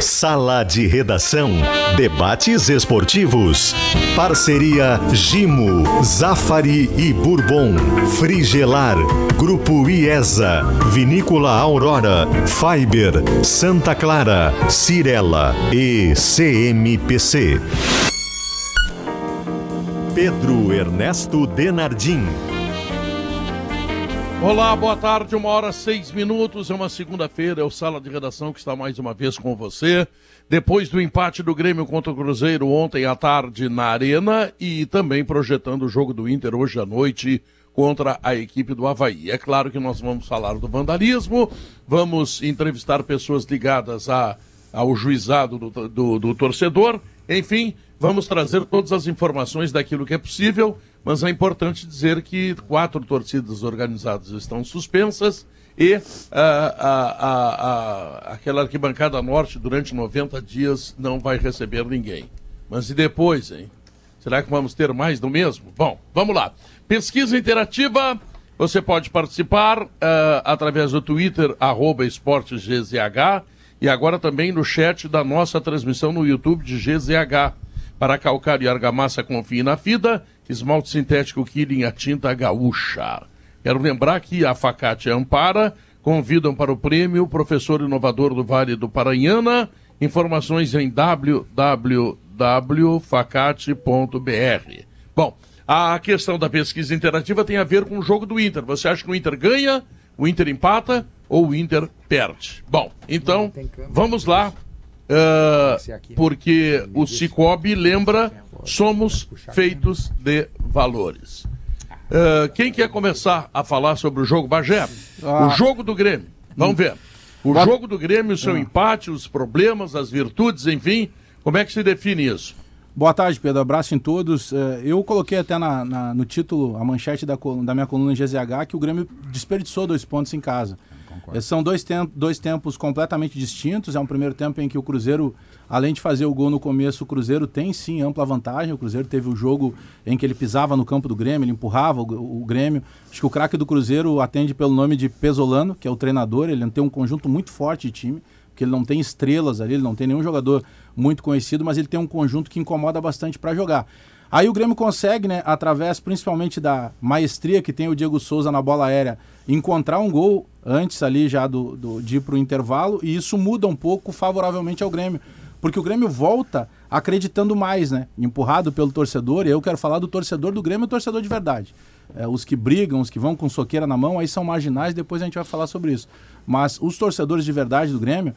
Sala de Redação. Debates esportivos. Parceria Gimo, Zafari e Bourbon. Frigelar. Grupo IESA. Vinícola Aurora. Fiber. Santa Clara. Cirela. E CMPC. Pedro Ernesto Denardim. Olá, boa tarde, uma hora seis minutos, é uma segunda-feira, é o Sala de Redação que está mais uma vez com você. Depois do empate do Grêmio contra o Cruzeiro ontem à tarde na Arena e também projetando o jogo do Inter hoje à noite contra a equipe do Havaí. É claro que nós vamos falar do vandalismo, vamos entrevistar pessoas ligadas a, ao juizado do, do, do torcedor, enfim, vamos trazer todas as informações daquilo que é possível mas é importante dizer que quatro torcidas organizadas estão suspensas e uh, aquela arquibancada norte durante 90 dias não vai receber ninguém. Mas e depois, hein? Será que vamos ter mais do mesmo? Bom, vamos lá. Pesquisa interativa, você pode participar através do Twitter, arroba esportesgzh, e agora também no chat da nossa transmissão no YouTube de GZH. Para calcário e argamassa, confie na FIDA esmalte sintético Killing, a tinta gaúcha. Quero lembrar que a Facate Ampara convidam para o prêmio o professor inovador do Vale do Paranhana. Informações em www.facate.br. Bom, a questão da pesquisa interativa tem a ver com o jogo do Inter. Você acha que o Inter ganha, o Inter empata ou o Inter perde? Bom, então vamos lá, uh, porque o Cicobi lembra somos feitos de valores. Uh, quem quer começar a falar sobre o jogo Bagé? Ah. O jogo do Grêmio. Vamos ver. O jogo do Grêmio, o seu ah. empate, os problemas, as virtudes, enfim. Como é que se define isso? Boa tarde, Pedro. Abraço em todos. Eh, eu coloquei até na, na, no título, a manchete da, da minha coluna GZH, que o Grêmio desperdiçou dois pontos em casa. Concordo. São dois, tem dois tempos completamente distintos. É um primeiro tempo em que o Cruzeiro, além de fazer o gol no começo, o Cruzeiro tem sim ampla vantagem. O Cruzeiro teve o um jogo em que ele pisava no campo do Grêmio, ele empurrava o, o Grêmio. Acho que o craque do Cruzeiro atende pelo nome de Pesolano, que é o treinador. Ele tem um conjunto muito forte de time, porque ele não tem estrelas ali, ele não tem nenhum jogador muito conhecido, mas ele tem um conjunto que incomoda bastante para jogar. Aí o Grêmio consegue, né, através principalmente da maestria que tem o Diego Souza na bola aérea, encontrar um gol antes ali já do, do, de ir para o intervalo, e isso muda um pouco favoravelmente ao Grêmio. Porque o Grêmio volta acreditando mais, né? Empurrado pelo torcedor, e eu quero falar do torcedor do Grêmio e torcedor de verdade. É, os que brigam, os que vão com soqueira na mão, aí são marginais, depois a gente vai falar sobre isso. Mas os torcedores de verdade do Grêmio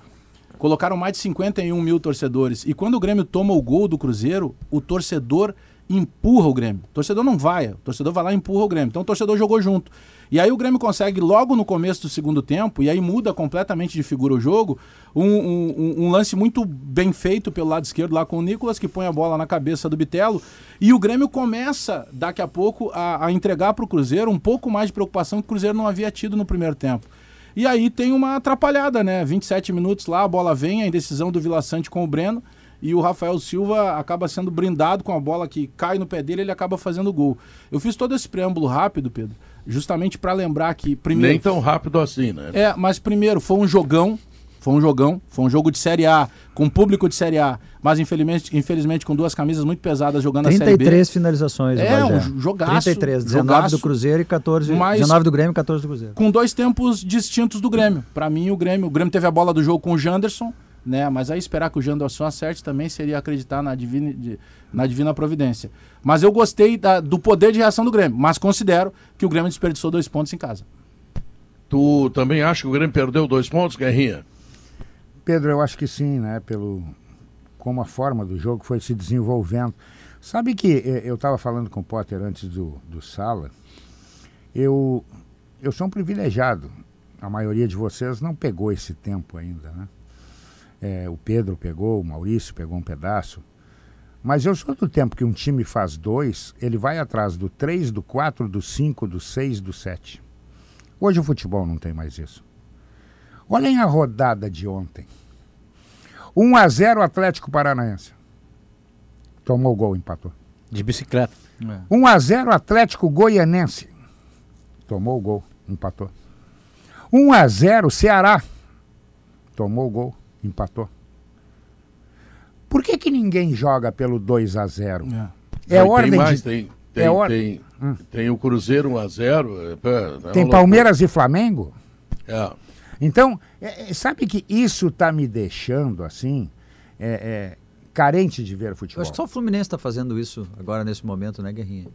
colocaram mais de 51 mil torcedores. E quando o Grêmio toma o gol do Cruzeiro, o torcedor empurra o Grêmio. O torcedor não vai, o torcedor vai lá e empurra o Grêmio. Então o torcedor jogou junto. E aí o Grêmio consegue, logo no começo do segundo tempo, e aí muda completamente de figura o jogo, um, um, um, lance muito bem feito pelo lado esquerdo lá com o Nicolas, que põe a bola na cabeça do Bitelo. E o Grêmio começa, daqui a pouco, a, a entregar para o Cruzeiro um pouco mais de preocupação que o Cruzeiro não havia tido no primeiro tempo. E aí tem uma atrapalhada, né? 27 minutos lá, a bola vem, a indecisão do Vila Sante com o Breno e o Rafael Silva acaba sendo brindado com a bola que cai no pé dele, ele acaba fazendo gol. Eu fiz todo esse preâmbulo rápido, Pedro, justamente para lembrar que primeiro nem tão rápido assim, né? É, mas primeiro foi um jogão, foi um jogão, foi um jogo de Série A, com público de Série A, mas infelizmente, infelizmente com duas camisas muito pesadas jogando a Série B. 33 finalizações. É, um jogaço. 33, 19 jogaço, do Cruzeiro e 14, mas 19 do Grêmio e 14 do Cruzeiro. Com dois tempos distintos do Grêmio. Para mim, o Grêmio, o Grêmio teve a bola do jogo com o Janderson, né? Mas aí esperar que o Janderson acerte também seria acreditar na divina, de, na divina providência. Mas eu gostei da, do poder de reação do Grêmio, mas considero que o Grêmio desperdiçou dois pontos em casa. Tu também acha que o Grêmio perdeu dois pontos, Guerrinha? Pedro, eu acho que sim, né? Pelo como a forma do jogo foi se desenvolvendo. Sabe que eh, eu estava falando com o Potter antes do, do Sala. Eu, eu sou um privilegiado. A maioria de vocês não pegou esse tempo ainda, né? É, o Pedro pegou, o Maurício pegou um pedaço. Mas eu sou do tempo que um time faz dois, ele vai atrás do três, do quatro, do cinco, do seis, do sete. Hoje o futebol não tem mais isso. Olhem a rodada de ontem. 1 a 0 Atlético Paranaense. Tomou o gol, empatou. De bicicleta. É. 1 a 0 Atlético Goianense. Tomou o gol, empatou. 1 a 0 Ceará. Tomou o gol, empatou. Por que, que ninguém joga pelo 2 a 0 É, é ordem tem mais, de... tem, tem, é or... tem, hum. tem o Cruzeiro 1 a 0 é, é Tem Palmeiras loucura. e Flamengo? É. Então, é, sabe que isso está me deixando assim, é, carente de ver futebol. Eu acho que só o Fluminense está fazendo isso agora nesse momento, né, Guerrinha?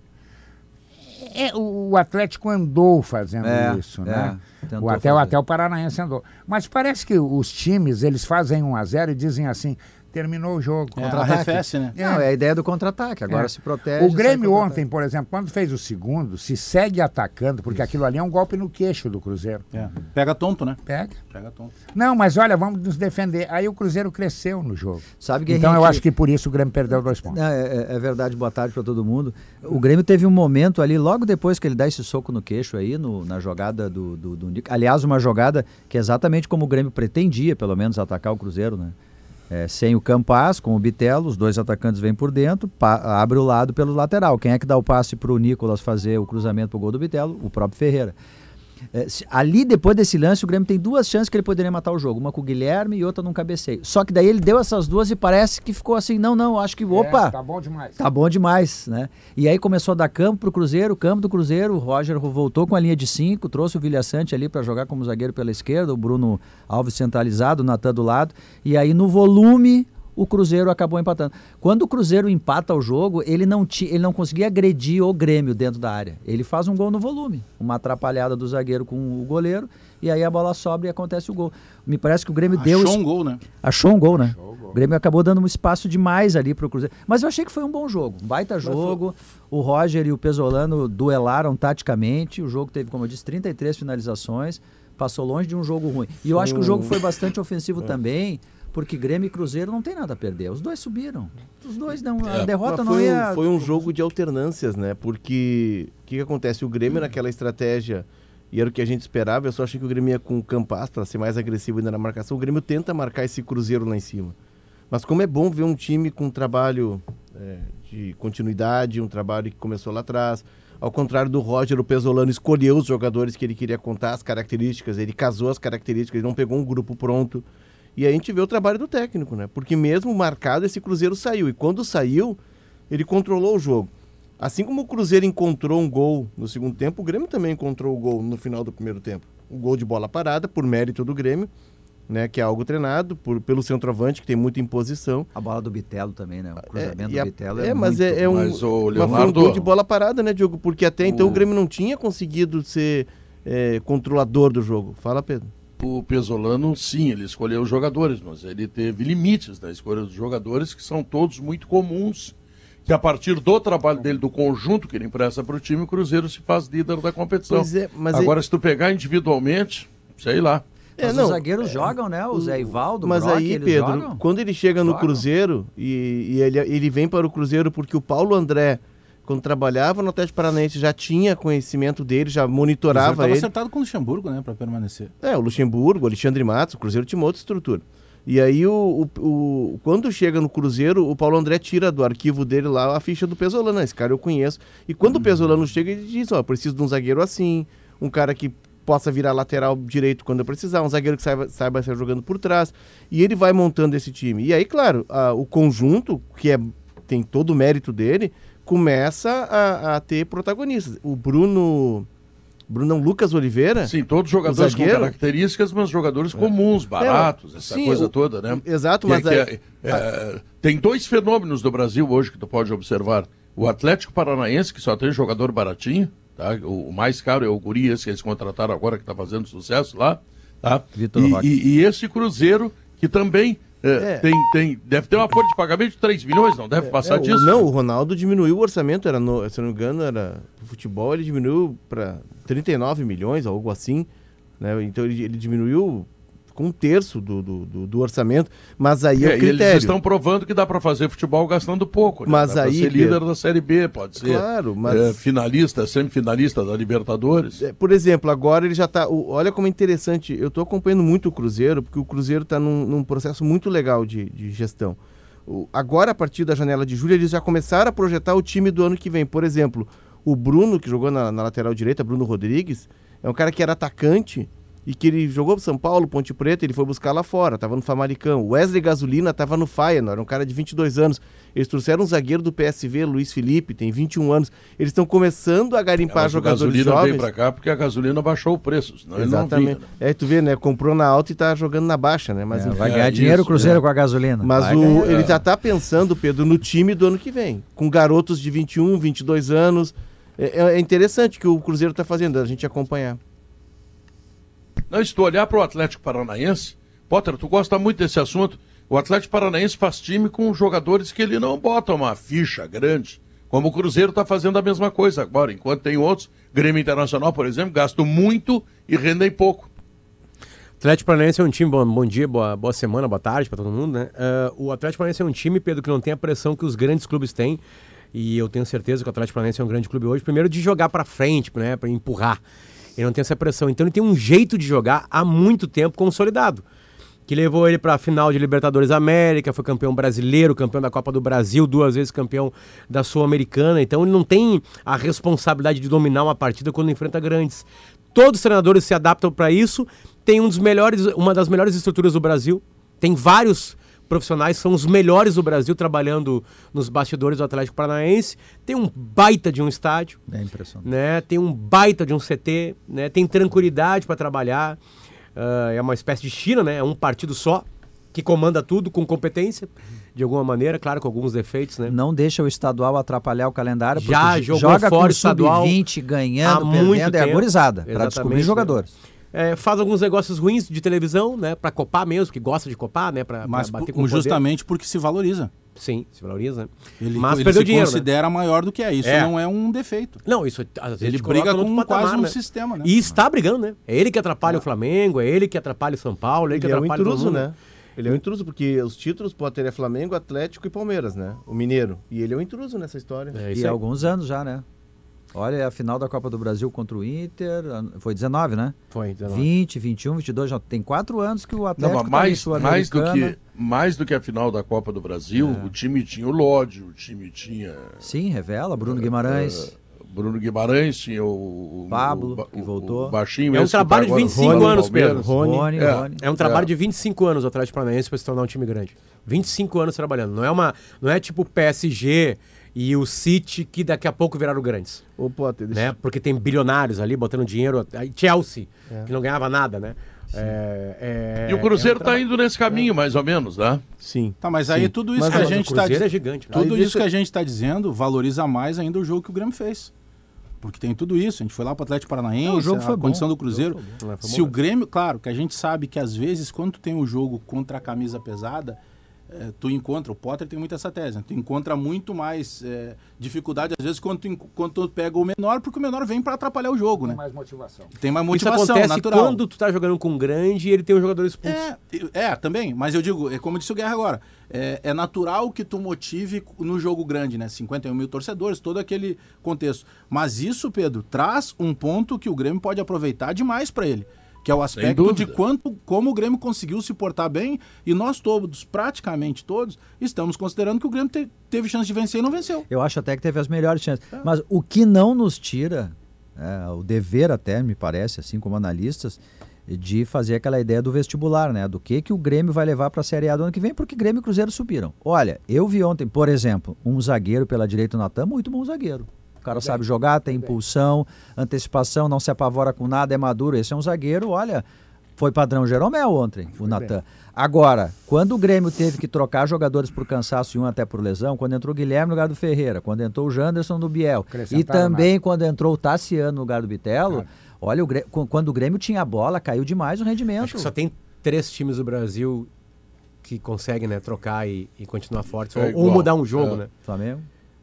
É, o Atlético andou fazendo é, isso, né? É, o, até, até o Paranaense andou. Mas parece que os times, eles fazem 1 a 0 e dizem assim, terminou o jogo. É, arrefece, né? Não, é a ideia do contra-ataque, agora é. se protege. O Grêmio ontem, por exemplo, quando fez o segundo, se segue atacando, porque Isso. aquilo ali é um golpe no queixo do Cruzeiro. É. Pega tonto, né? Pega. Pega tonto. Não, mas olha, vamos nos defender. Aí o Cruzeiro cresceu no jogo. Sabe, então eu acho que por isso o Grêmio perdeu dois pontos. É, é, é verdade, boa tarde para todo mundo. O Grêmio teve um momento ali, logo depois que ele dá esse soco no queixo aí, no, na jogada do, do, do... Aliás, uma jogada que é exatamente como o Grêmio pretendia, pelo menos, atacar o Cruzeiro, né? É, sem o Campas, com o Bitelo, os dois atacantes vêm por dentro, abre o lado pelo lateral. Quem é que dá o passe para o Nicolas fazer o cruzamento para o gol do Bitelo? O próprio Ferreira. É, ali, depois desse lance, o Grêmio tem duas chances que ele poderia matar o jogo. Uma com o Guilherme e outra num cabeceio. Só que daí ele deu essas duas e parece que ficou assim, não, não, acho que, é, opa... É, tá bom demais. Tá bom demais, né? E aí começou a dar campo pro Cruzeiro, campo do Cruzeiro, o Roger voltou com a linha de cinco, trouxe o Vilha Sante ali para jogar como zagueiro pela esquerda, o Bruno Alves centralizado, o Natan do lado. E aí no volume o Cruzeiro acabou empatando. Quando o Cruzeiro empata o jogo, ele não, ti, ele não conseguia agredir o Grêmio dentro da área. Ele faz um gol no volume, uma atrapalhada do zagueiro com o goleiro, e aí a bola sobra e acontece o gol. Me parece que o Grêmio Achou deu. Achou um gol, né? Achou um gol, né? Um gol. O Grêmio acabou dando um espaço demais ali para o Cruzeiro. Mas eu achei que foi um bom jogo, um baita jogo. O Roger e o Pesolano duelaram taticamente. O jogo teve, como eu disse, 33 finalizações. Passou longe de um jogo ruim. E eu acho que o jogo foi bastante ofensivo é. também porque Grêmio e Cruzeiro não tem nada a perder. Os dois subiram. Os dois não. A é, derrota não ia. Um, foi um jogo de alternâncias, né? Porque o que, que, acontece? O Grêmio, naquela estratégia, e era o que a gente esperava, eu só achei que o Grêmio ia com o Campas para ser mais agressivo ainda na marcação. O Grêmio tenta marcar esse Cruzeiro lá em cima. Mas como é bom ver um time com um trabalho é, de continuidade, um trabalho que começou lá atrás. Ao contrário do Roger, o Pesolano escolheu os jogadores que ele queria contar, as características, ele casou as características, ele não pegou um grupo pronto. E aí a gente vê o trabalho do técnico, né? Porque mesmo marcado, esse Cruzeiro saiu. E quando saiu, ele controlou o jogo. Assim como o Cruzeiro encontrou um gol no segundo tempo, o Grêmio também encontrou o gol no final do primeiro tempo. Um gol de bola parada, por mérito do Grêmio, né? Que é algo treinado por, pelo centroavante, que tem muita imposição. A bola do Bitelo também, né? O cruzamento é, do Bitelo é, é mas é, é um, mas, Leonardo... mas foi um gol de bola parada, né, Diogo? Porque até o... então o Grêmio não tinha conseguido ser é, controlador do jogo. Fala, Pedro o Pesolano, sim, ele escolheu os jogadores, mas ele teve limites na escolha dos jogadores, que são todos muito comuns, que a partir do trabalho dele, do conjunto que ele empresta para o time, o Cruzeiro se faz líder da competição. É, Agora, ele... se tu pegar individualmente, sei lá. É, mas não, os zagueiros é, jogam, né? O Zé Ivaldo, Mas Brock, aí, Pedro, jogam? quando ele chega no jogam. Cruzeiro e, e ele, ele vem para o Cruzeiro porque o Paulo André quando trabalhava no Atlético Paranaense, já tinha conhecimento dele, já monitorava ele. Estava acertado com o Luxemburgo, né, para permanecer. É, o Luxemburgo, Alexandre Matos, o Cruzeiro tinha outra estrutura. E aí, o, o, o, quando chega no Cruzeiro, o Paulo André tira do arquivo dele lá a ficha do Pesolano. Esse cara eu conheço. E quando uhum. o Pesolano chega, ele diz: Ó, preciso de um zagueiro assim, um cara que possa virar lateral direito quando eu precisar, um zagueiro que saiba, saiba estar jogando por trás. E ele vai montando esse time. E aí, claro, a, o conjunto, que é, tem todo o mérito dele, começa a, a ter protagonistas. O Bruno. Bruno Lucas Oliveira. Sim, todos jogadores com características, mas jogadores é. comuns, baratos, é, essa sim, coisa o, toda, né? Exato, mas. É, é, é, tem dois fenômenos do Brasil hoje que tu pode observar. O Atlético Paranaense, que só tem jogador baratinho, tá? o, o mais caro é o Guri, esse que eles contrataram agora, que está fazendo sucesso lá. Tá? E, e, e, esse Cruzeiro, que também é, é. Tem, tem, deve ter uma folha de pagamento de 3 milhões, não deve é, passar é, disso? não, o Ronaldo diminuiu o orçamento, era no, se não me engano, era o futebol, ele diminuiu para 39 milhões, algo assim. Né? Então ele, ele diminuiu com um terço do, do, do, orçamento, mas aí é, é o critério. Eles estão provando que dá para fazer futebol gastando pouco. Né? Mas dá aí ser líder da Série B, pode ser. Claro, mas é, finalista, semifinalista da Libertadores. É, por exemplo, agora ele já está. Olha como é interessante. Eu estou acompanhando muito o Cruzeiro, porque o Cruzeiro está num, num, processo muito legal de, de gestão. O, agora, a partir da janela de julho, eles já começaram a projetar o time do ano que vem. Por exemplo, o Bruno, que jogou na, na lateral direita, Bruno Rodrigues, é um cara que era atacante e que ele jogou pro São Paulo, Ponte Preta, ele foi buscar lá fora, tava no Famalicão. Wesley Gasolina tava no Feyenoord, era um cara de 22 anos. Eles trouxeram um zagueiro do PSV, Luiz Felipe, tem 21 anos. Eles estão começando a garimpar Mas o jogadores gasolina jovens. veio pra cá porque a gasolina baixou o preço, senão ele não Exatamente. vinha. né? É, tu vê, né? Comprou na alta e tá jogando na baixa, né? Mas É, vai é ganhar isso, dinheiro o Cruzeiro é. com a gasolina. Mas o, ele já tá pensando, Pedro, no time do ano que vem. Com garotos de 21, 22 anos. É, é interessante o que o Cruzeiro tá fazendo, a gente acompanhar. Não, se tu olhar para o Atlético Paranaense, Potter, tu gosta muito desse assunto. O Atlético Paranaense faz time com jogadores que ele não bota uma ficha grande. Como o Cruzeiro está fazendo a mesma coisa agora, enquanto tem outros. Grêmio Internacional, por exemplo, gastam muito e rendem pouco. Atlético Paranaense é um time, bom, bom dia, boa, boa semana, boa tarde para todo mundo, né? Ah, o Atlético Paranaense é um time, Pedro, que não tem a pressão que os grandes clubes têm. E eu tenho certeza que o Atlético Paranaense é um grande clube hoje, primeiro de jogar para frente, né, para empurrar. Ele não tem essa pressão. Então ele tem um jeito de jogar há muito tempo consolidado. Que levou ele para a final de Libertadores América, foi campeão brasileiro, campeão da Copa do Brasil, duas vezes campeão da Sul-Americana. Então ele não tem a responsabilidade de dominar uma partida quando enfrenta grandes. Todos os treinadores se adaptam para isso. Tem um dos melhores, uma das melhores estruturas do Brasil. Tem vários profissionais, são os melhores do Brasil trabalhando nos bastidores do Atlético Paranaense. Tem um baita de um estádio É impressionante. né? Tem um baita de um CT, né? Tem tranquilidade para trabalhar. Ah, é uma espécie de China, né? É um partido só que comanda tudo com competência, de alguma maneira, claro, com alguns defeitos, né? Não deixa o estadual atrapalhar o calendário, porque Já jogou joga fora com o estadual sub-20, ganhando, há muito perdendo, é tempo. agorizada, para descobrir né? É, faz alguns negócios ruins de televisão, né? Para copar mesmo, que gosta de copar, né? Para Mas bater com o poder. justamente porque se valoriza. Sim, se valoriza. né? Ele, Mas ele perdeu se dinheiro, né? considera maior do que é. Isso É. não é um defeito. Não, isso às vezes Ele briga com patamar, quase um né? sistema, né? E está brigando, né? É ele que atrapalha o Flamengo, é ele que atrapalha o São Paulo, é ele que Ele é um atrapalha intruso, mundo. né? Ele é um intruso, porque os títulos Potter é Flamengo, Atlético e Palmeiras, né? O Mineiro. E ele é um intruso nessa história. É E há alguns anos já, né? Olha, a final da Copa do Brasil contra o Inter, an- foi 19, né? Foi, 19. 20, 21, 22, já tem quatro anos que o Não, Atlético mas tá mais, mais, do que, mais do que a final da Copa do Brasil, É. o time tinha o Lodge, o time tinha Sim, revela, É, Bruno Guimarães. Bruno Guimarães, tinha o, o Pablo, o, que voltou. o baixinho É um tá trabalho de agora no 25 Rony, anos. Pedro. Rony, Rony. É. Rony. É um trabalho É. de 25 anos o Atlético Paranaense para se tornar um time grande. 25 anos trabalhando. Não é uma, não é tipo o PSG e o City que daqui a pouco viraram grandes, Ô, Potter, deixa... né? Porque tem bilionários ali botando dinheiro, Chelsea, que não ganhava nada, né? É, é- E o Cruzeiro é um está trabalho- indo nesse caminho, mais ou menos, né? Sim. Tá, mas aí Sim. tudo isso Mas que a o gente está é gigante, né? Tudo Aí isso deixa- que a gente está dizendo valoriza mais ainda o jogo que o Grêmio fez. Porque tem tudo isso. A gente foi lá para o Atlético Paranaense, Não, o jogo a foi bom. condição do O Cruzeiro. bom. É, Se bom o. Grêmio, claro, que a gente sabe que às vezes quando tu tem um jogo contra a camisa pesada, eh, tu encontra, o Potter tem muito essa tese, né? tu encontra muito mais eh, dificuldade às vezes quando tu, quando tu pega o menor, porque o menor vem para atrapalhar o jogo, né? mais motivação. Tem mais Isso motivação acontece natural. quando tu tá jogando com um grande e ele tem um jogador expulso. É, é, também, mas eu digo, é como disse o Guerra agora, é, é natural que tu motive no jogo grande, né? 51 mil torcedores, todo aquele contexto. Mas isso, Pedro, traz um ponto que o Grêmio pode aproveitar demais para ele. Que é o aspecto de quanto, como o Grêmio conseguiu se portar bem e nós todos, praticamente todos, estamos considerando que o Grêmio te- teve chance de vencer e não venceu. Eu acho até que teve as melhores chances. Mas o que não nos tira, é, o dever até, me parece, assim como analistas, de fazer aquela ideia do vestibular, né? Do que, que o Grêmio vai levar para a Série A do ano que vem, porque Grêmio e Cruzeiro subiram. Olha, eu vi ontem, por exemplo, um zagueiro pela direita, o Natan, muito bom zagueiro. O cara sabe jogar, tem impulsão, antecipação, não se apavora com nada, é maduro. Esse é um zagueiro, olha, foi padrão Jeromel ontem, o Natan. Agora, quando o Grêmio teve que trocar jogadores por cansaço e um até por lesão, quando entrou o Guilherme no lugar do Ferreira, quando entrou o Janderson no Biel, e também quando entrou o Tassiano no lugar do Bitelo, olha, o Grê- qu- quando o Grêmio tinha a bola, caiu demais o rendimento. Acho que só tem três times do Brasil que conseguem, né, trocar e, e continuar fortes. É ou, ou mudar um jogo, é. né? Flamengo.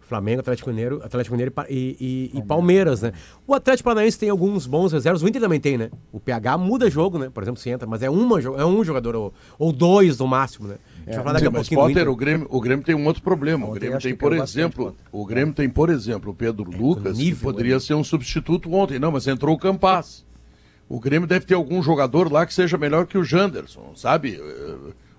Flamengo, Atlético Mineiro, Atlético Mineiro e e, e- Palmeiras, né? O Atlético Paranaense tem alguns bons reservas, o Inter também tem, né? O PH muda jogo, né? Por exemplo, se entra, mas é, uma, é um jogador ou, ou dois no máximo, né? A gente vai falar daqui Sim, a mas pouquinho Potter, o Grêmio, o Grêmio tem um outro problema. O Grêmio tem, que por bastante, exemplo, Potter. o Grêmio tem, por exemplo, o Pedro Lucas, que nível, poderia ser um substituto ontem. Não, mas entrou o Campaz. O Grêmio deve ter algum jogador lá que seja melhor que o Janderson, sabe? Eh,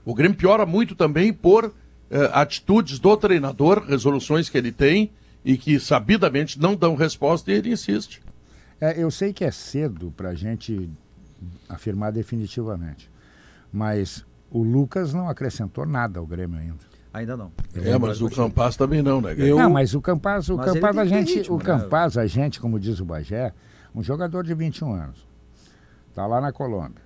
O Grêmio piora muito também por eh, atitudes do treinador, resoluções que ele tem e que sabidamente não dão resposta e ele insiste. É, eu sei que é cedo para a gente afirmar definitivamente. Mas o Lucas não acrescentou nada ao Grêmio ainda. Ainda não. É, mas o Campas também não, né? Eu- Não, mas o Campaz, o Mas ele Campaz, a gente, ritmo, o né? Campaz, a gente, como diz o Bagé, um jogador de 21 anos. Tá lá na Colômbia.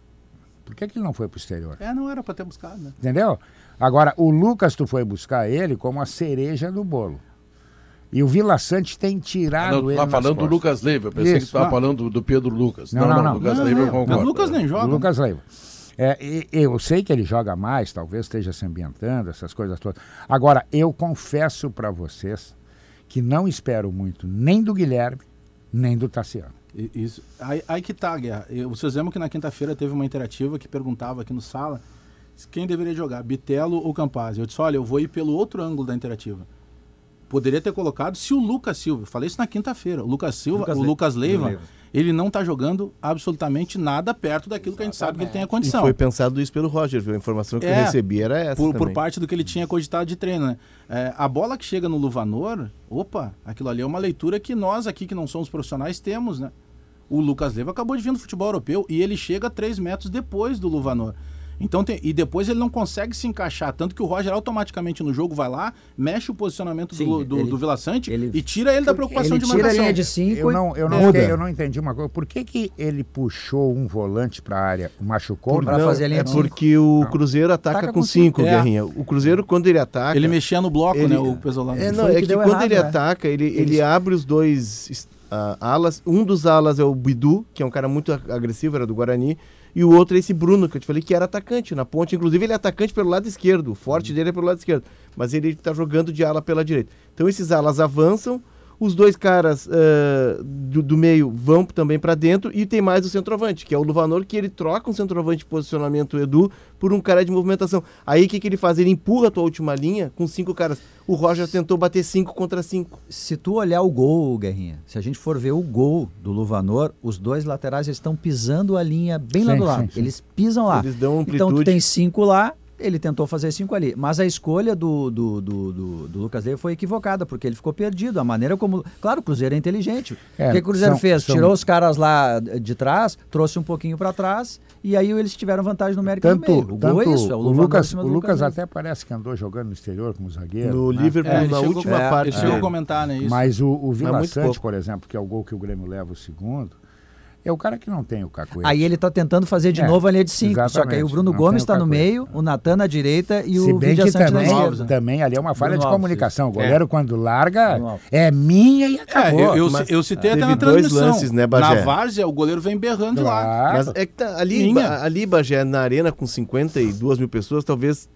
Por que, que ele não foi pro exterior? É, não era pra ter buscado, né? Entendeu? Agora, o Lucas, tu foi buscar ele como a cereja do bolo. E o Vila Sante tem tirado Não, tu ele tá falando do. Lucas Leiva. Eu pensei que Isso, tu estava não. falando do Pedro Lucas. Não, não, não. Lucas Não, Leiva eu não, concordo. O Lucas nem O joga. Lucas Leiva. É, e- eu sei que ele joga mais, talvez esteja se ambientando, essas coisas todas. Agora, eu confesso para vocês que não espero muito nem do Guilherme, nem do Tassiano. Isso. Aí, aí que tá, Guerra. Vocês lembram que na quinta-feira teve uma interativa que perguntava aqui no sala quem deveria jogar, Bitelo ou Campaz. Eu disse, olha, eu vou ir pelo outro ângulo da interativa. Poderia ter colocado se o Lucas Silva, eu falei isso na quinta-feira, o Lucas Silva, Lucas o Le- Lucas Leiva, ele não tá jogando absolutamente nada perto daquilo que a gente sabe que ele tem a E condição. foi pensado isso pelo Roger, viu? A informação que eu É, recebi era essa por, por parte do que ele tinha cogitado de treino, né? É, a bola que chega no Luvanor, opa, aquilo ali é uma leitura que nós aqui que não somos profissionais temos, né? O Lucas Leiva acabou de vir do futebol europeu e ele chega 3 metros depois do Luvanor. Então tem, e depois ele não consegue se encaixar, tanto que o Roger automaticamente no jogo vai lá, mexe o posicionamento Sim, do, do, ele- do Vila Sante ele- e tira ele da preocupação Ele de tira a marcação. linha de 5 Eu não, eu, não fiquei- eu não entendi uma coisa. Por que, que ele puxou um volante para a área, machucou? Não. fazer a linha é de cinco. porque o Cruzeiro ataca, Ataca com com 5, cinco. É. Guerrinha. O Cruzeiro, quando ele ataca. Ele mexia no bloco, ele- né, o Pesolano. É, não, é que que, quando errado, ele né? ataca, ele, ele abre os dois ah, alas. Um dos alas é o Bidu, que é um cara muito ag- agressivo, era do Guarani. E o outro é esse Bruno, que eu te falei que era atacante na ponte. Inclusive, ele é atacante pelo lado esquerdo. O forte dele é pelo lado esquerdo. Mas ele tá jogando de ala pela direita. Então, esses alas avançam. Os dois caras ah, do, do meio vão também para dentro. E tem mais o centroavante, que é o Luvanor, que ele troca um centroavante de posicionamento o Edu por um cara de movimentação. Aí o que, que ele faz? Ele empurra a tua última linha com cinco caras. O Roger tentou bater cinco contra cinco. Se tu olhar o gol, Guerrinha, se a gente for ver o gol do Luvanor, os dois laterais estão pisando a linha bem lá Sim, do sim, lado. sim. Eles pisam lá. Eles dão Então tu amplitude. tem cinco lá, ele tentou fazer cinco ali. Mas a escolha do, do, do, do- do Lucas Leiva foi equivocada, porque ele ficou perdido. A maneira como. Claro, o Cruzeiro é inteligente. É, o que o Cruzeiro são- fez? são- Tirou os caras lá de trás, trouxe um pouquinho para trás, e aí eles tiveram vantagem numérica no Tanto, meio. O tanto gol é isso, é o, o Lucas, o Lucas até parece que andou jogando no exterior como zagueiro. No né? Liverpool, É, na chegou- última é, parte. Ele chegou a comentar, né, isso. Mas o, o Vila Sante, por exemplo, que é o gol que o Grêmio leva o segundo, é o cara que não tem o cacuete. Aí ele tá tentando fazer de É, novo a linha de 5. Só que aí o. Bruno Não Gomes está no meio, o Natan na direita e Se o bem que Sante na também, esquerda. também ali é uma falha Bruno de Alves, comunicação. O isso. goleiro, quando larga, é minha e É, acabou. eu, eu, mas eu citei até na dois transmissão. lances, né, Bagé? Na várzea, o goleiro vem berrando de lá. Claro. Mas é que tá, ali, ba- ali, Bagé, na arena com 52 mil pessoas, talvez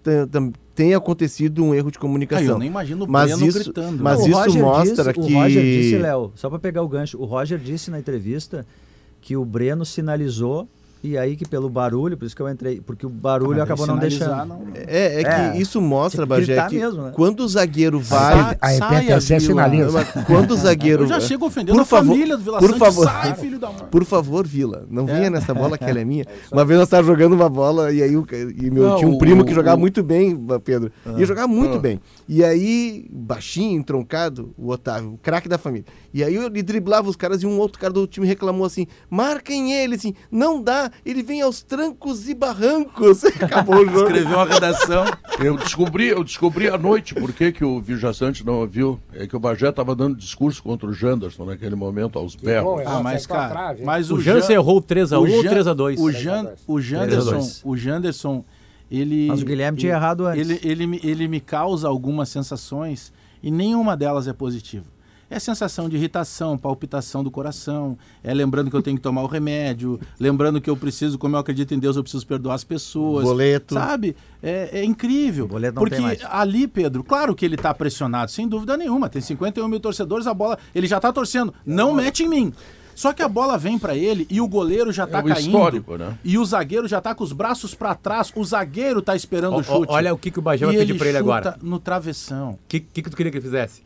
tenha acontecido um erro de Ah, comunicação. eu nem imagino o Mas Breno isso- gritando. mas o isso Roger mostra disse, que- O Roger disse, Léo, só para pegar o gancho, o Roger disse na entrevista que o Breno sinalizou e aí que pelo barulho, por isso que eu entrei, porque o barulho Mas acabou não deixando. não- É, é que É. isso mostra, que Bagé, que mesmo, né? quando o zagueiro A vai... a Saia, EPTC Vila. sinaliza. Quando o zagueiro... Eu já chego ofendendo Por a favor, família do Vila por Sante. favor. Sai, filho da mãe. Por favor, Vila, não venha nessa bola que ela é minha. Uma vez nós estávamos jogando uma bola e aí e meu, Não, tinha um o- primo que o- jogava o- muito bem, Pedro. Ia jogar muito Ah. bem. E aí, baixinho, entroncado, o Otávio, o craque da família. E aí ele driblava os caras e um outro cara do time reclamou assim: marquem ele, assim, não dá, ele vem aos trancos e barrancos. Acabou o jogo. Escreveu uma redação. Eu descobri, eu descobri à noite por que, que o Vijaçante não ouviu. É que o Bagé estava dando discurso contra o Janderson naquele momento, aos berros. bom, Ah, mas, cara, trave, mas O o, Jansen Jan- errou 3x1 ou Jan- 3x2. O, Jan, o Janderson, 3x2. o Janderson, ele. Mas o Guilherme tinha ele- errado antes. Ele, ele, me- ele me causa algumas sensações e nenhuma delas é positiva. É sensação de irritação, palpitação do coração, é lembrando que eu tenho que tomar o remédio, lembrando que eu preciso, como eu acredito em Deus, eu preciso perdoar as pessoas. Boleto. Sabe? É, é incrível. O boleto não porque tem mais. ali, Pedro, claro que ele tá pressionado, sem dúvida nenhuma. Tem 51 mil torcedores, a bola. Ele já tá torcendo. Não mete em mim. Só que a bola vem pra ele e o goleiro já tá o caindo. histórico, né? E o zagueiro já tá com os braços pra trás. O zagueiro tá esperando Ó, o chute. olha o que que o Bagé vai pedir pra ele agora. no travessão. O que, que, que tu queria que ele fizesse?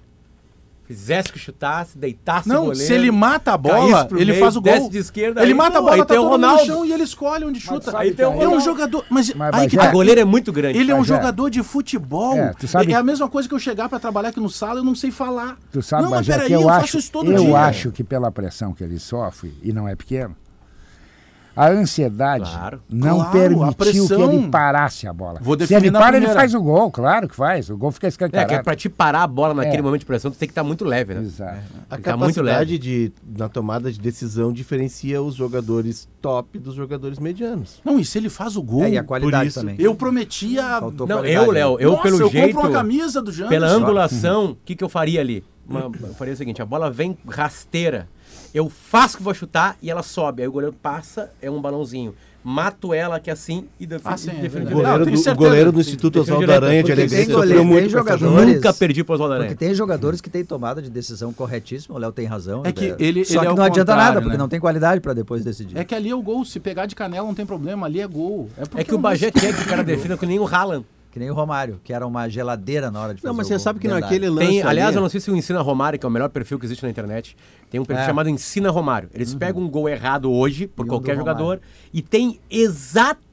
Fizesse que chutasse, deitasse o Não, goleiro. se ele mata a bola, ele meio, faz o gol. desce de esquerda, ele aí, mata a pô, bola, aí tá tem o todo no Ronaldo. chão e ele escolhe onde chuta. sabe que é um é um Ronaldo. jogador. Mas, Mas, aí que tá. O goleiro é muito grande. Ele é um Bagé. jogador de futebol. É, tu sabe- É a mesma coisa que eu chegar pra trabalhar aqui no sala e eu não sei falar. Tu sabe, não, mas peraí, eu, eu, faço acho, isso todo eu dia. acho que pela pressão que ele sofre, e não é pequeno, A ansiedade Claro. não Claro, permitiu pressão. que ele parasse a bola. Vou Se ele na para, ele primeira. faz o gol, claro que faz. O gol fica É, escancarado. que é pra te parar a bola naquele É. momento de pressão, tu tem que estar muito leve, né? Exato. A Ele tá muito capacidade de, na tomada de decisão diferencia os jogadores top dos jogadores medianos. Não, e se ele faz o gol, É, e a qualidade isso, também. eu prometia. Faltou Não, qualidade, eu, Léo, né? eu Nossa, pelo eu jeito, compro uma camisa do Janderson. pela angulação, o que, que eu faria ali? Uma- eu faria o seguinte, a bola vem rasteira, eu faço que vou chutar e ela sobe, aí o goleiro passa, é um balãozinho. Mato ela que é assim e defino, Ah, sim, é verdade. O goleiro, Não, do, o goleiro do Instituto Oswaldo Aranha de porque tem sofreu muito jogadores. Nunca perdi pro Oswaldo Porque Aranha. tem jogadores que têm tomada de decisão corretíssima, o Léo tem razão. É que ele- Só ele que é não o adianta nada, porque né? não tem qualidade pra depois decidir. É que ali é o gol. Se pegar de canela não tem problema, ali é gol. porque É que o Bagé quer que o cara defina que nem o Haaland. Que nem o Romário, que era uma geladeira na hora de fazer Não, mas o você gol, sabe que da naquele lance. Tem, aliás, ali- eu não sei se o Ensina Romário, que é o melhor perfil que existe na internet, tem um perfil É. chamado Ensina Romário. Eles pegam um gol errado hoje, por E um qualquer do jogador, Romário. e tem exatamente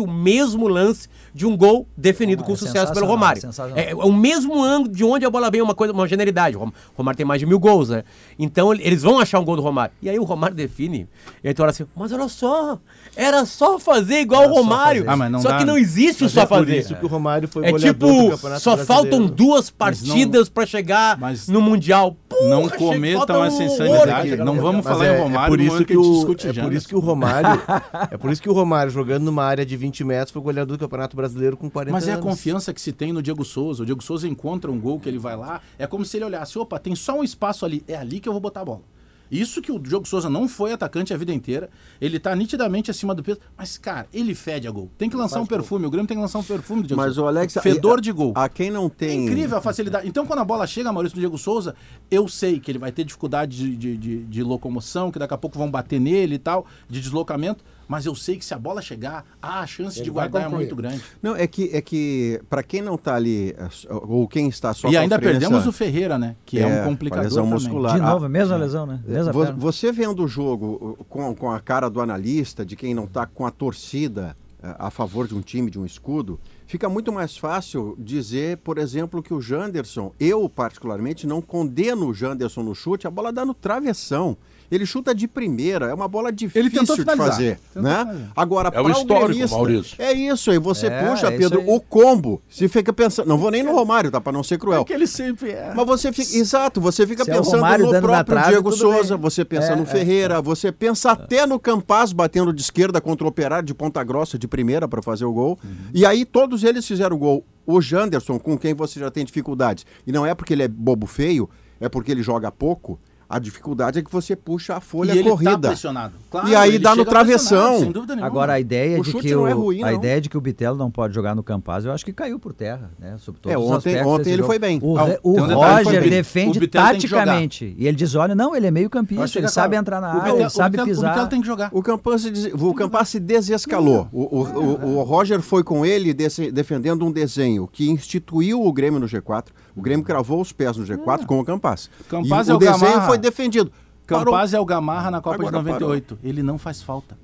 o mesmo lance de um gol definido Romário, com é sucesso pelo Romário. É, é o mesmo ângulo de onde a bola vem, uma coisa, uma generalidade. O Rom- Romário tem mais de mil gols, né? Então ele- eles vão achar um gol do Romário. E aí o Romário define, e aí tu olha assim, mas olha só, era só fazer igual Era o só Romário. fazer. Ah, mas só dá, que não existe o Mas só é por fazer. isso que o Romário foi É tipo, Campeonato só faltam duas partidas pra chegar mas no Mundial. Porra, Não cometam essa insanidade. Não vamos Mundial. falar Mas em Romário por isso que o discute é por isso que o Romário é por isso que o Romário jogando numa área de 20 metros foi goleador do Campeonato Brasileiro com 40 Mas é a confiança que se tem no Diego Souza. O Diego Souza encontra um gol que ele vai lá, é como se ele olhasse, opa, tem só um espaço ali, é ali que eu vou botar a bola. Isso que o Diogo Souza não foi atacante a vida inteira. Ele tá nitidamente acima do peso. Mas, cara, ele fede a gol. Tem que lançar um perfume. O Grêmio tem que lançar um perfume do Diego Mas Souza. o Alex. Fedor de gol. A quem não É tem. incrível a facilidade. Então, quando a bola chega, Maurício, no Diego Souza, eu sei que ele vai ter dificuldade de, de, de- de locomoção, que daqui a pouco vão bater nele e tal, de deslocamento. Mas eu sei que se a bola chegar, a chance Ele de guardar é muito grande. Não, é que, é que para quem não tá ali, é, ou quem está só e com a ainda perdemos o Ferreira, né? Que é, É, um complicador lesão também. muscular. De Ah, novo, mesma lesão, né? Mesma Vo- perna. Você vendo o jogo com, com a cara do analista, de quem não está com a torcida a favor de um time, de um escudo, fica muito mais fácil dizer, por exemplo, que o Janderson, eu particularmente não condeno o Janderson no chute, a bola dá no travessão. Ele chuta de primeira, é uma bola difícil tentou de fazer, Tentou né? finalizar. Agora É o pra histórico, gremista, Maurício. É isso aí, você É, puxa, é Pedro, o combo. Se fica pensando, não vou nem no Romário, tá, para não ser cruel. que ele sempre é. Mas você fica. Exato, você fica Se é pensando Romário no próprio trave, Diego tudo Souza, bem. você pensa É, no é, Ferreira, você pensa até no Campaz batendo de esquerda contra o Operário de Ponta Grossa de primeira para fazer o gol. Uhum. E aí todos eles fizeram o gol. O Janderson, com quem você já tem dificuldades. E não é porque ele é bobo feio, é porque ele joga pouco. A dificuldade é que você puxa a folha e ele corrida. tá pressionado. Claro, E aí ele dá no travessão. Sem dúvida nenhuma. Agora a ideia O de chute que não o, é ruim, a não. ideia de que o Bitelo não pode jogar no Campaz, eu acho que caiu por terra, né? Sobre todos É, os ontem- aspectos ontem ele jogo. foi bem. O, Ah, o um Roger defende O taticamente e ele diz, olha, não, ele é meio campista, ele é sabe entrar na área, ele sabe Bitelo- pisar. O Bitelo tem que jogar. O Campaz, se o Campaz se desescalou. O, o, o- o Roger foi com ele desse- defendendo um desenho que instituiu o Grêmio no G4. O Grêmio cravou os pés no G4 com o Campaz. Campaz é o desenho foi defendido. Parou. Campaz é o Gamarra na Copa Agora de 98. Ele não faz falta.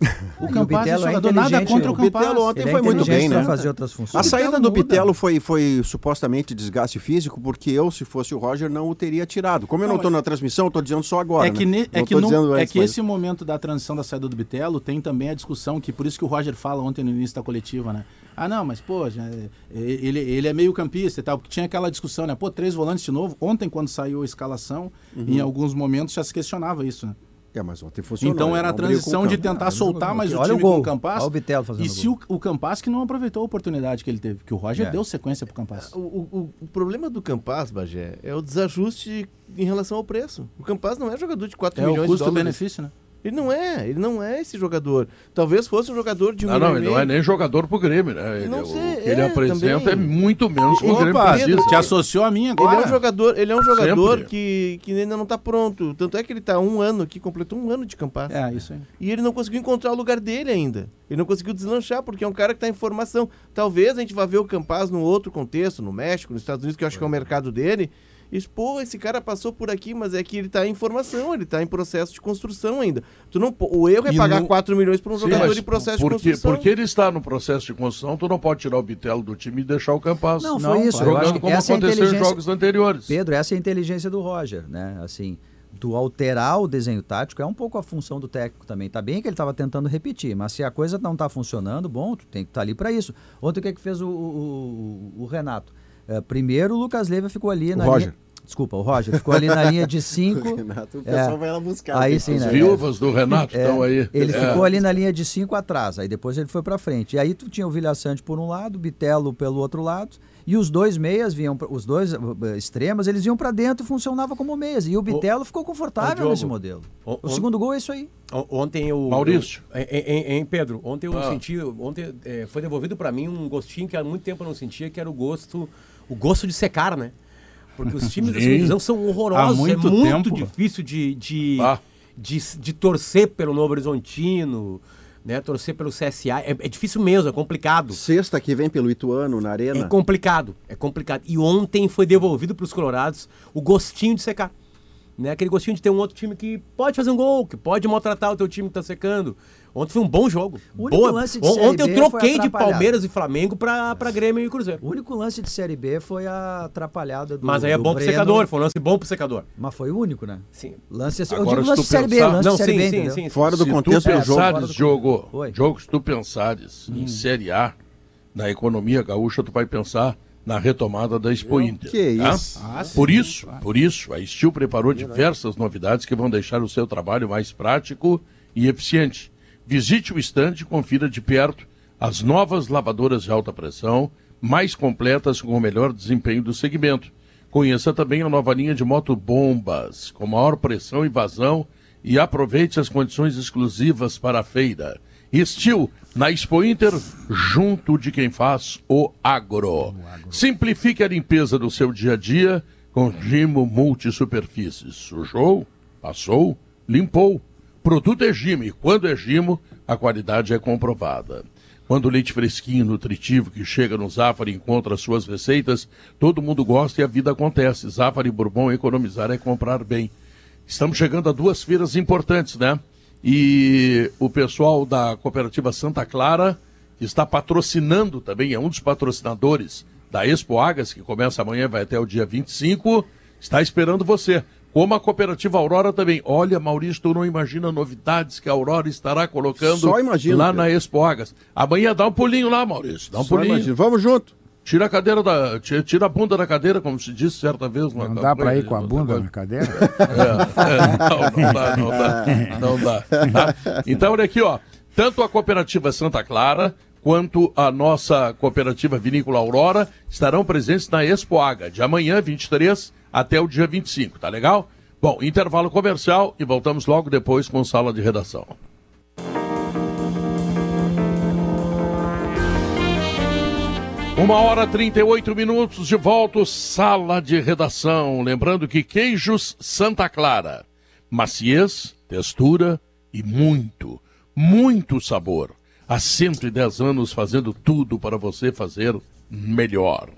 O Campaz é é jogador, nada inteligente, contra o Campaz. ontem Ele é foi muito bem, né? fazer outras funções. A saída do muda. Bitelo foi, foi supostamente desgaste físico, porque eu, se fosse o Roger, não o teria tirado. Como eu não Não, estou na transmissão, eu estou dizendo só agora. É que, né? é Não que, dizendo é que mas- esse momento da transição da saída do Bitelo tem também a discussão que por isso que o Roger fala ontem no início da coletiva, né? Ah, não, mas pô, já- ele, ele é meio campista e tal, porque tinha aquela discussão, né? Pô, três volantes de novo. Ontem, quando saiu a escalação, Uhum. em alguns momentos já se questionava isso, né? É, mas ontem funcionou. Então era a com o transição de tentar soltar mais o Olha o time gol. com o Campas. Olha o fazendo E o se o, o Campas que não aproveitou a oportunidade que ele teve, que o Roger É. deu sequência pro Campas. O, o- o problema do Campaz, Bagé, é o desajuste em relação ao preço. O Campaz não é jogador de 4 É o milhões de dólares. custo-benefício, né? Ele não é, ele não é esse jogador. Talvez fosse um jogador de um Não, não, milhão ele não é nem jogador pro Grêmio, né? Ele, Não o sei, que ele é, apresenta também. é muito menos que o Grêmio Opa, precisa. te associou a mim Ele agora. é um jogador, ele é um jogador Sempre. que, que ainda não está pronto. Tanto é que ele está um ano aqui, completou um ano de Campaz. É, isso aí. E ele não conseguiu encontrar o lugar dele ainda. Ele não conseguiu deslanchar, porque é um cara que está em formação. Talvez a gente vá ver o Campaz num outro contexto, no México, nos Estados Unidos, que eu acho que é o mercado dele. E, pô, esse cara passou por aqui, mas é que ele está em formação, ele está em processo de construção ainda. Tu não, o erro é E pagar no- 4 milhões para um Sim, jogador em processo porque, de construção. porque ele está no processo de construção, tu não pode tirar o Bitelo do time e deixar o Campaz Não, Não, foi isso. Eu jogando acho que como essa é aconteceu em inteligência. jogos anteriores. Pedro, essa é a inteligência do Roger, né? Assim, tu alterar o desenho tático é um pouco a função do técnico também. Tá bem que ele estava tentando repetir, mas se a coisa não está funcionando, bom, tu tem que estar tá ali para isso. Ontem o que, é que fez o, o, o Renato? Uh, primeiro o Lucas Leiva ficou ali o na Roger. linha... Desculpa, o Roger ficou ali na linha de 5. Renato, o pessoal vai lá buscar. Aí sim, que né? As viúvas do Renato É, estão aí. Ele É. ficou ali na linha de 5 atrás, aí depois ele foi para frente. E aí tu tinha o Vilha Sante por um lado, o Bitelo pelo outro lado, e os dois meias vinham, os dois uh, uh, extremos, eles iam para dentro e funcionava como meias. E o Bitelo ficou confortável Diogo, nesse modelo. o- O, o- segundo gol é isso aí. O- Ontem eu. Maurício. Em, Pedro, ontem eu Ah. senti. Ontem eh, foi devolvido pra mim um gostinho que há muito tempo eu não sentia, que era o gosto. O gosto de secar, né? Porque os times da divisão são horrorosos. Há muito é muito tempo. difícil de, de, Ah. de, de torcer pelo Novo Horizontino, né? Torcer pelo CSA. É, é difícil mesmo, é complicado. Sexta que vem pelo Ituano, na Arena. É complicado, é complicado. E ontem foi devolvido para os colorados o gostinho de secar. Né? Aquele gostinho de ter um outro time que pode fazer um gol, que pode maltratar o teu time que tá secando. Ontem foi um bom jogo. O único lance de Série Ontem eu B troquei foi de atrapalhado. Palmeiras e Flamengo para Grêmio e Cruzeiro. O único lance de Série B foi a atrapalhada do Mas aí é bom pro Breno. secador, foi um lance bom pro secador. Mas foi o único, né? Sim. Lance, eu Agora, digo se lance tu de Série B, pensar- lance Não, de Série sim, B, sim, entendeu? sim. Fora do Se tu contexto do jogo. pensares, Oi. Diogo, se tu pensares em Série A, na economia gaúcha, tu vai pensar na retomada da Expo Inter. Que tá? isso. por isso, por isso, a Steel preparou diversas novidades que vão deixar o seu trabalho mais prático e eficiente. Visite o estande e confira de perto as novas lavadoras de alta pressão, mais completas com o melhor desempenho do segmento. Conheça também a nova linha de motobombas, com maior pressão e vazão, e aproveite as condições exclusivas para a feira. Steel, na Expo Inter, junto de quem faz o agro. Simplifique a limpeza do seu dia a dia com Gimo Multisuperfícies. Sujou, passou, limpou. Produto é Gimo e quando é Gimo, a qualidade é comprovada. Quando o leite fresquinho nutritivo que chega no Zafari encontra suas receitas, todo mundo gosta e a vida acontece. Zafari Bourbon, economizar é comprar bem. Estamos chegando a duas feiras importantes, né? E o pessoal da Cooperativa Santa Clara, está patrocinando também, é um dos patrocinadores da Expo Agas, que começa amanhã e vai até o dia 25, está esperando você. Como a Cooperativa Aurora também. Olha, Maurício, tu não imagina novidades que a Aurora estará colocando Só imagino, lá Pedro. na Expo Agas. Amanhã dá um pulinho lá, Maurício. Dá um Só pulinho. imagina. Vamos junto. Tira a cadeira da. Tira, tira a bunda da cadeira, como se disse certa vez. Não dá para ir com a bunda na cadeira? É, é, não, não dá, não dá. Não dá. tá? Então, olha aqui, ó. Tanto a cooperativa Santa Clara quanto a nossa cooperativa Vinícola Aurora estarão presentes na Expo Aga, de amanhã, 23, até o dia 25, tá legal? Bom, intervalo comercial e voltamos logo depois com sala de redação. Uma hora 38 minutos de volta, sala de redação. Lembrando que queijos Santa Clara. Maciez, textura e muito, muito sabor. Há 110 anos fazendo tudo para você fazer melhor.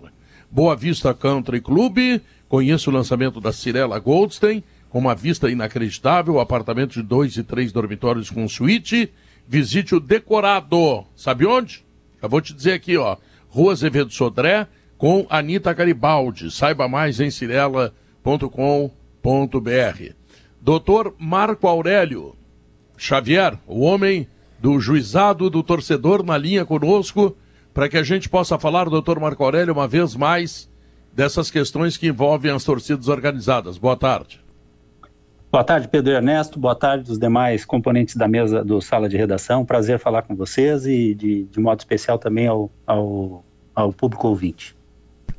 Boa Vista Country Club. Conheça o lançamento da Cirela Goldstein, com uma vista inacreditável, apartamento de dois e três dormitórios com suíte. Visite o decorado. Sabe onde? Eu vou te dizer aqui, ó. Rua Azevedo Sodré, com Anitta Garibaldi. Saiba mais em cirela.com.br. Doutor Marco Aurélio Xavier, o homem do juizado do torcedor na linha conosco, para que a gente possa falar, doutor Marco Aurélio, uma vez mais, dessas questões que envolvem as torcidas organizadas. Boa tarde. Boa tarde, Pedro Ernesto. Boa tarde os demais componentes da mesa do Sala de Redação. Prazer falar com vocês e, de, de modo especial, também ao, ao, ao público ouvinte.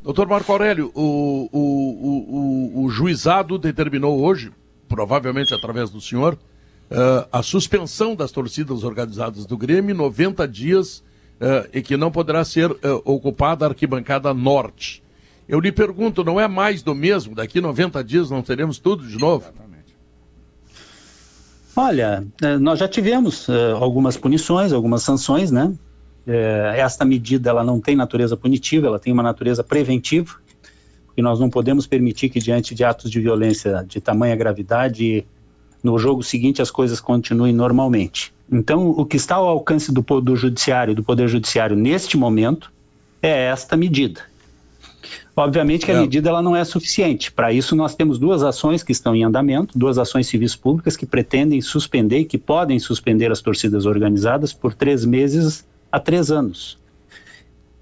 Doutor Marco Aurélio, o, o, o, o, juizado determinou hoje, provavelmente através do senhor, uh, a suspensão das torcidas organizadas do Grêmio, 90 dias, uh, e que não poderá ser uh, ocupada a arquibancada norte. Eu lhe pergunto, não é mais do mesmo? Daqui 90 dias não teremos tudo de novo? Olha, eh, nós já tivemos eh, algumas punições, algumas sanções, né? Eh, esta medida ela não tem natureza punitiva, ela tem uma natureza preventiva, e nós não podemos permitir que diante de atos de violência de tamanha gravidade, no jogo seguinte as coisas continuem normalmente. Então, o que está ao alcance do, do judiciário, do poder judiciário neste momento, é esta medida. Obviamente que a medida ela não é suficiente. Para isso, nós temos duas ações que estão em andamento, duas ações civis públicas que pretendem suspender e que podem suspender as torcidas organizadas por três meses a três anos.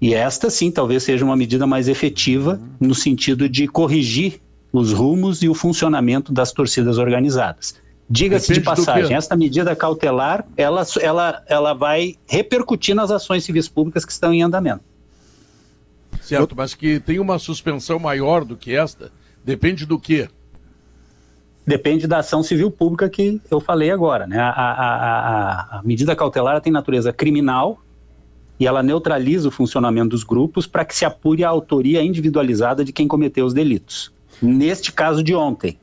E esta, sim, talvez seja uma medida mais efetiva no sentido de corrigir os rumos e o funcionamento das torcidas organizadas. Diga-se de passagem, esta medida cautelar, ela, ela, ela vai repercutir nas ações civis públicas que estão em andamento. Certo, mas que tem uma suspensão maior do que esta, depende do quê? Depende da ação civil pública que eu falei agora. Né? A, a- a- a- a medida cautelar tem natureza criminal e ela neutraliza o funcionamento dos grupos para que se apure a autoria individualizada de quem cometeu os delitos. Neste caso de ontem.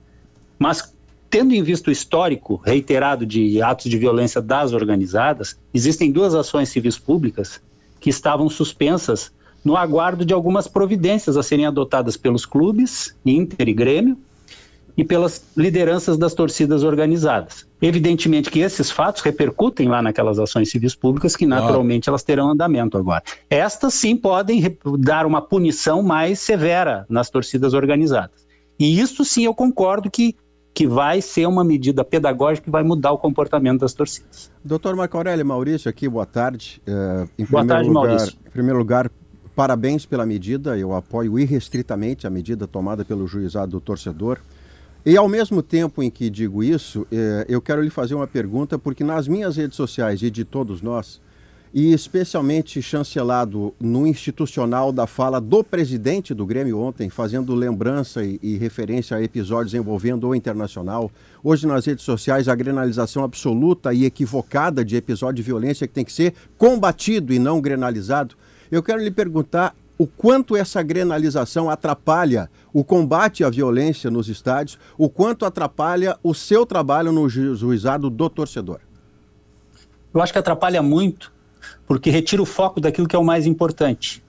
Mas, tendo em vista o histórico reiterado de atos de violência das organizadas, existem duas ações civis públicas que estavam suspensas no aguardo de algumas providências a serem adotadas pelos clubes, Inter e Grêmio, e pelas lideranças das torcidas organizadas. Evidentemente que esses fatos repercutem lá naquelas ações civis públicas que naturalmente elas terão andamento agora. Estas sim podem dar uma punição mais severa nas torcidas organizadas. E isso sim eu concordo que, que vai ser uma medida pedagógica que vai mudar o comportamento das torcidas. Doutor Marco Aurélio Maurício, aqui, boa tarde. Em Boa tarde, lugar, Maurício. Em primeiro lugar, parabéns pela medida. Eu apoio irrestritamente a medida tomada pelo juizado do torcedor. E ao mesmo tempo em que digo isso, eh, eu quero lhe fazer uma pergunta, porque nas minhas redes sociais e de todos nós, e especialmente chancelado no institucional da fala do presidente do Grêmio ontem, fazendo lembrança e, e referência a episódios envolvendo o Internacional. Hoje nas redes sociais a grenalização absoluta e equivocada de episódio de violência que tem que ser combatido e não grenalizado. Eu quero lhe perguntar o quanto essa grenalização atrapalha o combate à violência nos estádios, o quanto atrapalha o seu trabalho no ju- juizado do torcedor. Eu acho que atrapalha muito, porque retira o foco daquilo que é o mais importante.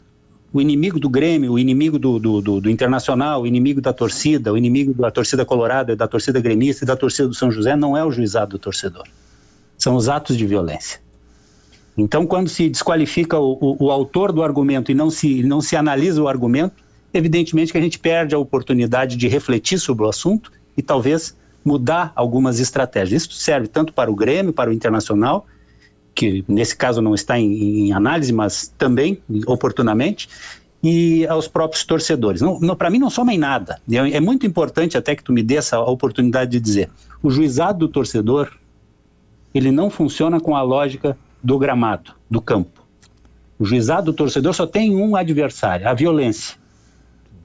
O inimigo do Grêmio, o inimigo do, do, do- do Internacional, o inimigo da torcida, o inimigo da torcida colorada, da torcida gremista e da torcida do São José não é o juizado do torcedor. São os atos de violência. Então, quando se desqualifica o, o- o autor do argumento e não se, não se analisa o argumento, evidentemente que a gente perde a oportunidade de refletir sobre o assunto e talvez mudar algumas estratégias. Isso serve tanto para o Grêmio, para o Internacional, que nesse caso não está em, em análise, mas também oportunamente, e aos próprios torcedores. Não, não, para mim não soma em nada. É, é muito importante até que tu me dê essa oportunidade de dizer. O juizado do torcedor, ele não funciona com a lógica do gramado, do campo. O juizado do torcedor só tem um adversário, a violência.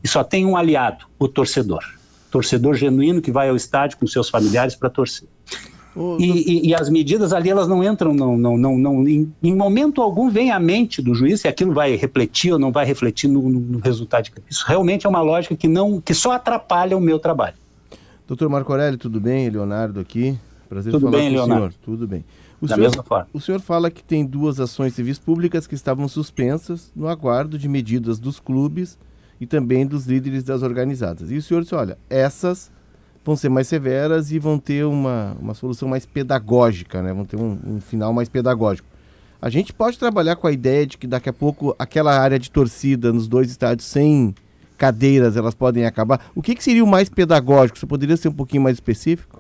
E só tem um aliado, o torcedor. Torcedor genuíno que vai ao estádio com seus familiares para torcer. Ô, E, e- e as medidas ali, elas não entram, não, não, não, não em, em momento algum vem à mente do juiz se aquilo vai refletir ou não vai refletir no, no- no resultado. Isso realmente é uma lógica que, não, que só atrapalha o meu trabalho. Doutor Marco Aurélio, tudo bem? Leonardo aqui. Prazer Tudo falar bem, com Leonardo? o senhor. Tudo bem. O Da senhor, mesma forma. o senhor fala que tem duas ações civis públicas que estavam suspensas no aguardo de medidas dos clubes e também dos líderes das organizadas. E o senhor disse, olha, essas vão ser mais severas e vão ter uma, uma solução mais pedagógica, né? Vão ter um, um final mais pedagógico. A gente pode trabalhar com a ideia de que daqui a pouco aquela área de torcida nos dois estádios sem cadeiras elas podem acabar. O que, que seria o mais pedagógico? Você poderia ser um pouquinho mais específico?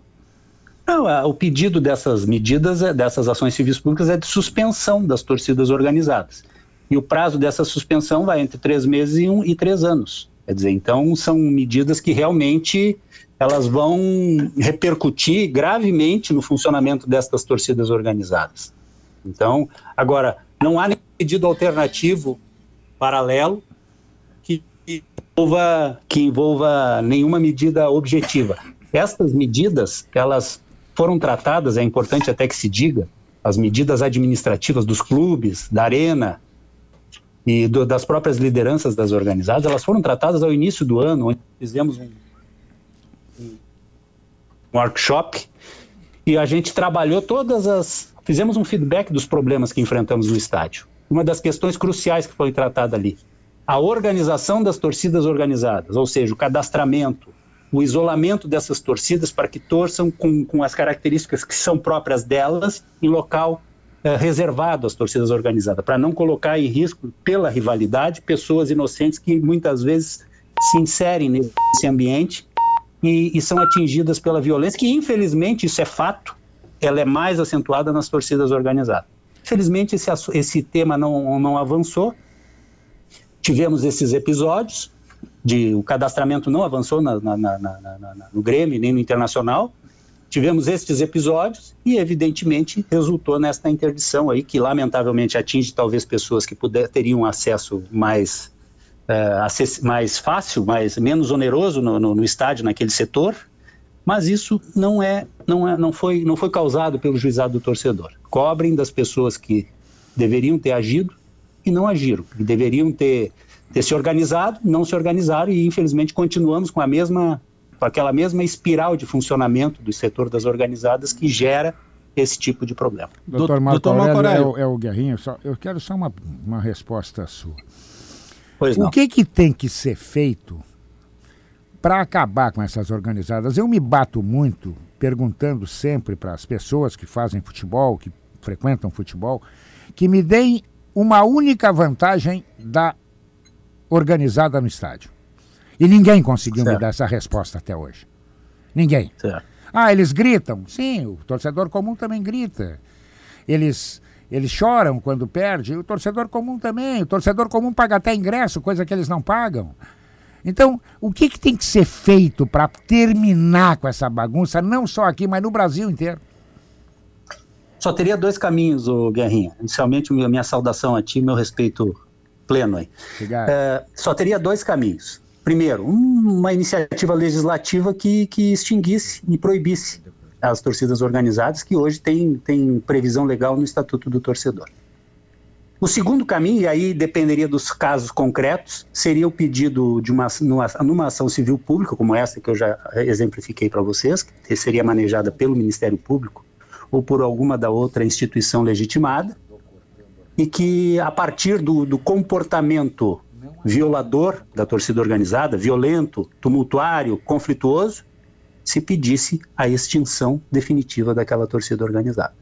Não, a- o pedido dessas medidas, é- dessas ações civis públicas, é de suspensão das torcidas organizadas. E o prazo dessa suspensão vai entre três meses e, um, e três anos. Quer dizer, então são medidas que realmente elas vão repercutir gravemente no funcionamento destas torcidas organizadas. Então, agora, não há nenhum pedido alternativo paralelo que envolva, que envolva nenhuma medida objetiva. Estas medidas, elas foram tratadas, é importante até que se diga, as medidas administrativas dos clubes, da arena e do- das próprias lideranças das organizadas, elas foram tratadas ao início do ano, onde fizemos um, um workshop e a gente trabalhou todas as. Fizemos um feedback dos problemas que enfrentamos no estádio. Uma das questões cruciais que foi tratada ali, a organização das torcidas organizadas, ou seja, o cadastramento, o isolamento dessas torcidas para que torçam com, com as características que são próprias delas em local eh, reservado às torcidas organizadas, para não colocar em risco, pela rivalidade, pessoas inocentes que muitas vezes se inserem nesse ambiente e, e são atingidas pela violência, que infelizmente, isso é fato, ela é mais acentuada nas torcidas organizadas. Infelizmente, esse, esse tema não, não avançou. Tivemos esses episódios, de, o cadastramento não avançou na, na, na, no Grêmio nem no Internacional. Tivemos estes episódios e, evidentemente, resultou nesta interdição aí, que lamentavelmente atinge talvez pessoas que puder, teriam acesso mais, uh, mais fácil, mais, menos oneroso no, no, no estádio, naquele setor, mas isso não é, não é, não foi, não foi causado pelo juizado do torcedor. Cobrem das pessoas que deveriam ter agido e não agiram, que deveriam ter, ter se organizado, não se organizaram e infelizmente continuamos com a mesma, com aquela mesma espiral de funcionamento do setor das organizadas que gera esse tipo de problema. Doutor Marco Aurélio, é, o, é o Guerrinho, só, eu quero só uma, uma resposta sua. Pois o que, que tem que ser feito para acabar com essas organizadas, eu me bato muito perguntando sempre para as pessoas que fazem futebol, que frequentam futebol, que me deem uma única vantagem da organizada no estádio. E ninguém conseguiu certo. me dar essa resposta até hoje. Ninguém. Certo. Ah, eles gritam. Sim, o torcedor comum também grita. Eles eles choram quando perde, o torcedor comum também. O torcedor comum paga até ingresso, coisa que eles não pagam. Então, o que, que tem que ser feito para terminar com essa bagunça, não só aqui, mas no Brasil inteiro? Só teria dois caminhos, o Guerrinha. Inicialmente, minha saudação a ti, meu respeito pleno aí. É, só teria dois caminhos. Primeiro, uma iniciativa legislativa que, que extinguisse e proibisse as torcidas organizadas, que hoje tem, tem previsão legal no Estatuto do Torcedor. O segundo caminho, e aí dependeria dos casos concretos, seria o pedido de uma numa, numa ação civil pública, como essa que eu já exemplifiquei para vocês, que seria manejada pelo Ministério Público ou por alguma da outra instituição legitimada, e que a partir do, do comportamento violador da torcida organizada, violento, tumultuário, conflituoso, se pedisse a extinção definitiva daquela torcida organizada.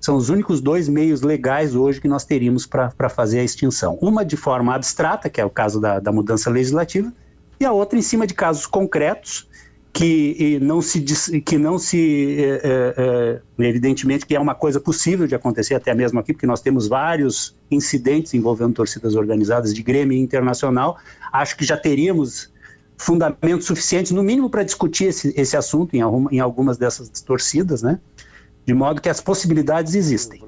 São os únicos dois meios legais hoje que nós teríamos para fazer a extinção. Uma de forma abstrata, que é o caso da, da mudança legislativa, e a outra em cima de casos concretos que não se que não se é, é, evidentemente que é uma coisa possível de acontecer até mesmo aqui porque nós temos vários incidentes envolvendo torcidas organizadas de Grêmio internacional acho que já teríamos fundamentos suficientes no mínimo para discutir esse, esse assunto em, em algumas dessas torcidas né de modo que as possibilidades existem.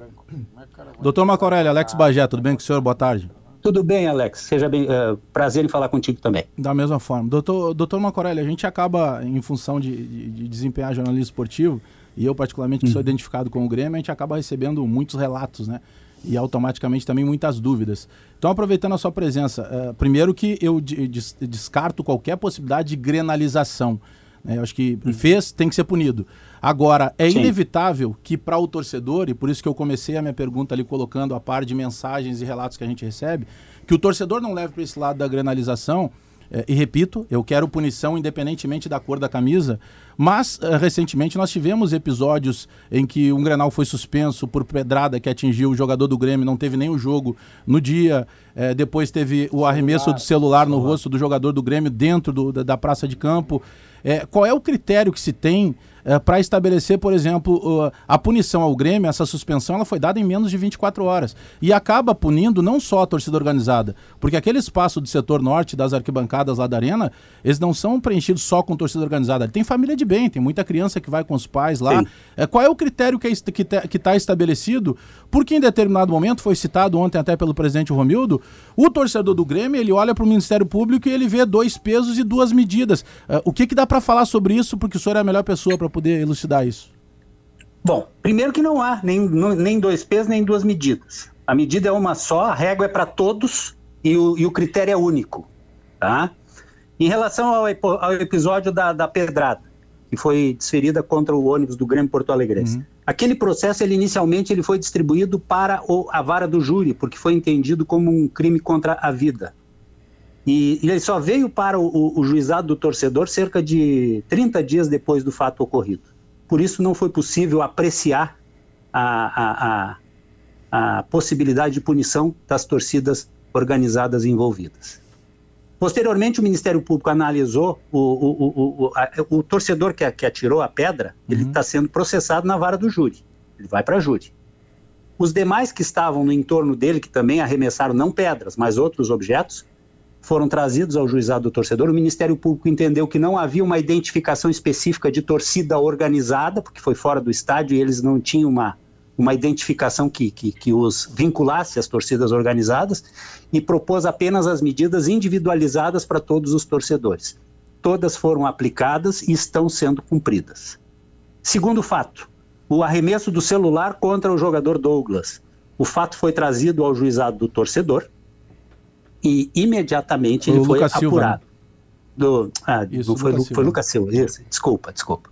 Doutor Macorelli, Alex Bagé, tudo bem com o senhor? Boa tarde. Tudo bem, Alex. Seja bem. Uh, prazer em falar contigo também. Da mesma forma. Doutor, doutor Macorelli, a gente acaba, em função de, de, de desempenhar jornalismo esportivo, e eu, particularmente, que sou uhum. identificado com o Grêmio, a gente acaba recebendo muitos relatos, né? E automaticamente também muitas dúvidas. Então, aproveitando a sua presença, uh, primeiro que eu descarto qualquer possibilidade de grenalização. Né? Eu acho que uhum. fez, tem que ser punido. Agora, é Sim. inevitável que para o torcedor, e por isso que eu comecei a minha pergunta ali colocando a par de mensagens e relatos que a gente recebe, que o torcedor não leve para esse lado da granalização. É, e repito, eu quero punição independentemente da cor da camisa, mas é, recentemente nós tivemos episódios em que um Grenal foi suspenso por pedrada que atingiu o jogador do Grêmio, não teve nem o jogo no dia. É, depois teve o arremesso do celular no rosto do jogador do Grêmio dentro do, da, da praça de campo. É, qual é o critério que se tem é, para estabelecer, por exemplo, a punição ao Grêmio, essa suspensão, ela foi dada em menos de 24 horas. E acaba punindo não só a torcida organizada, porque aquele espaço do setor norte das arquibancadas lá da Arena, eles não são preenchidos só com torcida organizada. Tem família de bem, tem muita criança que vai com os pais lá. É, qual é o critério que é está estabelecido? Porque em determinado momento, foi citado ontem até pelo presidente Romildo, o torcedor do Grêmio, ele olha para o Ministério Público e ele vê dois pesos e duas medidas. Uh, o que, que dá para falar sobre isso? Porque o senhor é a melhor pessoa para poder elucidar isso? Bom, primeiro que não há nem, nem dois pesos nem duas medidas. A medida é uma só, a régua é para todos e o, e o, critério é único. Tá? Em relação ao, ao episódio da, da, pedrada, que foi desferida contra o ônibus do Grêmio Porto Alegre. Uhum. Aquele processo, ele inicialmente ele foi distribuído para o, a vara do júri, porque foi entendido como um crime contra a vida. E, ele só veio para o, o, o, juizado do torcedor cerca de 30 dias depois do fato ocorrido. Por isso não foi possível apreciar a, a, a, a possibilidade de punição das torcidas organizadas envolvidas. Posteriormente, o Ministério Público analisou o, o, o, a, o torcedor que, que, atirou a pedra, uhum. ele está sendo processado na vara do júri. Ele vai para júri. Os demais que estavam no entorno dele, que também arremessaram não pedras, mas outros objetos, foram trazidos ao juizado do torcedor. O Ministério Público entendeu que não havia uma identificação específica de torcida organizada, porque foi fora do estádio e eles não tinham uma, uma identificação que, que, que os vinculasse às torcidas organizadas e propôs apenas as medidas individualizadas para todos os torcedores. Todas foram aplicadas e estão sendo cumpridas. Segundo fato, o arremesso do celular contra o jogador Douglas. O fato foi trazido ao juizado do torcedor e imediatamente foi ele foi Lucas apurado. Silva, né? do, ah, Isso, foi, Lucas foi Lucas Silva. Isso, desculpa, desculpa.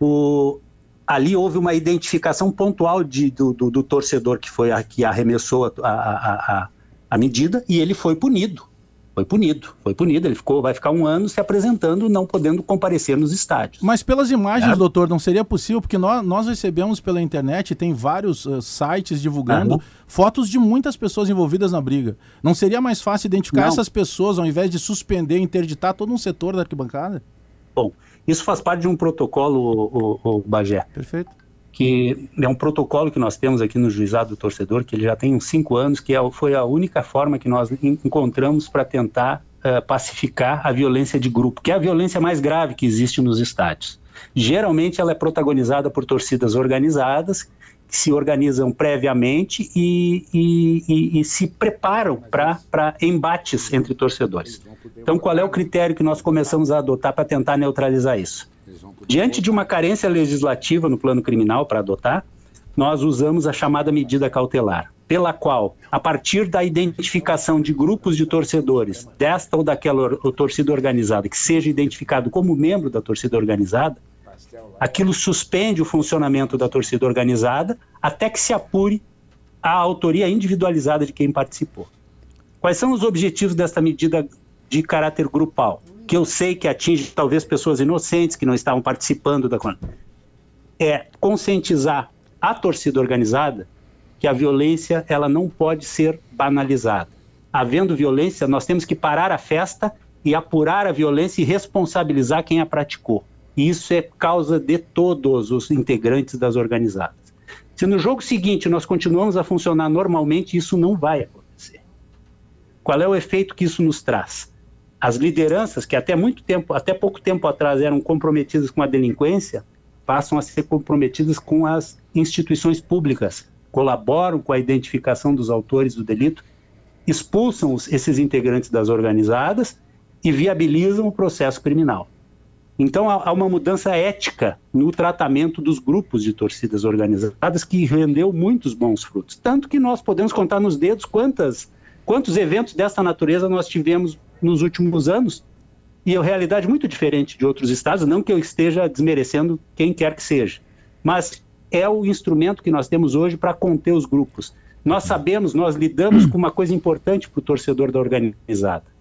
O, ali houve uma identificação pontual de, do, do, do, torcedor que foi a, que arremessou a, a, a, a medida e ele foi punido. Foi punido, foi punido. Ele ficou, vai ficar um ano se apresentando, não podendo comparecer nos estádios. Mas pelas imagens, é. doutor, não seria possível, porque nós, nós recebemos pela internet, tem vários uh, sites divulgando fotos de muitas pessoas envolvidas na briga. Não seria mais fácil identificar não. essas pessoas ao invés de suspender, interditar todo um setor da arquibancada? Bom, isso faz parte de um protocolo, o, o, o Bagé. Perfeito. Que é um protocolo que nós temos aqui no Juizado do Torcedor, que ele já tem uns cinco anos, que é, foi a única forma que nós encontramos para tentar uh, pacificar a violência de grupo, que é a violência mais grave que existe nos estádios. Geralmente ela é protagonizada por torcidas organizadas, se organizam previamente e, e, e, e se preparam para embates entre torcedores. Então, qual é o critério que nós começamos a adotar para tentar neutralizar isso? Diante de uma carência legislativa no plano criminal para adotar, nós usamos a chamada medida cautelar, pela qual, a partir da identificação de grupos de torcedores desta ou daquela torcida organizada que seja identificado como membro da torcida organizada, aquilo suspende o funcionamento da torcida organizada até que se apure a autoria individualizada de quem participou. Quais são os objetivos desta medida de caráter grupal, que eu sei que atinge talvez pessoas inocentes que não estavam participando da é conscientizar a torcida organizada que a violência ela não pode ser banalizada. Havendo violência, nós temos que parar a festa e apurar a violência e responsabilizar quem a praticou. E isso é causa de todos os integrantes das organizadas. Se no jogo seguinte nós continuamos a funcionar normalmente, isso não vai acontecer. Qual é o efeito que isso nos traz? as lideranças que até muito tempo, até pouco tempo atrás eram comprometidas com a delinquência, passam a ser comprometidas com as instituições públicas, colaboram com a identificação dos autores do delito, expulsam esses integrantes das organizadas e viabilizam o processo criminal. Então há, uma mudança ética no tratamento dos grupos de torcidas organizadas que rendeu muitos bons frutos. Tanto que nós podemos contar nos dedos quantas, quantos eventos dessa natureza nós tivemos nos últimos anos e a realidade muito diferente de outros estados, não que eu esteja desmerecendo quem quer que seja, mas é o instrumento que nós temos hoje para conter os grupos. Nós sabemos, nós lidamos com uma coisa importante para o torcedor da organizada.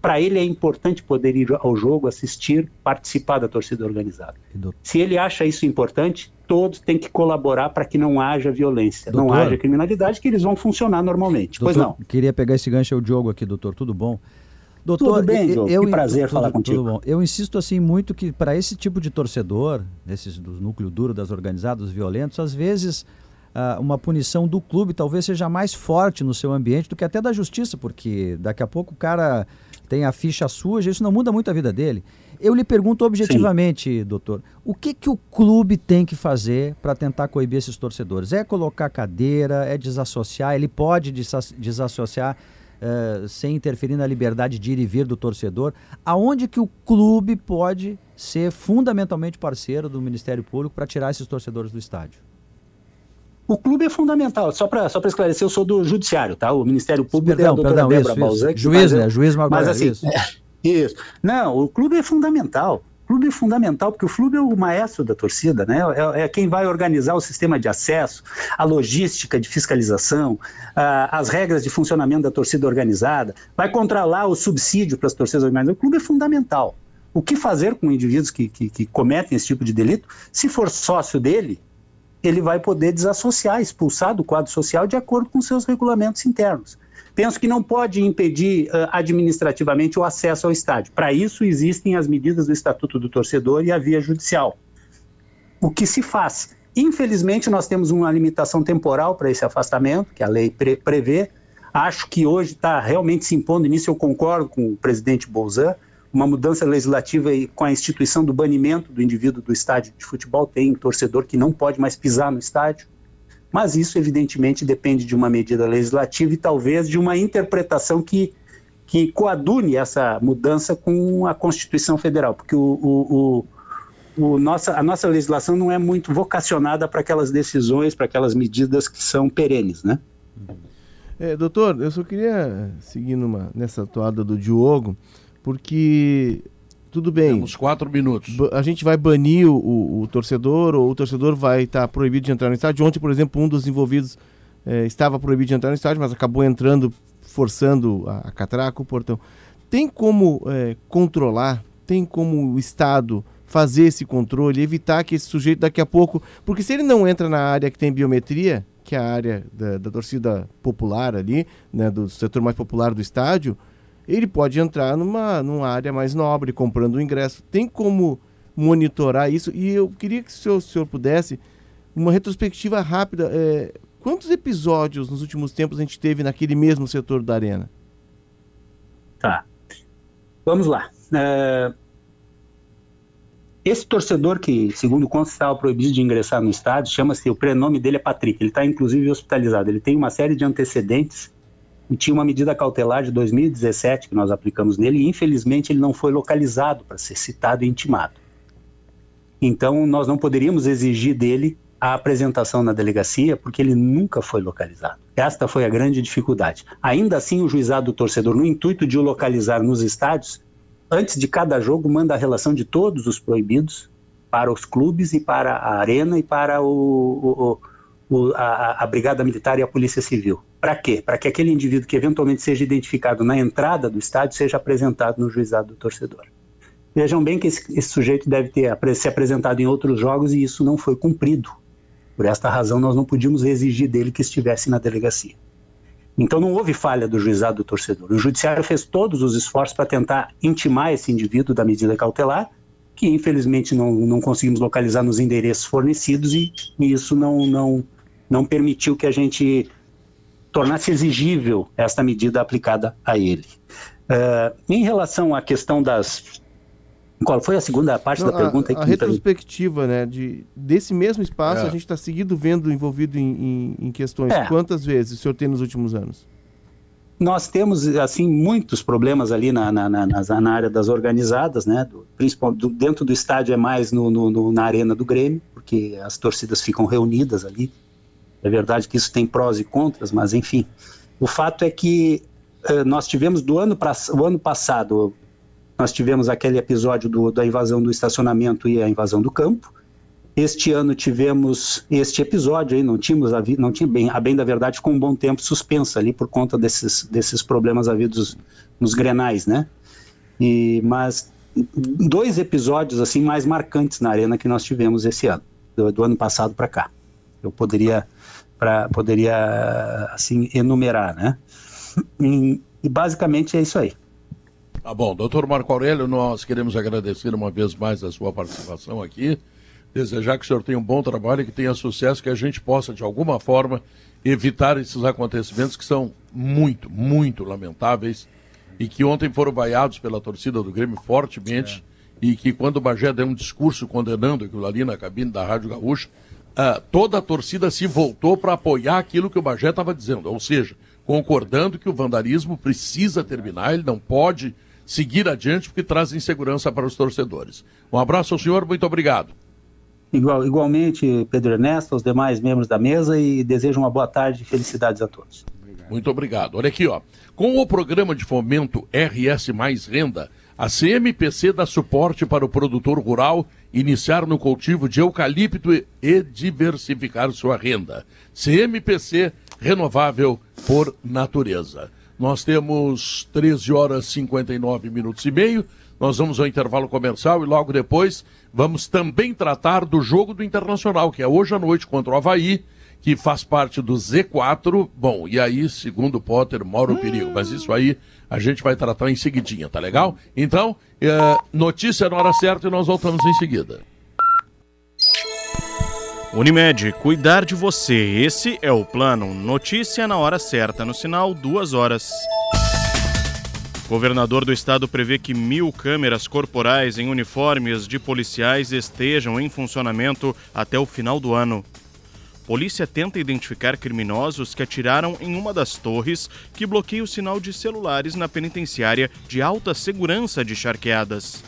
Para ele é importante poder ir ao jogo, assistir, participar da torcida organizada. Se ele acha isso importante, todos têm que colaborar para que não haja violência, doutor, não haja criminalidade, que eles vão funcionar normalmente. Doutor, pois não. Queria pegar esse gancho, é o Diogo aqui, doutor. Tudo bom? Doutor, tudo bem, eu, eu, que prazer falar contigo. Tudo bom. Eu insisto assim muito que para esse tipo de torcedor, desses do núcleo duro das organizadas violentos, às vezes uh, uma punição do clube talvez seja mais forte no seu ambiente do que até da justiça, porque daqui a pouco o cara tem a ficha suja, isso não muda muito a vida dele. Eu lhe pergunto objetivamente, Sim. doutor, o que, que o clube tem que fazer para tentar coibir esses torcedores? É colocar cadeira, é desassociar, ele pode desassociar uh, sem interferir na liberdade de ir e vir do torcedor, aonde que o clube pode ser fundamentalmente parceiro do Ministério Público para tirar esses torcedores do estádio? O clube é fundamental. Só para só esclarecer, eu sou do judiciário, tá? O Ministério Público perdão, é a perdão, Débora isso, Balzac. Isso. Juiz, né? Juiz Mas assim, isso. É, isso. Não, o clube é fundamental. O clube é fundamental porque o clube é o maestro da torcida, né? É, é quem vai organizar o sistema de acesso, a logística de fiscalização, as regras de funcionamento da torcida organizada, vai controlar o subsídio para as torcidas organizadas. O clube é fundamental. O que fazer com indivíduos que, que, que cometem esse tipo de delito? Se for sócio dele, ele vai poder desassociar, expulsar do quadro social de acordo com seus regulamentos internos. penso que não pode impedir uh, administrativamente o acesso ao estádio. Para isso existem as medidas do Estatuto do Torcedor e a via judicial. O que se faz? Infelizmente, nós temos uma limitação temporal para esse afastamento, que a lei pre prevê. Acho que hoje está realmente se impondo, nisso eu concordo com o presidente Bolzan, uma mudança legislativa com a instituição do banimento do indivíduo do estádio de futebol. Tem torcedor que não pode mais pisar no estádio. Mas isso, evidentemente, depende de uma medida legislativa e talvez de uma interpretação que, que coadune essa mudança com a Constituição Federal, porque o, o, o, o nossa, a nossa legislação não é muito vocacionada para aquelas decisões, para aquelas medidas que são perenes, né? É, doutor, eu só queria seguir numa, nessa toada do Diogo, porque tudo bem. Temos quatro minutos. A gente vai banir o, o, torcedor ou o torcedor vai estar tá proibido de entrar no estádio. Ontem, por exemplo, um dos envolvidos eh, estava proibido de entrar no estádio, mas acabou entrando, forçando a, a catraca, o portão. Tem como eh, controlar? Tem como o Estado fazer esse controle, evitar que esse sujeito daqui a pouco. Porque se ele não entra na área que tem biometria, que é a área da, da torcida popular ali, né, do setor mais popular do estádio ele pode entrar numa, numa área mais nobre, comprando o ingresso. Tem como monitorar isso? E eu queria que o senhor, o senhor pudesse, uma retrospectiva rápida. É, quantos episódios nos últimos tempos a gente teve naquele mesmo setor da arena? Tá. Vamos lá. É... Esse torcedor que, segundo consta, estava proibido de ingressar no estádio, chama-se, o prenome dele é Patrick. Ele está, inclusive, hospitalizado. Ele tem uma série de antecedentes e tinha uma medida cautelar de 2017 que nós aplicamos nele e infelizmente ele não foi localizado para ser citado e intimado. Então nós não poderíamos exigir dele a apresentação na delegacia porque ele nunca foi localizado. Esta foi a grande dificuldade. Ainda assim, o juizado do torcedor, no intuito de o localizar nos estádios, antes de cada jogo manda a relação de todos os proibidos para os clubes e para a arena e para o, o, o, a, a Brigada Militar e a Polícia Civil. Para quê? Para que aquele indivíduo que eventualmente seja identificado na entrada do estádio seja apresentado no juizado do torcedor. Vejam bem que esse, esse sujeito deve ter se apresentado em outros jogos e isso não foi cumprido. Por esta razão, nós não podíamos exigir dele que estivesse na delegacia. Então não houve falha do juizado do torcedor. O judiciário fez todos os esforços para tentar intimar esse indivíduo da medida cautelar, que infelizmente não, não conseguimos localizar nos endereços fornecidos e, e isso não, não, não permitiu que a gente tornasse exigível esta medida aplicada a ele. Uh, em relação à questão das. Qual foi a segunda parte Não, da pergunta? A, a retrospectiva, né? De, desse mesmo espaço, é. a gente está seguido vendo envolvido em, em, em questões. É. Quantas vezes o senhor tem nos últimos anos? Nós temos, assim, muitos problemas ali na, na, na, na área das organizadas, né? Do, principalmente do, dentro do estádio é mais no, no, no, na arena do Grêmio, porque as torcidas ficam reunidas ali é verdade que isso tem prós e contras, mas enfim. O fato é que uh, nós tivemos do ano, pra, o ano passado, nós tivemos aquele episódio do, da invasão do estacionamento e a invasão do campo. Este ano tivemos este episódio aí, não tínhamos, não tinha bem, a bem da verdade ficou um bom tempo suspensa ali por conta desses, desses problemas havidos nos grenais, né? E, mas dois episódios assim mais marcantes na arena que nós tivemos esse ano, do, do ano passado para cá. Eu poderia para poderia assim enumerar, né? E, e, basicamente é isso aí. Tá bom, doutor Marco Aurélio, nós queremos agradecer uma vez mais a sua participação aqui, desejar que o senhor tenha um bom trabalho e que tenha sucesso, que a gente possa, de alguma forma, evitar esses acontecimentos que são muito, muito lamentáveis e que ontem foram vaiados pela torcida do Grêmio fortemente é. e que quando o Bagé deu um discurso condenando aquilo ali na cabine da Rádio Gaúcha, uh, toda a torcida se voltou para apoiar aquilo que o Bagé estava dizendo, ou seja, concordando que o vandalismo precisa terminar, ele não pode seguir adiante porque traz insegurança para os torcedores. Um abraço ao senhor, muito obrigado. Igual, igualmente, Pedro Ernesto, aos demais membros da mesa e desejo uma boa tarde e felicidades a todos. Obrigado. Muito obrigado. Olha aqui, ó. Com o programa de fomento RS Mais Renda, a CMPC dá suporte para o produtor rural iniciar no cultivo de eucalipto e diversificar sua renda. CMPC renovável por natureza. Nós temos 13 horas e 59 minutos e meio. Nós vamos ao intervalo comercial e logo depois vamos também tratar do jogo do Internacional, que é hoje à noite contra o Havaí que faz parte do Z4. Bom, e aí, segundo Potter, mora o perigo. Mas isso aí a gente vai tratar em seguidinha, tá legal? Então, é, notícia na hora certa e nós voltamos em seguida. Unimed, cuidar de você. Esse é o plano. Notícia na hora certa, no sinal duas horas. Governador do estado prevê que mil câmeras corporais em uniformes de policiais estejam em funcionamento até o final do ano. Polícia tenta identificar criminosos que atiraram em uma das torres que bloqueia o sinal de celulares na penitenciária de alta segurança de Charqueadas.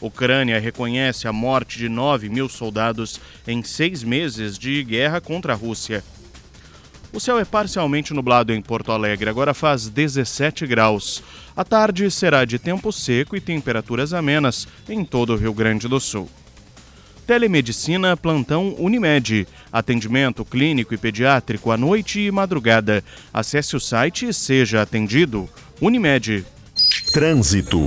Ucrânia reconhece a morte de 9 mil soldados em seis meses de guerra contra a Rússia. O céu é parcialmente nublado em Porto Alegre, agora faz 17 graus. A tarde será de tempo seco e temperaturas amenas em todo o Rio Grande do Sul. Telemedicina Plantão Unimed. Atendimento clínico e pediátrico à noite e madrugada. Acesse o site e seja atendido. Unimed. Trânsito.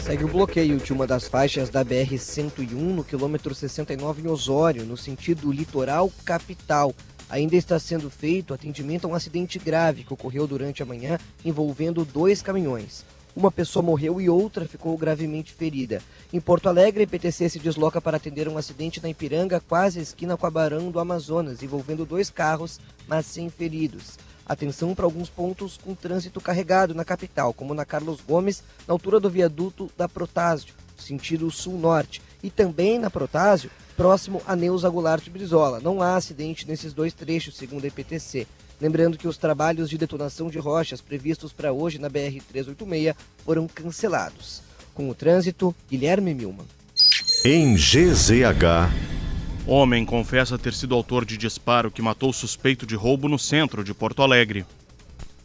Segue o bloqueio de uma das faixas da BR-101 no quilômetro 69 em Osório, no sentido litoral capital. Ainda está sendo feito atendimento a um acidente grave que ocorreu durante a manhã envolvendo dois caminhões. Uma pessoa morreu e outra ficou gravemente ferida. Em Porto Alegre, a IPTC se desloca para atender um acidente na Ipiranga, quase esquina com a Barão do Amazonas, envolvendo dois carros, mas sem feridos. Atenção para alguns pontos com trânsito carregado na capital, como na Carlos Gomes, na altura do viaduto da Protásio, sentido sul-norte, e também na Protásio, próximo a Neuza Goulart Brizola. Não há acidente nesses dois trechos, segundo a IPTC. Lembrando que os trabalhos de detonação de rochas previstos para hoje na BR-386 foram cancelados. Com o trânsito, Guilherme Milman. Em GZH. Homem confessa ter sido autor de disparo que matou suspeito de roubo no centro de Porto Alegre.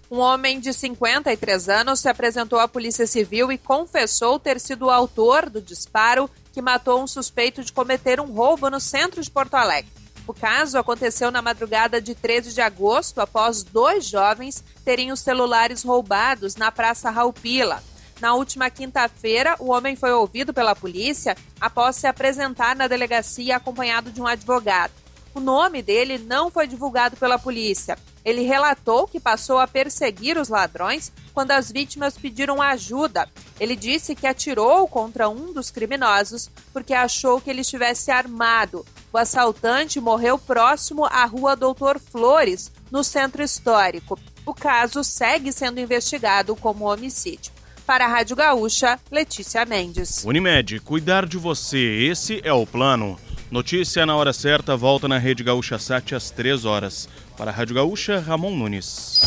Um homem de 53 anos se apresentou à Polícia Civil e confessou ter sido o autor do disparo que matou um suspeito de cometer um roubo no centro de Porto Alegre. O caso aconteceu na madrugada de 13 de agosto, após dois jovens terem os celulares roubados na Praça Raupila. Na última quinta-feira, o homem foi ouvido pela polícia após se apresentar na delegacia acompanhado de um advogado. O nome dele não foi divulgado pela polícia. Ele relatou que passou a perseguir os ladrões quando as vítimas pediram ajuda. Ele disse que atirou contra um dos criminosos porque achou que ele estivesse armado. O assaltante morreu próximo à rua Doutor Flores, no centro histórico. O caso segue sendo investigado como homicídio. Para a Rádio Gaúcha, Letícia Mendes. Unimed, cuidar de você, esse é o plano. Notícia na hora certa volta na Rede Gaúcha Sat às 3 horas. Para a Rádio Gaúcha, Ramon Nunes.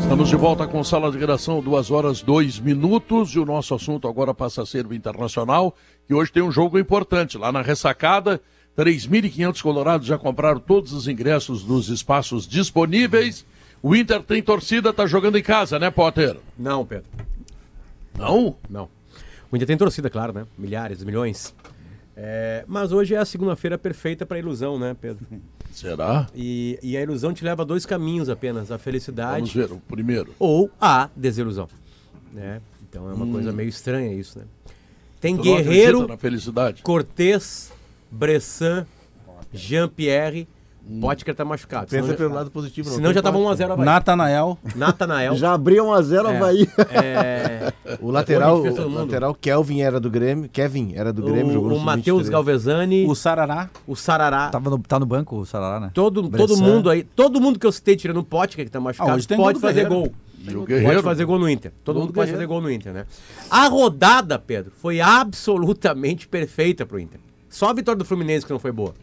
Estamos de volta com sala de redação, 2 horas 2 minutos, e o nosso assunto agora passa a ser o internacional, que hoje tem um jogo importante. Lá na ressacada, 3.500 colorados já compraram todos os ingressos nos espaços disponíveis. O Inter tem torcida, tá jogando em casa, né, Potter? Não, Pedro. Não? Não. O Inter tem torcida, claro, né? Milhares, milhões. É, mas hoje é a segunda-feira perfeita para ilusão, né, Pedro? Será? E, e, a ilusão te leva a dois caminhos apenas: a felicidade. Vamos ver, o primeiro. Ou a desilusão. Né? Então é uma hum. coisa meio estranha isso, né? Tem tu Guerreiro, na felicidade. Cortez, Bressan, Jean-Pierre. Hum. Potker tá machucado. Pensa senão pelo já, lado positivo. Senão já tava 1x0 Havaí. Natanael. Natanael. já abriu 1x0 É. Havaí. É, O lateral, o mundo. lateral Kelvin era do Grêmio. Kevin era do Grêmio, jogou o, o Matheus Sub-23. Galvezani, O Sarará. o Sarará. Tava no, tá no banco o Sarará, né? Todo, todo mundo aí, todo mundo que eu citei tirando o Potker, que tá machucado, Ah, pode fazer Guerreiro. gol. O Pode fazer gol no Inter. Todo mundo do pode fazer gol no Inter, né? A rodada, Pedro, foi absolutamente perfeita pro Inter. Só a vitória do Fluminense que não foi boa.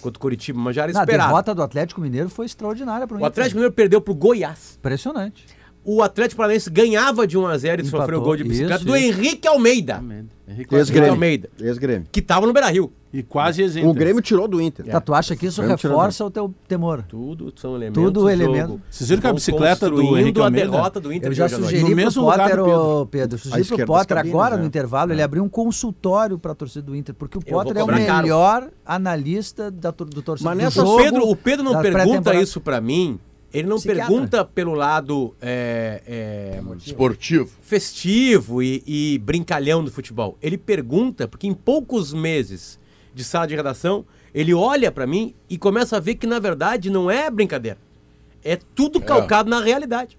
Contra o Curitiba, mas já era esperado. derrota do Atlético Mineiro foi extraordinária pro O Inter. Atlético Mineiro perdeu pro Goiás. Impressionante. O Atlético Paranaense ganhava de 1 a 0 e Empatou. sofreu gol de bicicleta Isso, do isso. Henrique Almeida, Henrique Ex-Grêmio. Almeida, Ex-Grêmio. que tava no Beira-Rio. E quase ex O Grêmio tirou do Inter. Tá, tu acha que isso reforça o teu temor? Tudo são elementos Tudo do elemento. Vocês viram que a bicicleta do Henrique a Almeida? derrota do Inter Eu já hoje à noite. sugeri No pro mesmo lugar Potter, do Pedro. ô, Pedro, sugeri pro esquerda das Potter agora né? no intervalo, É. ele abriu um consultório pra torcida do Inter, porque o vou Potter é o cobrar caro. melhor analista da, tor- do torcedor Mas do nessa- jogo Pedro, o Pedro não da pergunta pré-temporada. isso pra mim Ele não Psiquiatra. pergunta pelo lado é, é, Esportivo. festivo e, e brincalhão do futebol. Ele pergunta porque em poucos meses de sala de redação, ele olha pra mim e começa a ver que na verdade não é brincadeira. É tudo calcado na realidade.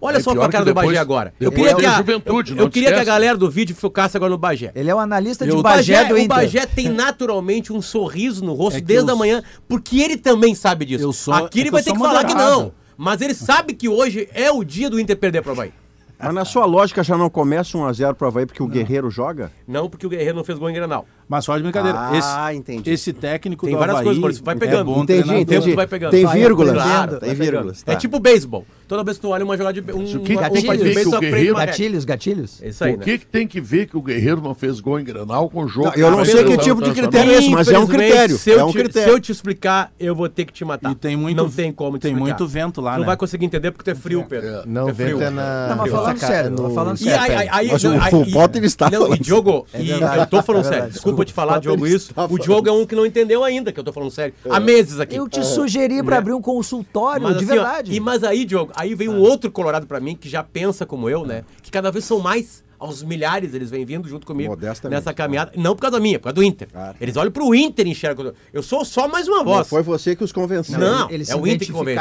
Olha É só pra cara do Bagé agora. Eu depois queria, que a, juventude, eu, eu queria que a galera do vídeo focasse agora no Bagé. Ele é o analista de O Bagé, Bagé, do o Inter. Bagé tem naturalmente um sorriso no rosto É desde eu a manhã, porque ele também sabe disso. Eu sou- Aqui é ele vai eu ter que falar que moderado. não. Mas ele sabe que hoje é o dia do Inter perder pro Bahia. Mas na sua lógica já não começa 1x0 pro Havaí porque o Guerreiro joga? Não porque o Guerreiro não fez gol em Grenal. Mas só de brincadeira. Ah, esse, entendi. esse técnico Tem do várias Havaí coisas, Maurício. Vai é pegando. bom Entendi, treinador. entendi. Tu vai pegando. Tem vírgulas. Claro, tem vírgulas. pegando. É tá. tipo beisebol. Toda vez que tu olha uma jogada de um, que- uma, que uma o Guerreiro-. Gatilhos, gatilhos. É isso aí, o né? que, que tem que ver que o Guerreiro não fez gol em Granal com o jogo? Não, eu não que sei que tá tipo de critério é esse, mas é um critério, Se eu, é um te, critério. se eu te explicar, eu vou ter que te matar. E tem muito, Não tem como te Tem explicar. muito vento lá, Tu não né? vai conseguir entender porque tu é frio, Pedro. Não, Tu é frio. vento é na. Não, mas falando Saca- sério, no- falando E aí, aí, Mas não, o- aí- o Potter está não, falando E Diogo, É e eu tô falando é sério. Desculpa te falar, Diogo, isso. O. Diogo é um que não entendeu ainda que eu tô falando sério. Há meses aqui. Eu te sugeri pra Né? abrir um consultório, Mas, de assim, ó, verdade. e, mas aí, Diogo, aí vem um outro colorado pra mim que já pensa como eu, né? Que cada vez são mais. Aos milhares eles vêm vindo junto comigo Modestamente, nessa caminhada. Não por causa da minha, por causa do Inter. Claro. Eles olham pro Inter e enxergam. Eu sou só mais uma Não voz. foi você que os convenceu. Não, eles é se o Inter que convence.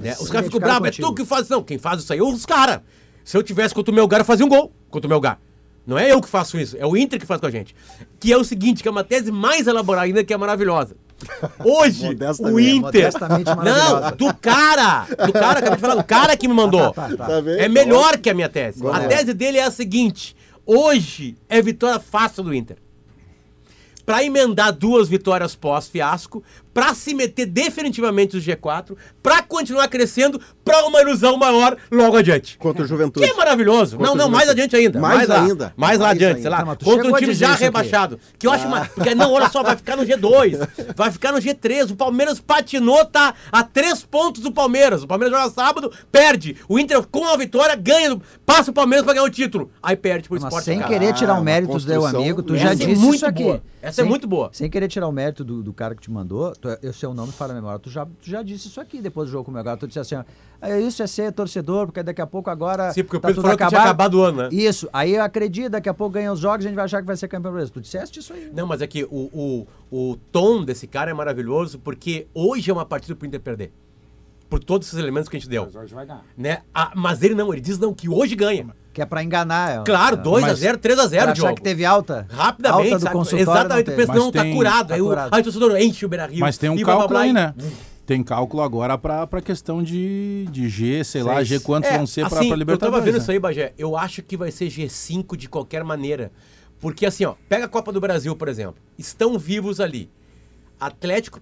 Né? Os caras ficam bravos, é tu que faz. Não, quem faz isso aí é os caras. Se eu tivesse contra o Melgar, eu fazia um gol contra o Melgar. Não é eu que faço isso, é o Inter que faz com a gente. Que é o seguinte, que é uma tese mais elaborada ainda, que é maravilhosa. Hoje, o. Inter... Não, do cara, do cara, acabei de falar, do cara que me mandou. Tá, tá, tá. Tá vendo? É melhor que a minha tese. A Vamos lá. tese dele é a seguinte: hoje é vitória fácil do Inter. Pra emendar duas vitórias pós-fiasco, pra se meter definitivamente no G4, pra continuar crescendo, pra uma ilusão maior logo adiante. Contra o Juventude. Que é maravilhoso. Contra não, não, mais adiante ainda. Mais lá, ainda. Mais lá Mais adiante, ainda. sei lá. Não, contra um time já isso aqui. rebaixado. Que eu acho mais. Porque, não, olha só, vai ficar no G2. Vai ficar no G3. O Palmeiras patinou, tá a três pontos do Palmeiras. O Palmeiras joga sábado, perde. O Inter, com a vitória, ganha. Passa o Palmeiras pra ganhar o título. Aí perde pro Mas Sport. sem cara. querer tirar Ah, o mérito do teu amigo, tu Essa já é disse muito isso aqui. boa. Essa é muito boa. Sem querer tirar o mérito do, do cara que te mandou, eu sei o nome fala a memória, tu já, tu já disse isso aqui depois do jogo com o Melgar. Tu disse assim, ó, "É, isso é ser torcedor, porque daqui a pouco agora Sim, porque o tá Pedro tudo falou que tinha acabado o ano, né? Isso, aí eu acredito, daqui a pouco ganha os jogos, a gente vai achar que vai ser campeão brasileiro. Tu disseste isso aí. Não, mas é que o, o, o tom desse cara é maravilhoso, porque hoje é uma partida pro Inter perder. Por todos esses elementos que a gente deu. Hoje vai ganhar. Né? Ah, mas ele não, ele diz não, que hoje ganha. Que é pra enganar. Claro, É. 2x0, Pra 3x0, achar Diogo. que teve alta. Rapidamente, alta do sabe? consultório Exatamente, não pensa, teve. não, tá tem- curado. tá aí, o, curado. aí o torcedor enche o Beira Rio. Mas tem um blá, cálculo blá, aí, né? Tem cálculo agora pra, pra questão de, de G, sei lá, G quantos É, vão ser pra, assim, pra Libertadores. Eu tava vendo né? isso aí, Bagé. Eu acho que vai ser G5 de qualquer maneira. Porque assim, ó, pega a Copa do Brasil, por exemplo. Estão vivos ali. Atlético.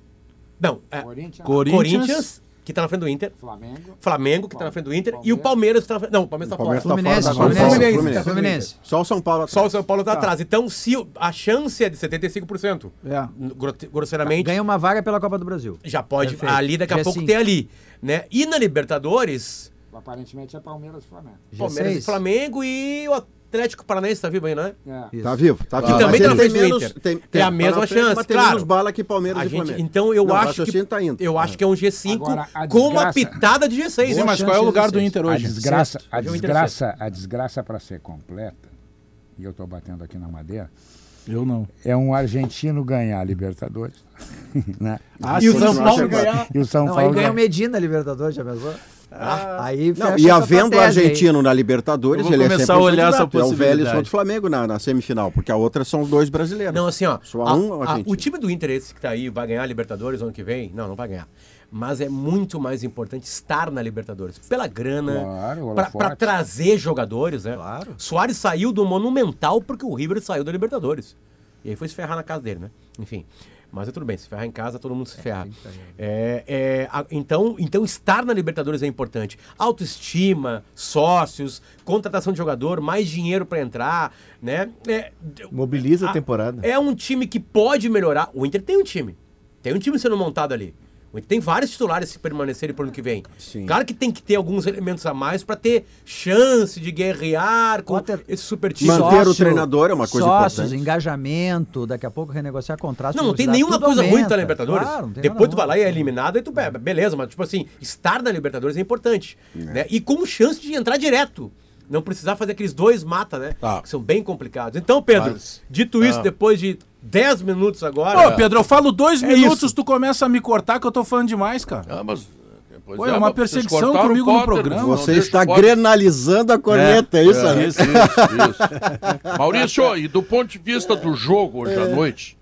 Não, é, Corinthians, Corinthians, Corinthians, que tá na frente do Inter. Flamengo. Flamengo, que tá na frente do Inter. E o Palmeiras, que tá na frente. Não, o Palmeiras tá Palmeiras fora. tá Fluminense, fora da Fluminense. Fluminense, Fluminense. Fluminense. Só o São Paulo. Só o São Paulo tá atrás. Então, se o- a chance é de 75%, É. gro- grosseiramente, Ganha uma vaga pela Copa do Brasil. já pode Perfeito. ali daqui a G5. pouco ter ali, né? E na Libertadores, Aparentemente é Palmeiras e Flamengo. Palmeiras e G6. Flamengo e o Atlético Paranaense tá vivo aí, né? É. Isso. Tá vivo, tá vivo. também tá na tem do menos, Inter. tem, É a mesma na frente, chance, mas tem claro. menos bala que Palmeiras A e gente, Flamengo. então eu Não, o acho que tá indo. eu acho que é um G5 Agora, a com uma desgraça- pitada de G6. Sim, hein? mas qual é o lugar do Inter A hoje? desgraça, a é o Inter desgraça, a desgraça para ser completa, e eu estou batendo aqui na madeira, Eu não. é um argentino ganhar a Libertadores. né? Ah, E o sim, São sim, Paulo ganhar. E o São Não, aí Paulo ganha o ganhar. Medina Libertadores, já pensou? Ah. aí Não, e havendo o tese aí. argentino na Libertadores, ele é começar sempre a um olhar essa candidato. É o possibilidade. Vélez contra o Flamengo na, na semifinal, porque a outra são os dois brasileiros. Não, assim, ó. Só a- um a- argentino. o time do Inter, esse que tá aí, vai ganhar a Libertadores ano que vem? Não, não vai ganhar. Mas é muito mais importante estar na Libertadores. Pela grana, Claro, holofote. trazer jogadores, né? Claro. Soares saiu do Monumental porque o River saiu da Libertadores. E aí foi se ferrar na casa dele, né? Enfim. Mas é tudo bem, se ferrar em casa, todo mundo se ferra. É, é, a- então, então, estar na Libertadores é importante. Autoestima, sócios, contratação de jogador, mais dinheiro pra entrar, né? É, Mobiliza a Ah, temporada. é um time que pode melhorar. O Inter tem um time. Tem um time sendo montado ali. O Inter tem vários titulares se permanecerem pro ano que vem. Sim. Claro que tem que ter alguns elementos a mais pra ter chance de guerrear com esse super time. Manter o treinador é uma coisa sócios, importante. engajamento, daqui a pouco renegociar contratos. Não, não tem nenhuma coisa ruim aumenta. estar na Libertadores. Claro, não tem Depois tu vai lá ruim. e é eliminado, aí tu pega. Beleza, mas tipo assim, estar na Libertadores é importante. Né? E com chance de entrar direto. Não precisar fazer aqueles dois mata, né? Tá. Que são bem complicados. Então, Pedro, Mas- dito isso, Ah. depois de 10 minutos agora. Ô, Pedro, eu falo dois É minutos, isso. tu começa a me cortar que eu tô falando demais, cara. Ah, mas. pois Pô, é uma mas vocês perseguição comigo no programa. Você está grenalizando a corneta, é, isso, É, isso, isso, isso. Maurício, e do ponto de vista do jogo hoje à noite,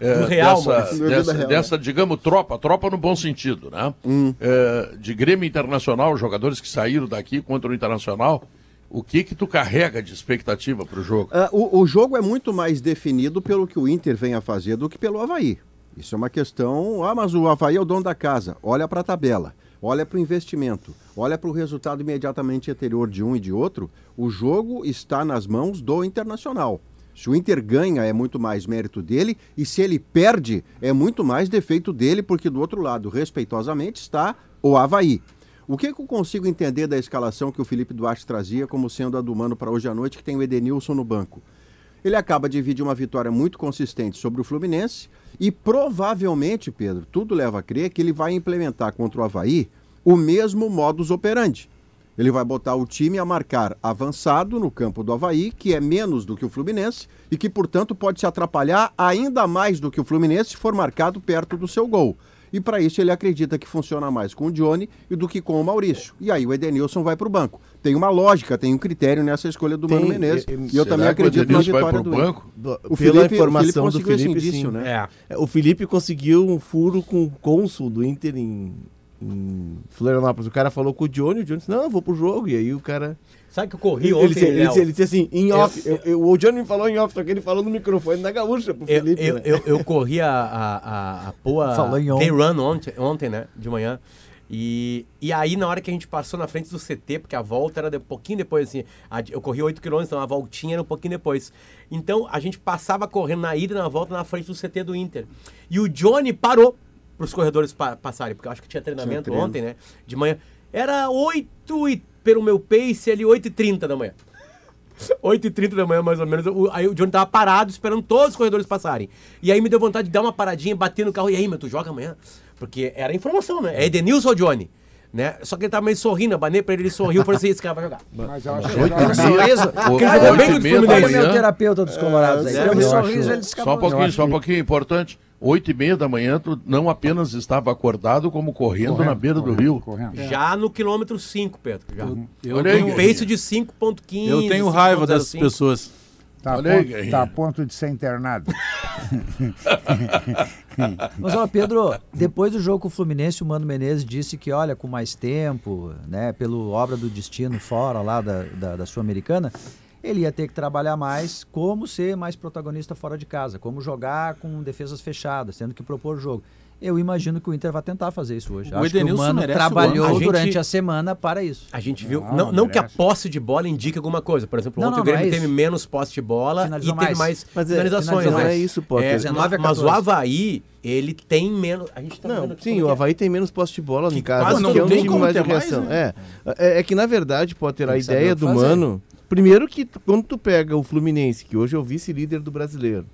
é, Do real, dessa, dessa, real. dessa, digamos, tropa, tropa no bom sentido, né? É, de Grêmio Internacional, jogadores que saíram daqui contra o Internacional, o que que tu carrega de expectativa para o jogo? Ah, o, o jogo é muito mais definido pelo que o Inter vem a fazer do que pelo Havaí. Isso é uma questão. Ah, mas o Havaí é o dono da casa. Olha para a tabela, olha para o investimento, olha para o resultado imediatamente anterior de um e de outro. O jogo está nas mãos do Internacional. Se o Inter ganha, é muito mais mérito dele, e se ele perde, é muito mais defeito dele, porque do outro lado, respeitosamente, está o Havaí. O que, que eu consigo entender da escalação que o Felipe Duarte trazia como sendo a do Mano para hoje à noite, que tem o Edenilson no banco? Ele acaba de dividir uma vitória muito consistente sobre o Fluminense e provavelmente, Pedro, tudo leva a crer que ele vai implementar contra o Havaí o mesmo modus operandi. Ele vai botar o time a marcar avançado no campo do Havaí, que é menos do que o Fluminense e que, portanto, pode se atrapalhar ainda mais do que o Fluminense se for marcado perto do seu gol. E para isso ele acredita que funciona mais com o Johnny do que com o Maurício. E aí o Edenilson vai para o banco. Tem uma lógica, tem um critério nessa escolha do Tem, Mano Menezes. e- eu também o acredito na vitória do banco? Do- O pela Felipe- o informação Felipe do Felipe, indício, né? É. É, O Felipe conseguiu um furo com o cônsul do Inter em, em Florianópolis. O cara falou com o Johnny, o Johnny disse, não, eu vou pro jogo. E aí o cara... Sabe que eu corri Ele, ontem, disse, ele, disse, ele disse assim, em off. eu- eu- o Johnny me falou em off, só que ele falou no microfone da gaúcha pro Eu, Felipe. eu, né? eu, eu corri a, a, a, a Poa Falou em on. Day Run ontem, ontem, né? De manhã. E, e aí, na hora que a gente passou na frente do CT, porque a volta era de, um pouquinho depois, assim, a- eu corri 8 km, então a voltinha era um pouquinho depois. Então, a gente passava correndo na ida e na volta na frente do CT do Inter. E o Johnny parou para os corredores pa- passarem, porque eu acho que tinha treinamento treino. ontem, né? De manhã. Era 8 e, pelo meu pace, ali 8 e 30 da manhã. 8 e 30 da manhã, mais ou menos. o- aí o Johnny tava parado, esperando todos os corredores passarem. E aí me deu vontade de dar uma paradinha, bater no carro. E aí, meu, tu joga amanhã? Porque era informação, né? É Edenilson ou Johnny? Né? Só que ele tava meio sorrindo, eu banei pra ele, ele sorriu e falei assim, esse cara vai jogar. Mas eu acho que Oito agora- e meia- Porque ele o- jogou oito bem contra o meia da Fluminense. Olha o meu terapeuta dos colorados aí. É, Pelo eu sorriso ele Só um escapou. pouquinho, Eu só um pouquinho importante. Oito e meia da manhã, tu não apenas estava acordado, como correndo, na beira do correndo, rio. Correndo. Já no quilômetro 5, Pedro. Já. Eu Olha aí, tenho, Um pace de 5.15. eu tenho raiva dessas 5.05. pessoas. Tá, a ponto, tá a ponto de ser internado. Mas, ó, Pedro, depois do jogo com o Fluminense, o Mano Menezes disse que, olha, com mais tempo, né, pelo obra do destino fora lá da, da, da Sul-Americana, ele ia ter que trabalhar mais como ser mais protagonista fora de casa, como jogar com defesas fechadas, tendo que propor o jogo. Eu imagino que o Inter vai tentar fazer isso hoje. O Acho que o Edenilson Mano trabalhou. A gente- durante a semana para isso. A gente viu. Não, Não, não que a posse de bola indique alguma coisa. Por exemplo, Não, ontem não, o Grêmio não é teve menos posse de bola Finalizou e teve mais. mais Mas é- finalizações. finalizou né? Não é isso, Potter. É, 19 a mas o 14. Havaí, ele tem menos. A gente tá vendo Não, sim, o que é. Havaí tem menos posse de bola Que em casa, quase que não é um tem como mais ter mais, reação. né? É. é, é que na verdade, Potter, a Tem que saber ideia que do fazer. Mano, primeiro que quando tu pega o Fluminense, que hoje é o vice-líder do brasileiro,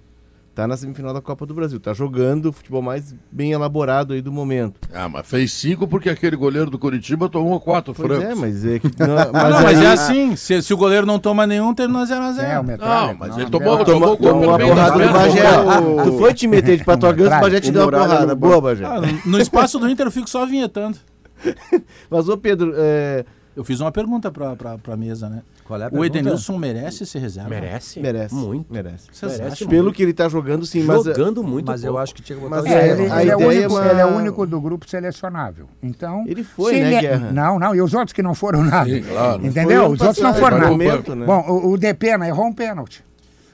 tá na semifinal da Copa do Brasil, tá jogando o futebol mais bem elaborado aí do momento. Ah, mas fez cinco porque aquele goleiro do Curitiba tomou quatro Pois francos. é, mas é que não, Mas, não, mas aí- é assim, se, se o goleiro não toma nenhum, termina 0x0. É, o metralha. Não, mas não, ele tomou- não. tomou- Tomou, tomou uma porrada do. Bagé. O- Tu foi te meter de patogança, o Bagé te deu uma porrada. Boa. Bagé. Ah, no- no espaço do Inter eu fico só vinhetando. Mas, ô Pedro, é, Eu fiz uma pergunta pra, pra, pra mesa, né? Qual é a O pergunta? Edenilson merece ser reserva? Merece? merece. Muito. Merece. Vocês Merece acham? Pelo que ele tá jogando, sim, mas... Jogando muito. Mas eu pouco. acho que tinha que botar Mas o É, É, ele, a ele é o ideia é único, uma- ele é o único do grupo selecionável. Então, Ele foi, né, ele é- Guerra? Não, não, e os outros que não foram nada. Sim, claro. Entendeu? Os outros não foram nada. é momento, né? Bom, o, o Depena errou um pênalti.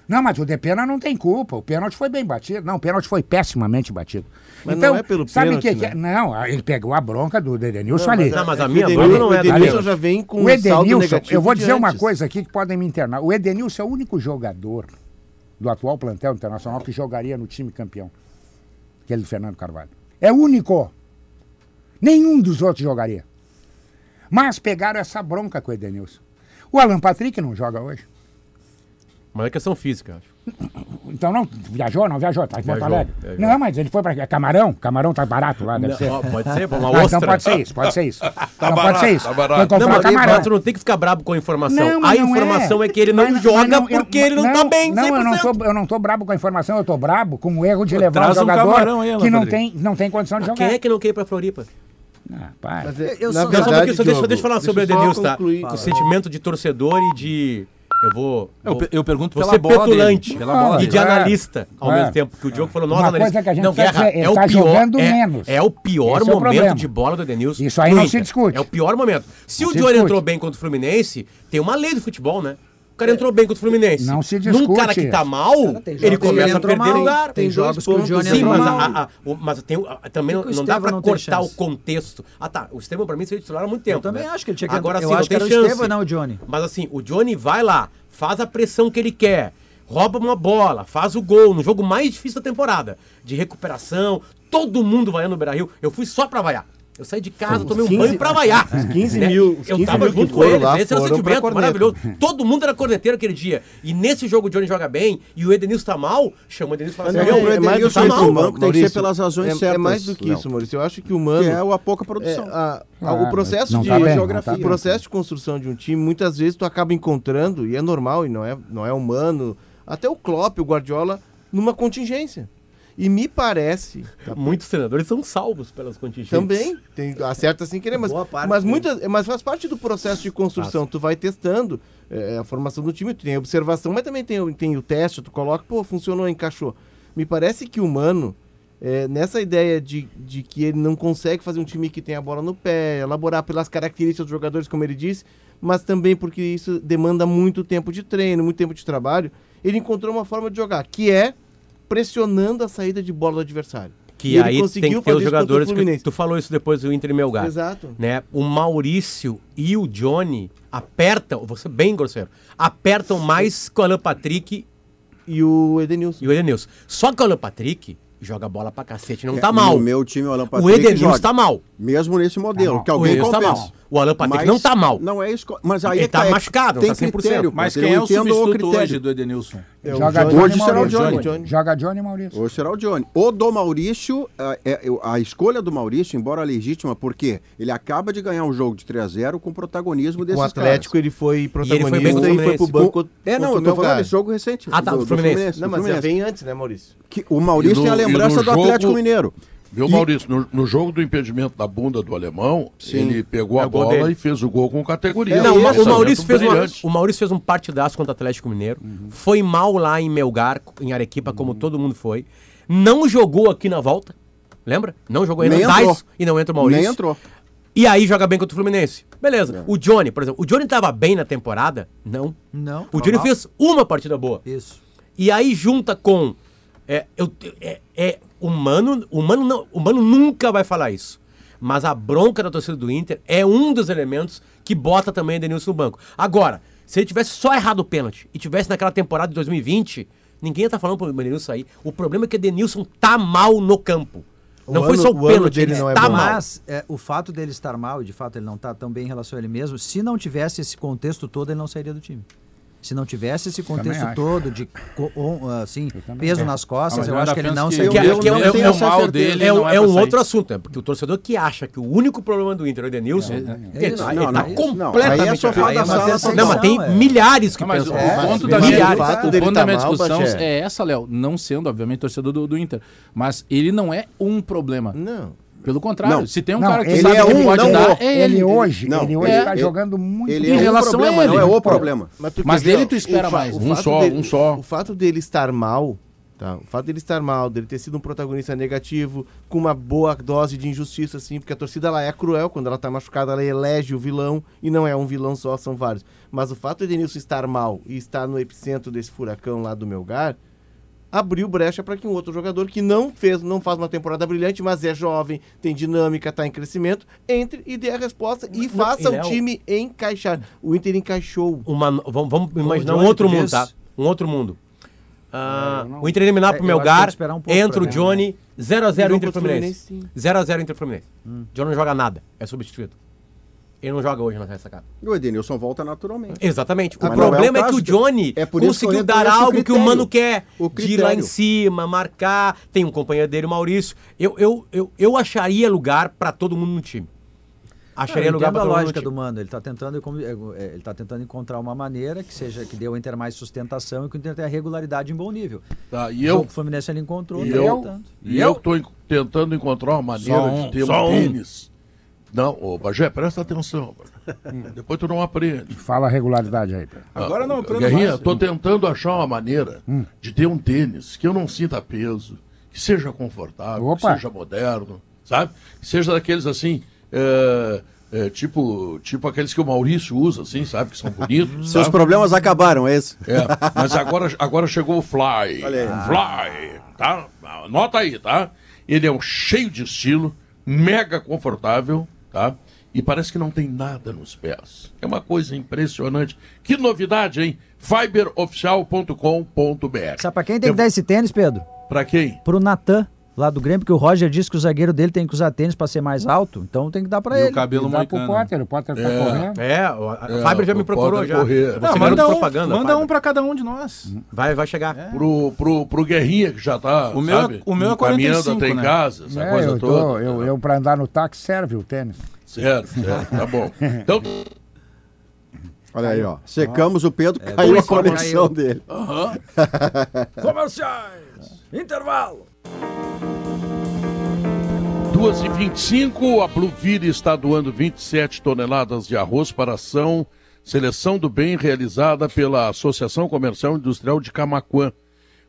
Não, mas o Depena não tem culpa. O pênalti foi bem batido. Não, o pênalti foi pessimamente batido. Mas então, não é pelo sabe pênalti, que, né? é? Não, ele pegou a bronca do Edenilson ali. Não, mas a É minha o bronca não é o da Edenilson já vem com O Edenilson, negativo eu vou de dizer uma coisa aqui que podem me internar. O Edenilson é o único jogador do atual plantel internacional que jogaria no time campeão. Aquele do Fernando Carvalho. É o único. Nenhum dos outros jogaria. Mas pegaram essa bronca com o Edenilson. O Alan Patrick não joga hoje. Mas é questão física, acho. Então não, viajou, não viajou, tá em Porto Alegre. viajou. Não, mas ele foi pra é Camarão, Camarão tá barato lá, deve Não, ser. ó, pode ser, pô, uma Ah, ostra. Então pode ser isso, pode ser isso. Tá então barato, pode ser isso. tá barato. Foi comprar Não, mas Camarão. mas tu não tem que ficar brabo com a informação. Não, mas a não informação é. é. que ele não Mas- mas joga não, eu- porque ele não, tá bem, 100%. Não, eu não, tô, eu não tô brabo com a informação, eu tô brabo com o erro de levar um traz um jogador camarão aí, que não tem, não tem condição de Mas jogar. Quem é que não quer ir pra Floripa? Ah. Mas é- Eu Não, só um verdade, só deixa, Diogo, deixa eu falar sobre o eu Edenilson, tá? O sentimento de torcedor e de. Eu vou. Eu, vou- eu pergunto pela ser bola petulante dele, pela bola e de É. analista ao É. mesmo tempo. Que o Diogo falou, nós Uma analistas. coisa que a gente não, precisa Guerra, é ele o tá pior. jogando é, menos. é o pior Esse é momento de bola do Edenilson. Isso aí não Inter. se discute. É o pior momento. Se Não o discute. entrou bem contra o Fluminense, tem uma lei do futebol, né? O cara entrou bem contra o Fluminense. Não se Num discute. cara que tá mal, ele que ele começa a perder mal, lugar. Tem Tem jogos que o. Johnny Sim, mas, mal. a- a- o- mas tem, o- também não, o não dá pra não cortar o chance? contexto. Ah tá, o Estevam pra mim seria titular há muito tempo. Eu também né? acho que ele tinha que Agora entrar. sim, Eu não tem era o chance. Estevão, não o Johnny. Mas assim, o Johnny vai lá, faz a pressão que ele quer, rouba uma bola, faz o gol no jogo mais difícil da temporada, de recuperação, todo mundo vai no Beira-Rio. Eu fui só pra vaiar. Eu saí de casa, tomei um 15 banho pra vaiar. os 15 Né? mil- os eu 15 tava mil que junto com eles, lá esse era o sentimento maravilhoso. Todo mundo era corneteiro aquele dia. E nesse jogo o Johnny joga bem, e o Edenilson tá mal, chama o Edenilson e fala assim, Não, "Meu, pro é mais do Edenilson tá esse mal, banco tem que ser Maurício, pelas razões é, certas. É mais do que Léo. isso, Maurício. Eu acho que o Mano... Que é a pouca É, produção. a- a- Ah, o processo não de tá bem, não geografia, tá o processo de construção de um time, muitas vezes tu acaba encontrando, e é normal, e não é, não é humano, até o Klopp, o Guardiola, numa contingência. E me parece, Muitos treinadores são salvos pelas contingências. também, tem, acerta sem querer, mas, parte, mas, muitas, mas faz parte do processo de construção. Tu vai testando é, a formação do time, tu tem a observação, mas também tem, o- tem o teste, tu coloca, pô, funcionou, encaixou. Me parece que o Mano, é, nessa ideia de, de que ele não consegue fazer um time que tem a bola no pé, elaborar pelas características dos jogadores, como ele disse, mas também porque isso demanda muito tempo de treino, muito tempo de trabalho, ele encontrou uma forma de jogar, que é pressionando a saída de bola do adversário. Que E aí tem conseguiu que ter os isso o jogadores que tu falou isso depois do Inter e Melgar. Exato. Né? O Maurício e o Johnny apertam, ser bem grosseiro, apertam mais que o Alan Patrick E o Edenilson. e o Edenilson. Só que o Alan Patrick joga bola pra cacete, não É, tá mal. No meu time, o Alan O Patrick Edenilson joga. tá mal. Mesmo nesse modelo, mal. que O alguém Edenilson tá compensa. mal. O Alan Patrick Mas não tá mal. Não é esco... Mas aí Ele é tá que é- machucado, tem não tá 100%. critério. Mas quem é o substituto critério. hoje do Edenilson? É o Joga Johnny- Hoje será o. Johnny. Johnny. Joga Johnny e Maurício. Hoje será o Johnny. O do Maurício, a, é- a escolha do Maurício, embora legítima, porque ele acaba de ganhar um jogo de 3 a 0 com protagonismo desses Com o Atlético ele foi ele foi protagonista bem e o foi, pro Fluminense. banco. caras. É, não, eu o tô falando desse jogo recente. Ah, tá, do Fluminense. Não, do mas já Fluminense. vem antes, né, Maurício? Que o Maurício E no- tem a e lembrança do jogo- Atlético Mineiro. Viu, E- Maurício? No, no jogo do impedimento da bunda do alemão, Sim. ele pegou É a o bola dele. e fez o gol com categoria. não, Um o o Maurício, fez uma, o Maurício fez um partidaço contra o Atlético Mineiro. Foi mal lá em Melgar, em Arequipa, como todo mundo foi. Não jogou aqui na volta. Lembra? Não jogou ainda entrou. Tais e não entra o Maurício. Nem entrou. E aí joga bem contra o Fluminense. Beleza. O Johnny, por exemplo, o Johnny tava bem na temporada? Não. Não. O Johnny normal. fez uma partida boa. Isso. E aí junta com. É, eu, é, é, o, Mano, o, Mano não, o Mano nunca vai falar isso. Mas a bronca da torcida do Inter é um dos elementos que bota também o Denilson no banco. Agora, se ele tivesse só errado o pênalti e tivesse naquela temporada de 2020, ninguém ia estar falando pro Denilson sair. O problema é que o Denilson tá mal no campo. O Não foi ano- só o o pênalti, dele ele não é tá bom. mal. Mas é, o fato dele estar mal, e de fato ele não está tão bem em relação a ele mesmo, se não tivesse esse contexto todo, ele não sairia do time. Se não tivesse esse contexto todo de on- assim, peso nas costas, Ah, eu eu acho que ele não que sairia. Que, Eu é, é- é- essa é- certeza. é um- não é é um sair. outro assunto, né? Porque o torcedor que acha que o único problema do Inter é o Edenilson, ele, isso. tá- ele tá não, completamente não. É é mas tem é. milhares que pensam. o É, ponto mas da o minha, fato o dele ponto da minha mal, discussão é essa, Léo. Não sendo, obviamente, torcedor do, do Inter. Mas ele não é um problema. Não. Pelo contrário, Não. se tem um Não, cara que ele sabe é que um, pode não dar, é Ele ele. hoje, Não, ele hoje é- está ele- jogando muito Ele Em é um relação a problema, ele. não é o problema. tu Mas ver, dele tu espera mais. o Um fato só, dele- um só. O fato dele estar mal, tá? O fato dele estar mal, dele ter sido um protagonista negativo, com uma boa dose de injustiça, assim, porque a torcida ela é cruel, quando ela tá machucada, ela elege o vilão, e não é um vilão só, são vários. Mas o fato de Edenilson estar mal e estar no epicentro desse furacão lá do Melgar, abriu brecha para que um outro jogador que não fez, não faz uma temporada brilhante, mas é jovem, tem dinâmica, está em crescimento, entre e dê a resposta e faça e o time encaixar. O Inter encaixou. uma, vamos, vamos imaginar um outro mundo, tá? Um outro mundo. Ah, É, não- o Inter eliminar pro É, tem Melgar, um entra o Johnny, 0x0 Jogo Inter Fluminense. Fluminense, 0x0 Inter Fluminense. Johnny não joga nada, é substituído. Ele não joga hoje na ressacada. E o Edenilson volta naturalmente. Exatamente. O Mas não é o problema é, que o Johnny é conseguiu dar o algo que o. Mano quer. O De ir lá em cima, marcar. Tem um companheiro dele, o Maurício. Eu, eu, eu, eu acharia lugar pra todo mundo no time. Acharia lugar entendo pra a todo mundo no lógica do Mano. Ele está tentando, é, é, ele tá tentando encontrar uma maneira que seja que dê ao Inter mais sustentação e que o Inter tenha regularidade em bom nível. Tá, e o eu, jogo que o Fluminense ele encontrou, e tá eu, tentando. e eu tô en- tentando encontrar uma maneira Só um, de ter só um um. tênis. Não, ô Bagé, presta atenção. Bagé. Depois tu não aprende. Fala a regularidade aí, Pedro. Agora não, aprendo Guerrinha, mais. tô tentando achar uma maneira de ter um tênis que eu não sinta peso, que seja confortável, Opa. que seja moderno, sabe? Que seja daqueles assim, é, é, tipo, tipo aqueles que o Maurício usa, assim, sabe? Que são bonitos. Seus sabe? problemas acabaram, é isso? É, mas agora, agora chegou o Fly. Fly, tá? Anota aí, tá? Ele é um cheio de estilo, mega confortável, tá? E parece que não tem nada nos pés. É uma coisa impressionante. Que novidade, hein? fiberoficial.com.br. Sabe pra quem tem Eu- que dar esse tênis, Pedro? Pra quem? Pro Natan, lá do Grêmio, porque o Roger disse que o zagueiro dele tem que usar tênis pra ser mais alto, então tem que dar pra E ele. o cabelo Dá pro. Potter, o Potter tá É. correndo. É, o- a É, Fábio já me procurou já. correr. Você Não, manda um, propaganda, manda Fábio. um pra cada um de nós. Vai, vai chegar. Pro, pro, pro Guerrinha, que já tá, O meu é- sabe? o meu é encaminhando 45, até em né? casa, essa É, coisa eu, tô, toda. eu, eu pra andar no táxi serve o tênis. Certo, certo, tá bom. Então, Olha aí, ó. Secamos o Pedro, É, caiu a conexão caiu. dele. Comerciais! Intervalo! 2 e 25 a Blueville está doando 27 toneladas de arroz para a ação Seleção do Bem realizada pela Associação Comercial Industrial de Camaquã.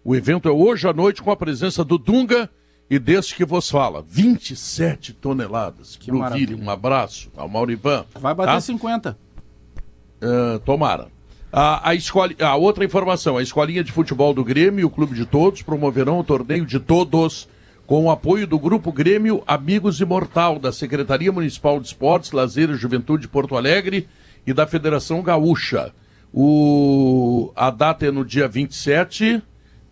O evento é hoje à noite com a presença do Dunga e deste que vos fala. 27 toneladas. Que Blueville, maravilha. um abraço ao Maurivan. Vai bater tá? 50. Ah, tomara. A, a, a outra informação, a Escolinha de Futebol do Grêmio e o Clube de Todos promoverão o torneio de todos com o apoio do Grupo Grêmio Amigos Imortal, da Secretaria Municipal de Esportes, Lazer e Juventude de Porto Alegre e da Federação Gaúcha. O, a data é no dia 27,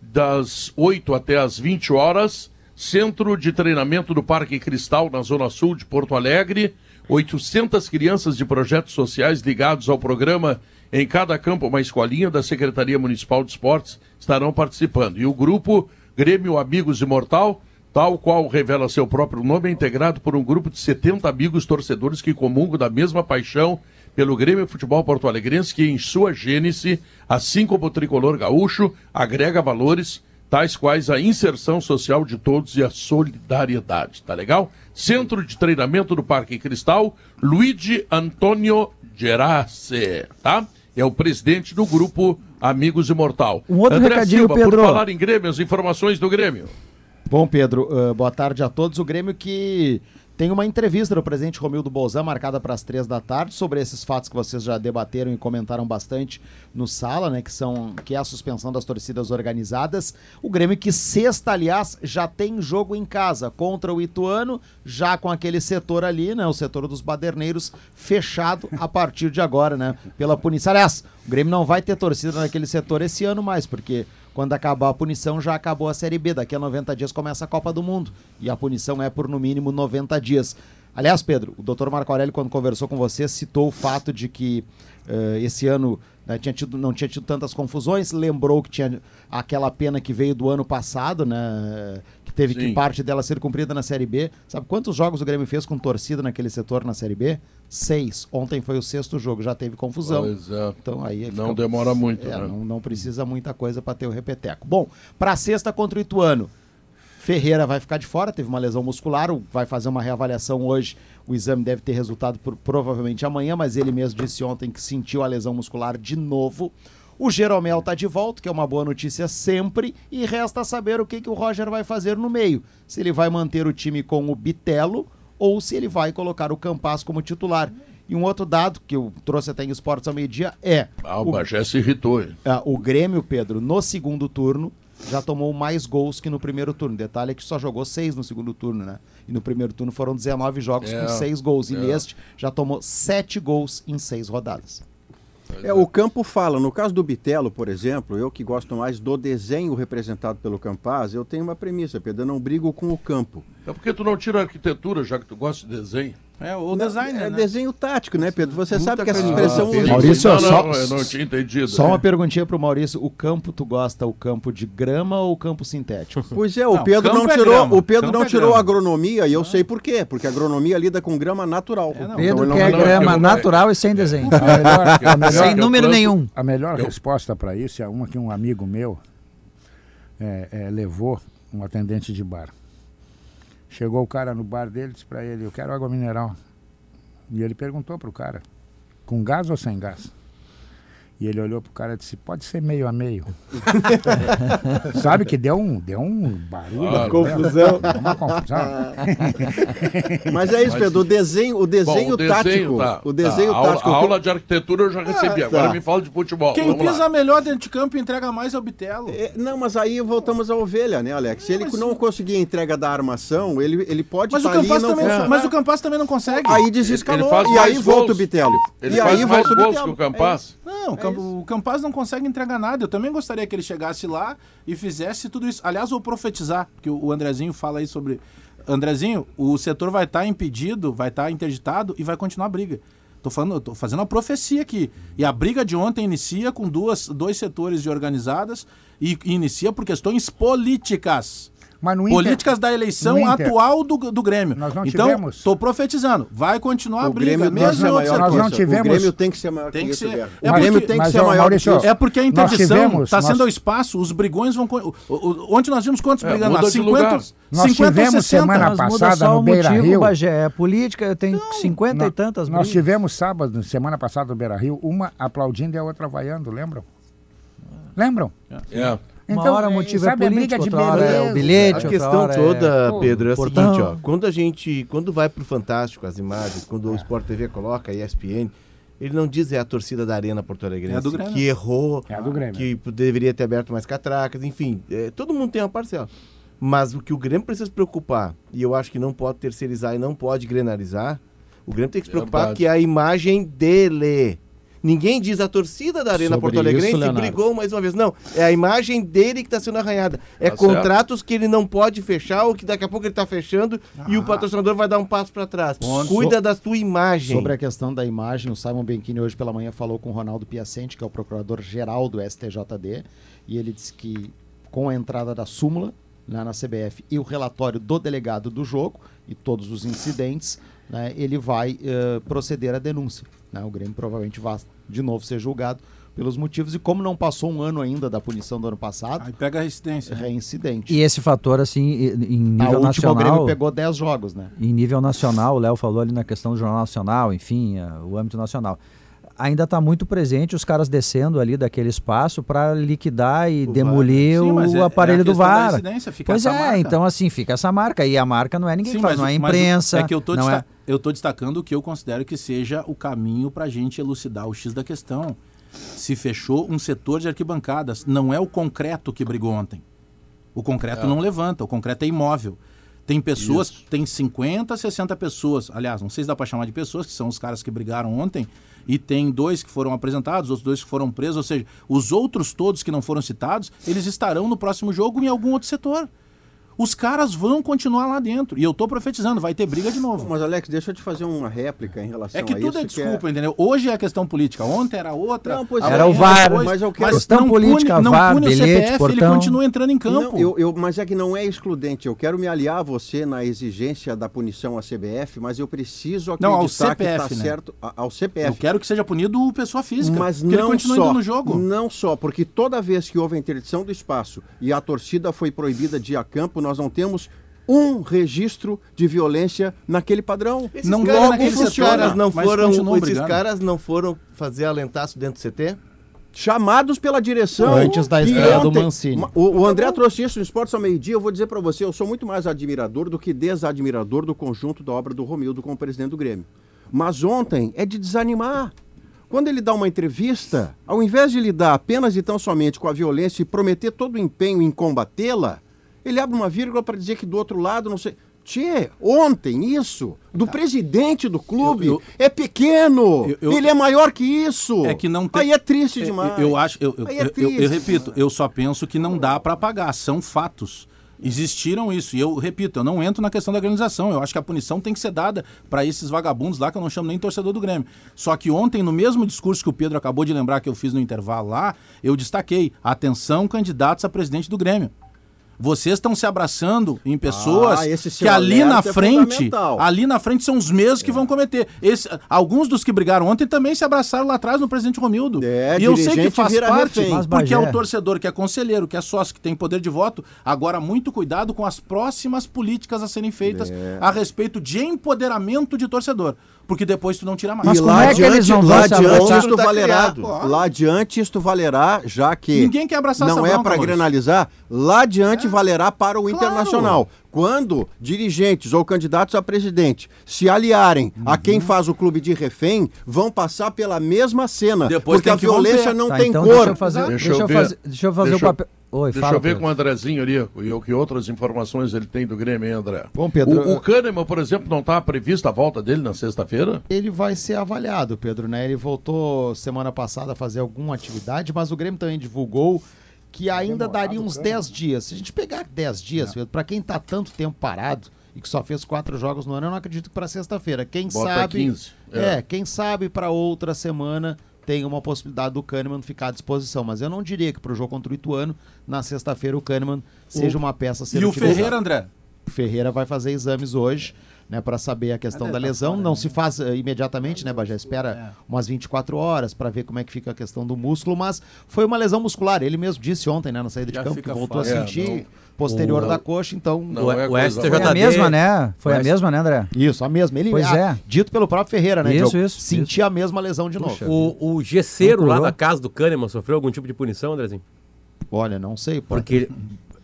das 8 até as 20 horas, Centro de Treinamento do Parque Cristal, na Zona Sul de Porto Alegre. 800 crianças de projetos sociais ligados ao programa Em Cada Campo Uma Escolinha da Secretaria Municipal de Esportes estarão participando. E o grupo Grêmio Amigos Imortal, tal qual revela seu próprio nome, é integrado por um grupo de 70 amigos torcedores que comungam da mesma paixão pelo Grêmio Futebol Porto Alegrense, que em sua gênese, assim como o tricolor gaúcho, agrega valores tais quais a inserção social de todos e a solidariedade. Tá legal? Centro de Treinamento do Parque Cristal, Luigi Antônio Gerace, tá? É o presidente do grupo Amigos Imortal. Um outro André recadinho, Silva, Pedro. por falar em Grêmio, as informações do Grêmio. Bom, Pedro, uh, boa tarde a todos. O Grêmio que tem uma entrevista do presidente Romildo Bolzan marcada para as três da tarde sobre esses fatos que vocês já debateram e comentaram bastante no sala, né? Que são que é a suspensão das torcidas organizadas. O Grêmio que sexta, aliás, já tem jogo em casa contra o Ituano, já com aquele setor ali, né? O setor dos baderneiros fechado a partir de agora, né? Pela punição. Aliás, o Grêmio não vai ter torcida naquele setor esse ano mais, porque quando acabar a punição, já acabou a Série B. Daqui a 90 dias começa a Copa do Mundo. E a punição é por no mínimo 90 dias. Aliás, Pedro, o doutor Marco Aurélio, quando conversou com você, citou o fato de que eh, esse ano né, tinha tido, não tinha tido tantas confusões, lembrou que tinha aquela pena que veio do ano passado, né? Teve Sim. que parte dela ser cumprida na Série B. Sabe quantos jogos o Grêmio fez com torcida naquele setor na Série B? Seis. Ontem foi o sexto jogo, já teve confusão. Pois é. Então aí Não demora muito, é, né? não, não precisa muita coisa para ter o repeteco. Bom, para sexta contra o Ituano, Ferreira vai ficar de fora, teve uma lesão muscular, vai fazer uma reavaliação hoje. O exame deve ter resultado por- provavelmente amanhã, mas ele mesmo disse ontem que sentiu a lesão muscular de novo. O Jeromel tá de volta, que é uma boa notícia sempre, e resta saber o que, que o Roger vai fazer no meio. Se ele vai manter o time com o Bitelo ou se ele vai colocar o Campas como titular. E um outro dado que eu trouxe até em Esportes ao meio-dia é. Ah, o Bagé se irritou, hein? Ah, o Grêmio, Pedro, no segundo turno, já tomou mais gols que no primeiro turno. Detalhe é que só jogou seis no segundo turno, né? E no primeiro turno foram 19 jogos É, com seis gols. E é. neste já tomou sete gols em seis rodadas. É, o campo fala. No caso do Bitelo, por exemplo, eu que gosto mais do desenho representado pelo Campaz, eu tenho uma premissa, Pedro, eu não brigo com o campo. É porque tu não tira a arquitetura, já que tu gosta de desenho. É, o design, É né? desenho tático, né, Pedro? Você sabe que essa Ah, expressão... entendi. Maurício, não, só- não, eu não tinha entendido. Só uma perguntinha pro Maurício. O campo, tu gosta o campo de grama ou o campo sintético? Pois é, o Não, Pedro campo não é tirou, grama, o Pedro campo não é tirou agronomia e eu sei por quê, porque a agronomia lida com grama natural. É, não. Então Pedro ele não quer grama eu- natural e sem desenho. A melhor, melhor- Sem número planto- nenhum. A melhor resposta para isso é uma que um amigo meu é, é, levou, um atendente de bar. Chegou o cara no bar dele disse para ele, eu quero água mineral. E ele perguntou pro cara, com gás ou sem gás? E ele olhou pro cara e disse, pode ser meio a meio. Sabe que deu um, deu um barulho. Claro. né? Confusão. Deu Uma confusão. Mas é isso, Pedro, o desenho, o desenho Bom, o tático, desenho, tá, o desenho tá. A aula- tático... A aula de arquitetura eu já recebi, Ah, agora tá. me fala de futebol. Quem Vamos lá. pisa melhor dentro de campo e entrega mais é o Bitelo. É, não, mas aí voltamos à ovelha, né, Alex? Se ele mas- não conseguir a entrega da armação, ele, ele pode Mas o, Campas não também, funcionar. mas o Campas também não consegue. Aí desescalou, e aí volta o Bitelo. Ele e faz aí mais volta o gols Bitelo. que o Campas. Não, o, Camp- o Campaz não consegue entregar nada. Eu também gostaria que ele chegasse lá e fizesse tudo isso. Aliás, vou profetizar, porque o Andrezinho fala aí sobre. Andrezinho, o setor vai estar impedido, vai estar interditado e vai continuar a briga. Tô, falando, tô fazendo uma profecia aqui. E a briga de ontem inicia com duas, dois setores de organizadas e inicia por questões políticas. Mas no Inter- Políticas da eleição Inter- atual do, do Grêmio. Nós não então, tivemos- tô profetizando. Vai continuar a O briga, Grêmio tem que mesmo ser em outros maior nós que não isso. tivemos- O Grêmio tem que ser maior Tem que que isso, ser. Guerra. É O Grêmio porque- tem que ser maior Maurício, que isso. É porque a interdição está sendo ao espaço, os brigões vão. o- o- Ontem nós vimos quantos É, brigando lá? muda de 50, lugar. 50 Nós tivemos 60. semana passada no o Beira motivo, Rio. Bagé. É política, tem 50 e tantas Nós brigas. tivemos sábado, semana passada no Beira Rio, uma aplaudindo e a outra vaiando, lembram? Lembram? É. Uma hora o é, motivo sabe, é é briga político, de outra hora é beleza. o bilhete, A outra questão hora toda, é... Pedro, é a portão. seguinte, ó. Quando a gente. Quando vai pro Fantástico, as imagens, quando o Sport TV coloca, a ESPN, ele não diz é a torcida da Arena Porto Alegre É a do Grêmio. que errou, É a do Grêmio. que deveria ter aberto mais catracas, enfim. é, todo mundo tem uma parcela. Mas o que o Grêmio precisa se preocupar, e eu acho que não pode terceirizar e não pode grenalizar, o Grêmio tem que se preocupar que é a imagem dele. Ninguém diz a torcida da Arena Sobre Porto Alegrense isso, Leonardo. brigou mais uma vez. Não, é a imagem dele que está sendo arranhada. É Tá contratos que ele não pode fechar ou que daqui a pouco ele está fechando e o patrocinador vai dar um passo para trás. Ponto. Cuida da tua imagem. Sobre a questão da imagem, o Simon Benchini hoje pela manhã falou com o Ronaldo Piacente, que é o procurador-geral do STJD, e ele disse que com a entrada da súmula né, na CBF e o relatório do delegado do jogo e todos os incidentes, né, ele vai eh, proceder à denúncia. Né? O Grêmio provavelmente vai de novo ser julgado pelos motivos, e como não passou um ano ainda da punição do ano passado, Aí pega a resistência. é reincidente. E esse fator, assim, em Na nível última, o Grêmio nacional... pegou 10 jogos, né? Em nível nacional, o Léo falou ali na questão do Jornal Nacional, enfim, eh, o âmbito nacional. Ainda está muito presente os caras descendo ali daquele espaço para liquidar e O demolir Sim, o é- é a aparelho do questão da VAR. Pois essa é, marca. então assim, fica essa marca. E a marca não é ninguém Sim, que faz, mas não é imprensa. É que eu tô, não desta- é... eu tô destacando o que eu considero que seja o caminho para a gente elucidar o X da questão. Se fechou um setor de arquibancadas, não é o concreto que brigou ontem. O concreto É. não levanta, o concreto é imóvel. Tem pessoas, Isso. tem 50, 60 pessoas, aliás, não sei se dá para chamar de pessoas, que são os caras que brigaram ontem, e tem dois que foram apresentados, outros dois que foram presos, ou seja, os outros todos que não foram citados, eles estarão no próximo jogo em algum outro setor. Os caras vão continuar lá dentro. E eu tô profetizando, vai ter briga de novo. Mas, Alex, deixa eu te fazer uma réplica em relação É que a tudo isso. é desculpa, entendeu? Hoje é a questão política, ontem era outra. Não, pois é. Era o VAR. depois, Mas eu quero- Questão não política, pune, não VAR, pune bilhete, o CPF, ele portão. continua entrando em campo. Não, eu, eu- mas é que não é excludente. Eu quero me aliar a você na exigência da punição à CBF, mas eu preciso acreditar Não, ao que CPF, está né? certo a- ao Eu CPF. quero que seja punido o pessoa física. Mas que ele não continue só, indo no jogo. não só, porque toda vez que houve a interdição do espaço e a torcida foi proibida de ir a campo, nós não temos um registro de violência naquele padrão. Esses Não caras, logo setor, caras não foram, esses brigando. caras não foram fazer alentaço dentro do CT? Chamados pela direção. Antes da estreia do Mancini. Ma- O, o André trouxe isso no Esportes ao meio-dia. Eu vou dizer para você, eu sou muito mais admirador do que desadmirador do conjunto da obra do Romildo como presidente do Grêmio. Mas ontem é de desanimar. Quando ele dá uma entrevista, ao invés de lidar apenas e tão somente com a violência e prometer todo o empenho em combatê-la, ele abre uma vírgula para dizer que do outro lado, não sei. Tchê, ontem isso, do presidente do clube, Eu- eu- é pequeno. Eu- Ele é maior que isso. É que não tem. Aí é triste É, demais. Eu, acho, eu, é eu- repito, eu só penso que não dá para pagar, são fatos. Existiram isso. E eu repito, eu não entro na questão da organização. Eu acho que a punição tem que ser dada para esses vagabundos lá, que eu não chamo nem torcedor do Grêmio. Só que ontem, no mesmo discurso que o Pedro acabou de lembrar que eu fiz no intervalo lá, eu destaquei: atenção, candidatos a presidente do Grêmio. Vocês estão se abraçando em pessoas Ah, que ali na é frente, fundamental. ali na frente são os mesmos que vão cometer. Esse- alguns dos que brigaram ontem também se abraçaram lá atrás no presidente Romildo. É, e eu sei que faz parte, refém. Porque é o torcedor que é conselheiro, que é sócio, que tem poder de voto. Agora, muito cuidado com as próximas políticas a serem feitas É. a respeito de empoderamento de torcedor. Porque depois tu não tira mais. Mas e como lá é que eles adiante, não vão lá adiante isto Tá valerá, criado. lá adiante isto valerá, já que Ninguém quer abraçar não essa é para granalizar, lá adiante valerá para o internacional. Quando dirigentes ou candidatos a presidente se aliarem a Uhum. quem faz o clube de refém, vão passar pela mesma cena, Depois porque a violência romper. não Tá, tem então cor. deixa eu fazer, Deixa deixa eu fazer, deixa eu fazer Deixa o eu- papel. Oi, Deixa fala. eu ver Pedro. com o Andrezinho ali, e o que outras informações ele tem do Grêmio, hein, André? Bom, Pedro, O, o Kahneman, por exemplo, não está prevista a volta dele na sexta-feira? Ele vai ser avaliado, Pedro, né? Ele voltou semana passada a fazer alguma atividade, mas o Grêmio também divulgou que ainda daria uns 10 dias. Se a gente pegar 10 dias, Pedro, pra quem tá tanto tempo parado e que só fez quatro jogos no ano, eu não acredito que pra sexta-feira. Quem Bota sabe. 15. É. quem sabe pra outra semana tem uma possibilidade do Kahneman ficar à disposição. Mas eu não diria que pro jogo contra o Ituano, na sexta-feira, o Kahneman seja uma peça a ser E o. Ferreira, André? O Ferreira vai fazer exames hoje, né, para saber a questão da lesão. Não se faz eh, imediatamente, né, Bajé? Espera umas 24 horas para ver como é que fica a questão do músculo, mas foi uma lesão muscular. Ele mesmo disse ontem, né, na saída de Já campo, fica que voltou a fácil. É, sentir não- posterior o- da coxa, então. Não O- é o STJD Foi a mesma, né? Foi a mesma, né, André? Isso, a mesma. Ele, Pois ah, é. Dito pelo próprio Ferreira, né, Isso, isso, Sentir a mesma lesão de novo. O, o gesseiro lá da casa do Kahneman sofreu algum tipo de punição, Andrezinho? Olha, não sei. pode- Porque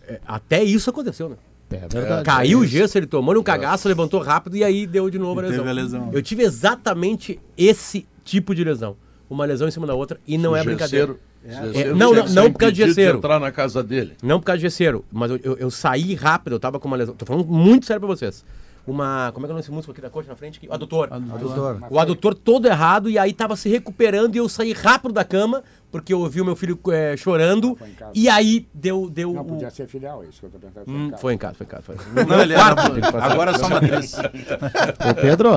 é, até isso aconteceu, né? É verdade. Caiu o É isso. gesso, ele tomou um cagaço, levantou rápido e aí deu de novo a lesão. a lesão. Eu tive exatamente esse tipo de lesão. Uma lesão em cima da outra e não é brincadeira. É, tinha não, não, não por causa de gesseiro. entrar na casa dele. Não por causa de gesseiro, mas eu, eu, eu saí rápido, eu tava com uma lesão. Tô falando muito sério pra vocês. Uma. Como é que é o nome desse músculo aqui da coxa na frente? O adutor. Doutor. O adutor todo errado e aí tava se recuperando e eu saí rápido da cama, porque eu ouvi o meu filho eh, chorando. E aí deu. deu Não, o- podia ser filial, isso que eu tô pensando. Hum, foi em casa, foi em casa. Foi. Não, ele era- agora é só matriz. Ô Pedro,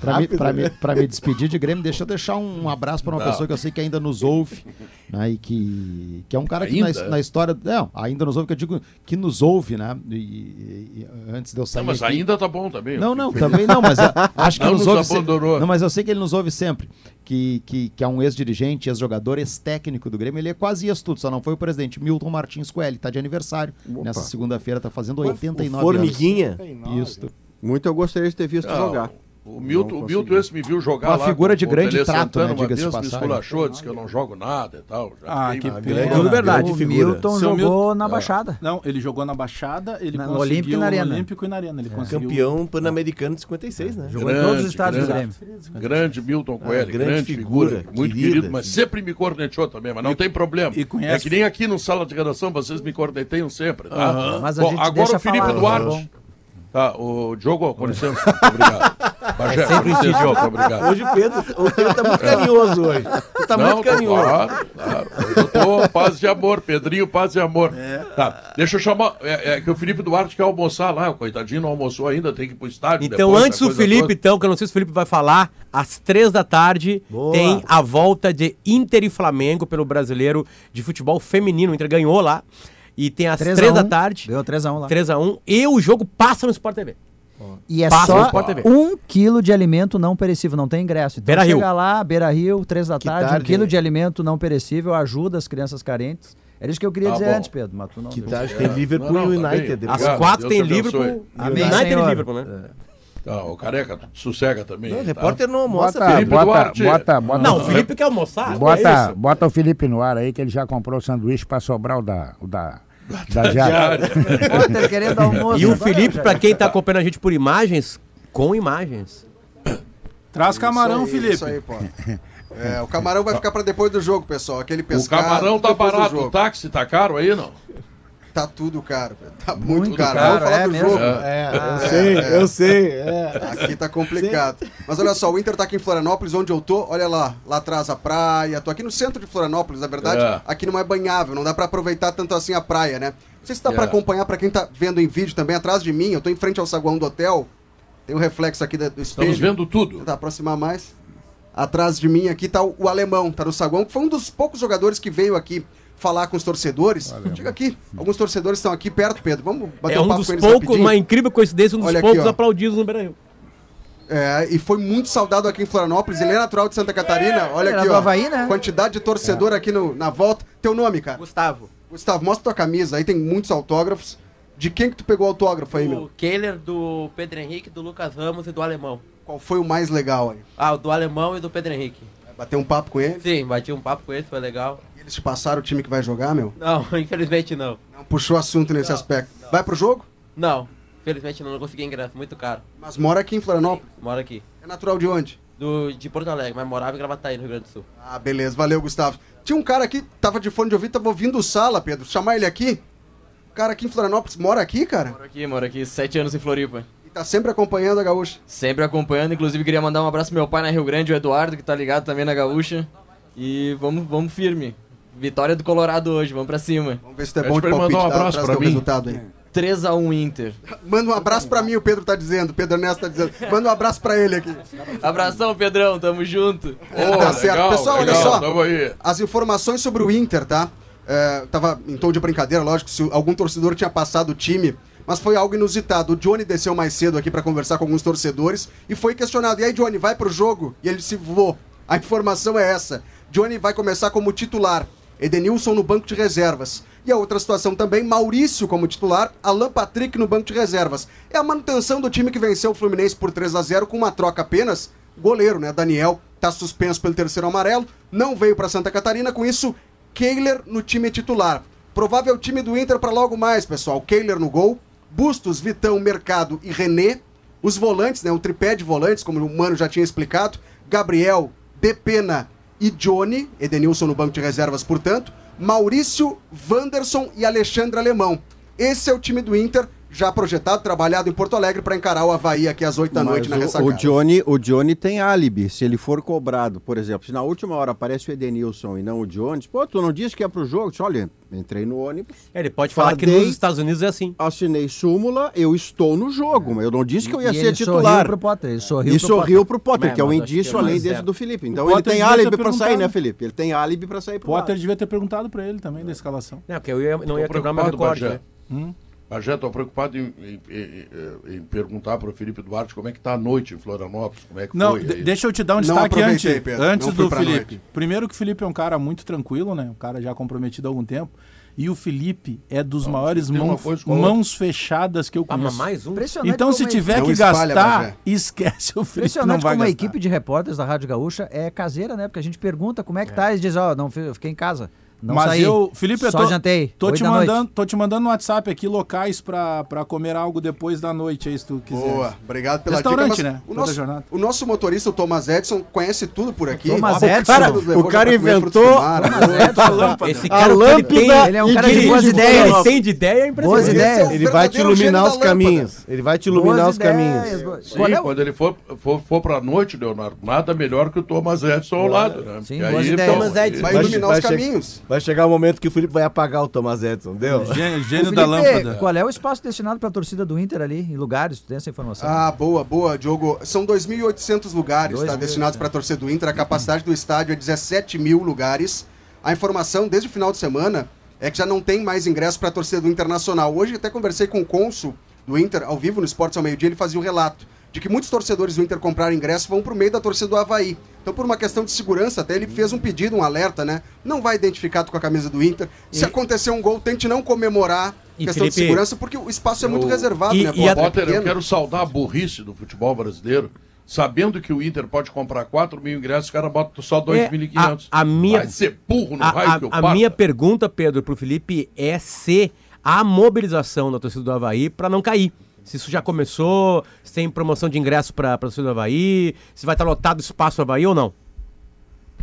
pra me, pra, me, pra me despedir de Grêmio, deixa eu deixar um abraço pra uma Não. pessoa que eu sei que ainda nos ouve, né, e que, que é um cara que na, na história... Não, ainda nos ouve, que eu digo que nos ouve, né, e, e- e antes de eu sair Não, mas aqui- ainda tá bom também. Não, não, também não, mas a- acho que Não nos nos ouve abandonou. Não, mas eu sei que ele nos ouve sempre. Que, que, que é um ex-dirigente, ex-jogador, ex-técnico do Grêmio. Ele é quase ex-tudo, só não foi o presidente. Milton Martins Coelho, tá de aniversário. Nessa segunda-feira, tá fazendo 89 Formiguinha. anos. Isso. Muito eu gostaria de ter visto Não, jogar. O Milton, o Milton esse me viu jogar Uma lá. figura de o grande Tele trato, Santana, né, Uma diga-se vez de me esculachou, disse que eu não jogo nada e tal. Já Ah, que Ah, pena. grande- Tudo verdade, o figura. Milton Seu jogou Milton- na Baixada. Não, ele jogou na Baixada, ele Na- no conseguiu Olímpico e na Arena. Olímpico e na Arena. Ele conseguiu. Campeão pan-americano de 56, né? Jogou em todos os estádios do grande, Grêmio. Grande Milton Coelho, grande grande, figura, figura, muito querida. querido, mas sempre me corneteou também, mas não tem problema. e conhece- É que nem aqui no sala de redação, vocês me corneteiam sempre, tá? Mas a gente agora o Felipe Duarte. Tá, o Diogo, com licença, muito obrigado. Bagé, com licença, muito obrigado. Hoje o Pedro, o Pedro tá muito carinhoso hoje. Tu tá Não, muito carinhoso. Claro, claro. Eu tô paz de amor, Pedrinho, paz de amor. Tá, deixa eu chamar. É, é que o Felipe Duarte quer almoçar lá, o coitadinho não almoçou ainda, tem que ir pro estádio. Então, depois, antes essa o Felipe, toda. então, que eu não sei se o Felipe vai falar, às três da tarde Boa. tem a volta de Inter e Flamengo pelo brasileiro de futebol feminino. O Inter ganhou lá. E tem às 3 três a da 1, tarde, Deu 3x1 lá. 3x1, e o jogo passa no Sport TV. E é Passa no só Sport TV. um quilo de alimento não perecível, não tem ingresso. Então Beira Rio. chega lá, Beira Rio, três da tarde, tarde, um quilo hein? de alimento não perecível ajuda as crianças carentes. Era isso que eu queria Tá dizer bom. antes, Pedro, mas tu não Que tarde tem Liverpool Não, não, e tá United. Às quatro tem. Liverpool, Amém, United e Senhor. Liverpool, né? Tá, o careca, tu sossega também. Não, o tá? repórter não almoça, Bota, Felipe bota, Duarte. bota, bota, Não, o Felipe quer almoçar? é bota, isso? bota o Felipe no ar aí, que ele já comprou o sanduíche pra sobrar o da, o da, da Jara. Potter querendo almoço. E o agora, Felipe, pra quem tá acompanhando a gente por imagens, com imagens. Traz camarão, Isso aí, Felipe. Isso aí, pô. É, o camarão vai ficar pra depois do jogo, pessoal. Aquele O pescar. camarão tá barato, o táxi tá caro aí, não? Tá tudo caro. Tá muito, Muito caro. caro, Vamos falar é do mesmo? jogo. É, eu sei, eu sei. é. Aqui tá complicado. Mas olha só, o Inter tá aqui em Florianópolis, onde eu tô. Olha lá, lá atrás a praia. Tô aqui no centro de Florianópolis, na verdade. É. Aqui não é banhável, não dá pra aproveitar tanto assim a praia, né? Não sei se dá É. pra acompanhar pra quem tá vendo em vídeo também, atrás de mim. Eu tô em frente ao saguão do hotel. Tem o reflexo aqui do espelho. Estamos vendo tudo. Tentar aproximar mais. Atrás de mim aqui tá o, o alemão, tá no saguão, que foi um dos poucos jogadores que veio aqui falar com os torcedores. Chega aqui, alguns torcedores estão aqui perto, Pedro. Vamos bater É um um papo dos com eles poucos, rapidinho? uma incrível coincidência, um dos Olha aqui, poucos ó. aplaudidos no Beira-Rio. É, e foi muito saudado aqui em Florianópolis. Ele é natural de Santa Catarina. Olha Era aqui, do ó. Havaí, né? Quantidade de torcedor aqui no, na volta. Teu nome, cara? Gustavo. Gustavo, mostra tua camisa. Aí tem muitos autógrafos. De quem que tu pegou o autógrafo aí, meu? O Kehler, do Pedro Henrique, do Lucas Ramos e do Alemão. Qual foi o mais legal aí? Ah, o do Alemão e do Pedro Henrique. Bater um papo com ele? Sim, bati um papo com ele, foi legal. E eles te passaram o time que vai jogar, meu? Não, infelizmente não. Não puxou assunto nesse aspecto. Vai pro jogo? Não, infelizmente não, não consegui ingresso, muito caro. Mas mora aqui em Florianópolis. Moro aqui. É natural de onde? Do, de Porto Alegre, mas morava em Gravataí, no Rio Grande do Sul. Ah, beleza. Valeu, Gustavo. Tinha um cara aqui, tava de fone de ouvido, tava ouvindo o Sala, Pedro. Chamar ele aqui. O cara aqui em Florianópolis mora aqui, cara? Moro aqui, moro aqui, sete anos em Floripa. E tá sempre acompanhando a Gaúcha. Sempre acompanhando, inclusive queria mandar um abraço pro meu pai na Rio Grande, o Eduardo, que tá ligado também na Gaúcha. E vamos, vamos firme. Vitória do Colorado hoje, vamos pra cima. Vamos ver se tu é bom de palpite. dá- traz teu resultado aí. 3x1 Inter. Manda um abraço pra mim, o Pedro tá dizendo. O Pedro Ernesto tá dizendo. Manda um abraço pra ele aqui. Abração, Pedrão, tamo junto. tá certo. Pessoal, olha só. tamo aí. As informações sobre o Inter, tá? É, tava em tom de brincadeira, lógico, se algum torcedor tinha passado o time, mas foi algo inusitado. O Johnny desceu mais cedo aqui pra conversar com alguns torcedores e foi questionado: e aí, Johnny, vai pro jogo? E ele se voou. A informação é essa: Johnny vai começar como titular, Edenilson no banco de reservas. E a outra situação também, Maurício como titular, Alan Patrick no banco de reservas. É a manutenção do time que venceu o Fluminense por 3 a 0 com uma troca apenas. Goleiro, né? Daniel tá suspenso pelo terceiro amarelo, não veio para Santa Catarina, com isso, Kehler no time titular. Provável time do Inter para logo mais, pessoal. Kehler no gol, Bustos, Vitão, Mercado e René. Os volantes, né? O tripé de volantes, como o Mano já tinha explicado. Gabriel, Depena e Johnny. Edenilson no banco de reservas, portanto. Maurício, Wanderson e Alexandre Alemão. Esse é o time do Inter, já projetado, trabalhado em Porto Alegre para encarar o Havaí aqui às 8 da noite na Mas ressacada. o Johnny, o Johnny tem álibi. Se ele for cobrado, por exemplo, se na última hora aparece o Edenilson e não o Jones, pô, tu não disse que ia pro jogo? Disse, olha, entrei no ônibus. É, ele pode falar que fadei, nos Estados Unidos é assim. Assinei súmula, eu estou no jogo, mas eu não disse que eu ia E ser ele titular. sorriu pro Potter, ele sorriu e pro sorriu Potter. pro Potter, É, que é um que indício é além desse certo. do Felipe. Então O ele Potter tem álibi pra sair, né, Felipe? Ele tem álibi pra sair pro Potter lado. devia ter perguntado pra ele também da escalação. É, porque eu ia, não ia quebrar meu recorde, né? Hum? Bagé, tô preocupado em, em- em- em perguntar pro Felipe Duarte como é que tá a noite em Florianópolis, como é que Não, foi. aí. deixa eu te dar um Não destaque antes, Pedro. antes Não do Felipe. noite. Primeiro que o Felipe é um cara muito tranquilo, né? Um cara já comprometido há algum tempo. E o Felipe é dos maiores tem uma mão- coisa com a outra. mãos fechadas que eu Ah, mas conheço. mais um? Então, se a tiver Não que espalha, gastar, Bagé. esquece o Felipe. Não Impressionante vai como a gastar. equipe de repórteres da Rádio Gaúcha é caseira, né? Porque a gente pergunta como é que tá, eles dizem, ó, não, fi- eu fiquei em casa. Não Mas saí. eu, Felipe, eu só tô, jantei. tô te noite. mandando, tô te mandando no WhatsApp aqui locais pra, pra comer algo depois da noite, aí se tu quiser. Boa, obrigado pela Restaurante, dica. né? O Toda nosso, jornada. o nosso motorista, o Thomas Edson, conhece tudo por aqui. Thomas O Edson? cara- o cara inventou- frutos do mar. Esse A cara, ele lâmpada tem, Ele é um cara de boas ideias. Ele tem de ideia é impressionante. Boas ideias. Ele vai te iluminar os caminhos. Ele vai te iluminar os caminhos. Sim, é quando ele for, for, for pra noite, Leonardo, nada melhor que o Thomas Edson ao lado, né? Sim, aí, pô, Thomas Edson. Vai iluminar os caminhos. Vai chegar o momento que o Felipe vai apagar o Thomas Edson, deu? Gênio, gênio da Felipe, lâmpada. Qual é o espaço destinado para a torcida do Inter ali, em lugares? Tu tem essa informação? Ah, boa, boa, Diogo. São 2.800 lugares Dois tá, mil, destinados para a torcida do Inter. A capacidade do estádio é 17 mil lugares. A informação, desde o final de semana, é que já não tem mais ingresso para a torcida do Internacional. Hoje até conversei com o cônsul do Inter, ao vivo no Esportes ao meio-dia, ele fazia o relato de que muitos torcedores do Inter compraram ingresso vão para o meio da torcida do Havaí. Então, por uma questão de segurança, até ele fez um pedido, um alerta, né? Não vai identificar tu com a camisa do Inter. Se E- acontecer um gol, tente não comemorar. E, questão de Felipe, segurança, porque o espaço é muito eu- reservado, e- né? e a- Potter? Potter, eu quero saudar a burrice do futebol brasileiro. Sabendo que o Inter pode comprar 4 mil ingressos, o cara bota só 2.500. É, a- a minha- Vai ser burro no A, raio a- que eu a parta. minha pergunta, Pedro, pro Felipe é se a mobilização da torcida do Havaí para não cair. Se isso já começou, se tem promoção de ingresso para a torcida do Havaí, se vai estar lotado o espaço do Havaí ou não.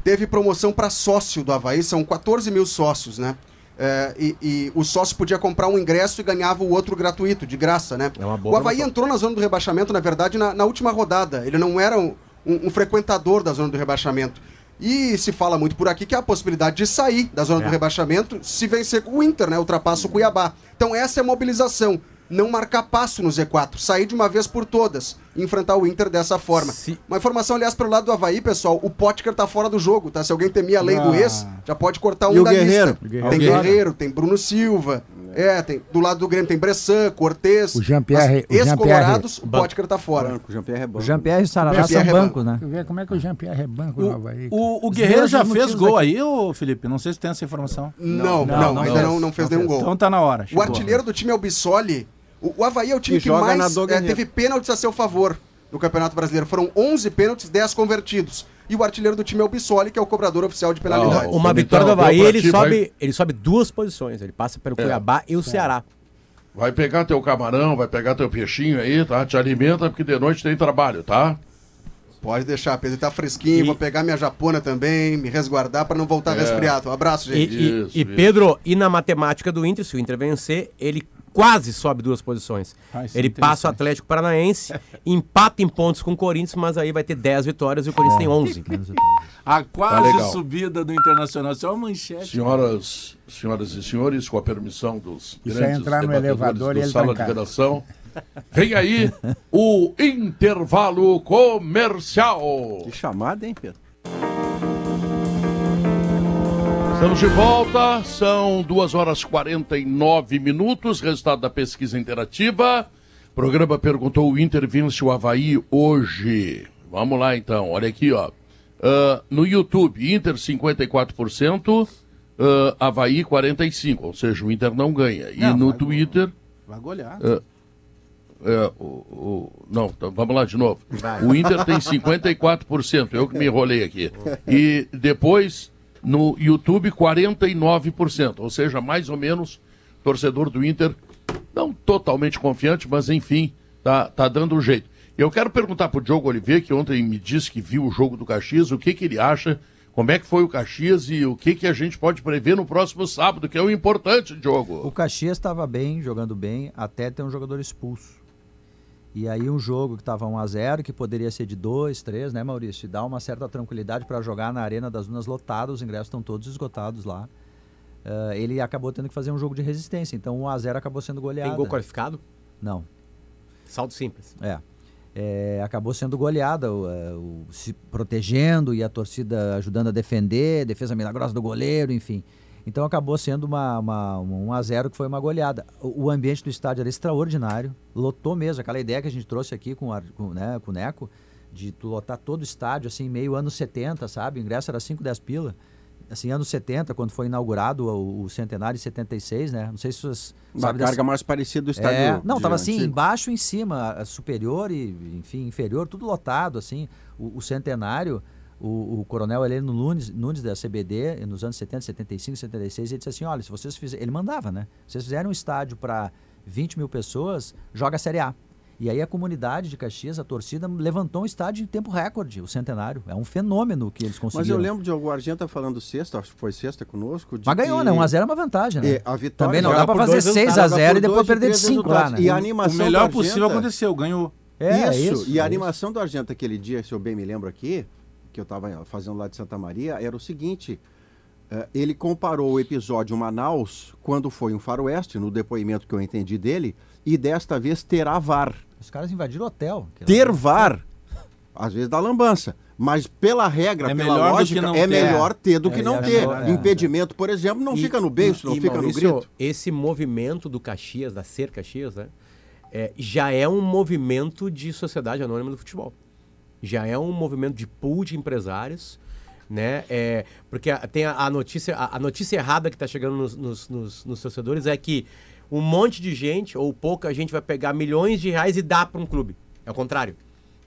Teve promoção para sócio do Havaí, são 14 mil sócios, né? É, e, e o sócio podia comprar um ingresso e ganhava o outro gratuito, de graça, né? É uma boa o Havaí promoção. entrou na zona do rebaixamento, na verdade, na, na última rodada. Ele não era um, um- um frequentador da zona do rebaixamento. E se fala muito por aqui que há a possibilidade de sair da zona É. do rebaixamento se vencer com o Inter, né? Ultrapassa o Cuiabá. Então essa é a mobilização. Não marcar passo no Z4, sair de uma vez por todas e enfrentar o Inter dessa forma. Uma informação, aliás, pelo lado do Havaí, pessoal, o Potker tá fora do jogo, tá? Se alguém temia a lei do Ah. ex, já pode cortar um E o da Guerreiro? lista. O Guerreiro. Tem O Guerreiro. Guerreiro, tem Bruno Silva. É, tem do lado do Grêmio tem Bressan, Cortez. O Jean-Pierre- o Ex-colorados, o Potker tá fora. O Jean-Pierre é O Jean-Pierre e o Sarará são Jean-Pierre é bancos, né? Como é que o Jean-Pierre é banco no Havaí. O, o Guerreiro já fez gol aqui. aí, ô Felipe? Não sei se tem essa informação. Não, não, ainda não, não fez nenhum gol. Então tá na hora. O artilheiro do time é o Bissoli. O, o Havaí é o time Que que, mais Guerreiro. teve pênaltis a seu favor no Campeonato Brasileiro. Foram 11 pênaltis, 10 convertidos. E o artilheiro do time é o Bissoli, que é o cobrador oficial de penalidades. Uma vitória do Havaí, ele sobe, ele sobe duas posições. Ele passa pelo É. Cuiabá e o Ceará. Vai pegar teu camarão, vai pegar teu peixinho aí, tá? Te alimenta porque de noite tem trabalho, tá? Pode deixar, Pedro. Tá fresquinho. Vou pegar minha japona também, me resguardar pra não voltar É. resfriado. Um abraço, E, gente. e- e Pedro, e na matemática do Inter, se o Inter vencer, ele quase sobe duas posições. Ah, é ele passa o Atlético Paranaense, empata em pontos com o Corinthians, mas aí vai ter 10 vitórias e o Corinthians tem 11. A Tá quase legal. subida do Internacional. Isso é uma manchete. Senhoras, senhoras e senhores, com a permissão dos Isso é grandes entrar no elevador do e ele Sala de. Redação, vem aí o intervalo comercial. Que chamada, hein, Pedro? Estamos de volta, são 2 horas 49 minutos, resultado da pesquisa interativa. O programa perguntou o Inter vence o Havaí hoje. Vamos lá então, olha aqui, ó. Ah, no YouTube, Inter 54%, ah, Havaí 45%, ou seja, o Inter não ganha. E Não, no vai- Twitter. Vai golear. é, o, o- não, então vamos lá de novo. O Inter tem 54%, eu que me enrolei aqui. E depois, no YouTube, 49%, ou seja, mais ou menos, torcedor do Inter, não totalmente confiante, mas enfim, tá, tá dando um jeito. Eu quero perguntar pro Diogo Oliveira, que ontem me disse que viu o jogo do Caxias, o que, que ele acha, como é que foi o Caxias e o que, que a gente pode prever no próximo sábado, que é o importante, Diogo. O Caxias estava bem, jogando bem, até ter um jogador expulso. E aí um jogo que estava 1 a 0 que poderia ser de 2, 3, né, Maurício? E dá uma certa tranquilidade para jogar na Arena das Dunas lotada, os ingressos estão todos esgotados lá. Ah, ele acabou tendo que fazer um jogo de resistência, então 1 a 0 acabou sendo goleado. Tem gol qualificado? Não. Saldo simples. É. É, acabou sendo goleada, o, é, o- se protegendo e a torcida ajudando a defender, defesa milagrosa do goleiro, enfim. Então acabou sendo uma, uma, um 1 a 0 que foi uma goleada. O, o ambiente do estádio era extraordinário, lotou mesmo, aquela ideia que a gente trouxe aqui com, o Ar- com, né, com o Neco, de tu lotar todo o estádio, assim, meio anos 70, sabe? O ingresso era 5, 10 pila. Assim, anos 70, quando foi inaugurado o, o centenário em 76, né? Não sei se vocês Uma carga dessa- mais parecida do estádio É, não, de tava assim, antigo. embaixo e em cima, a superior e, enfim, inferior, tudo lotado, assim. O, o centenário, o, o coronel Heleno Nunes, Nunes da CBD, nos anos 70, 75, 76, ele disse assim, olha, se vocês fizerem, ele mandava, né? Se vocês fizerem um estádio para 20 mil pessoas, joga a Série A. E aí a comunidade de Caxias, a torcida, levantou um estádio em tempo recorde, o centenário. É um fenômeno que eles Mas eu conseguiram. lembro de algum Argenta falando sexta, acho que foi sexta conosco. de Mas ganhou, que- né? 1x0 é uma vantagem, né? É, a vitória Também não dá pra por fazer dois 6 a resultados, 0 e depois perder de três 5 lá, né? E a O animação melhor do possível Argenta- aconteceu, ganhou. É, isso. isso, E a é animação do Argenta aquele dia, se eu bem me lembro aqui, que eu estava fazendo lá de Santa Maria, era o seguinte. eh, ele comparou o episódio Manaus, quando foi um faroeste, no depoimento que eu entendi dele, e desta vez terá VAR. Os caras invadiram o hotel. Ter VAR, às vezes dá lambança. Mas pela regra, É pela melhor do que lógica, não é ter. melhor ter do É, que não ele ter. é. Impedimento, por exemplo, não E- fica no beijo, não e, fica Maurício, no grito. Esse movimento do Caxias, da Ser Caxias, né? é, já é um movimento de sociedade anônima do futebol. Já é um movimento de pool de empresários, né? É, porque tem a, a notícia, a, a notícia errada que está chegando nos, nos, nos- nos torcedores é que um monte de gente, ou pouca gente, vai pegar milhões de reais e dar para um clube. É o contrário.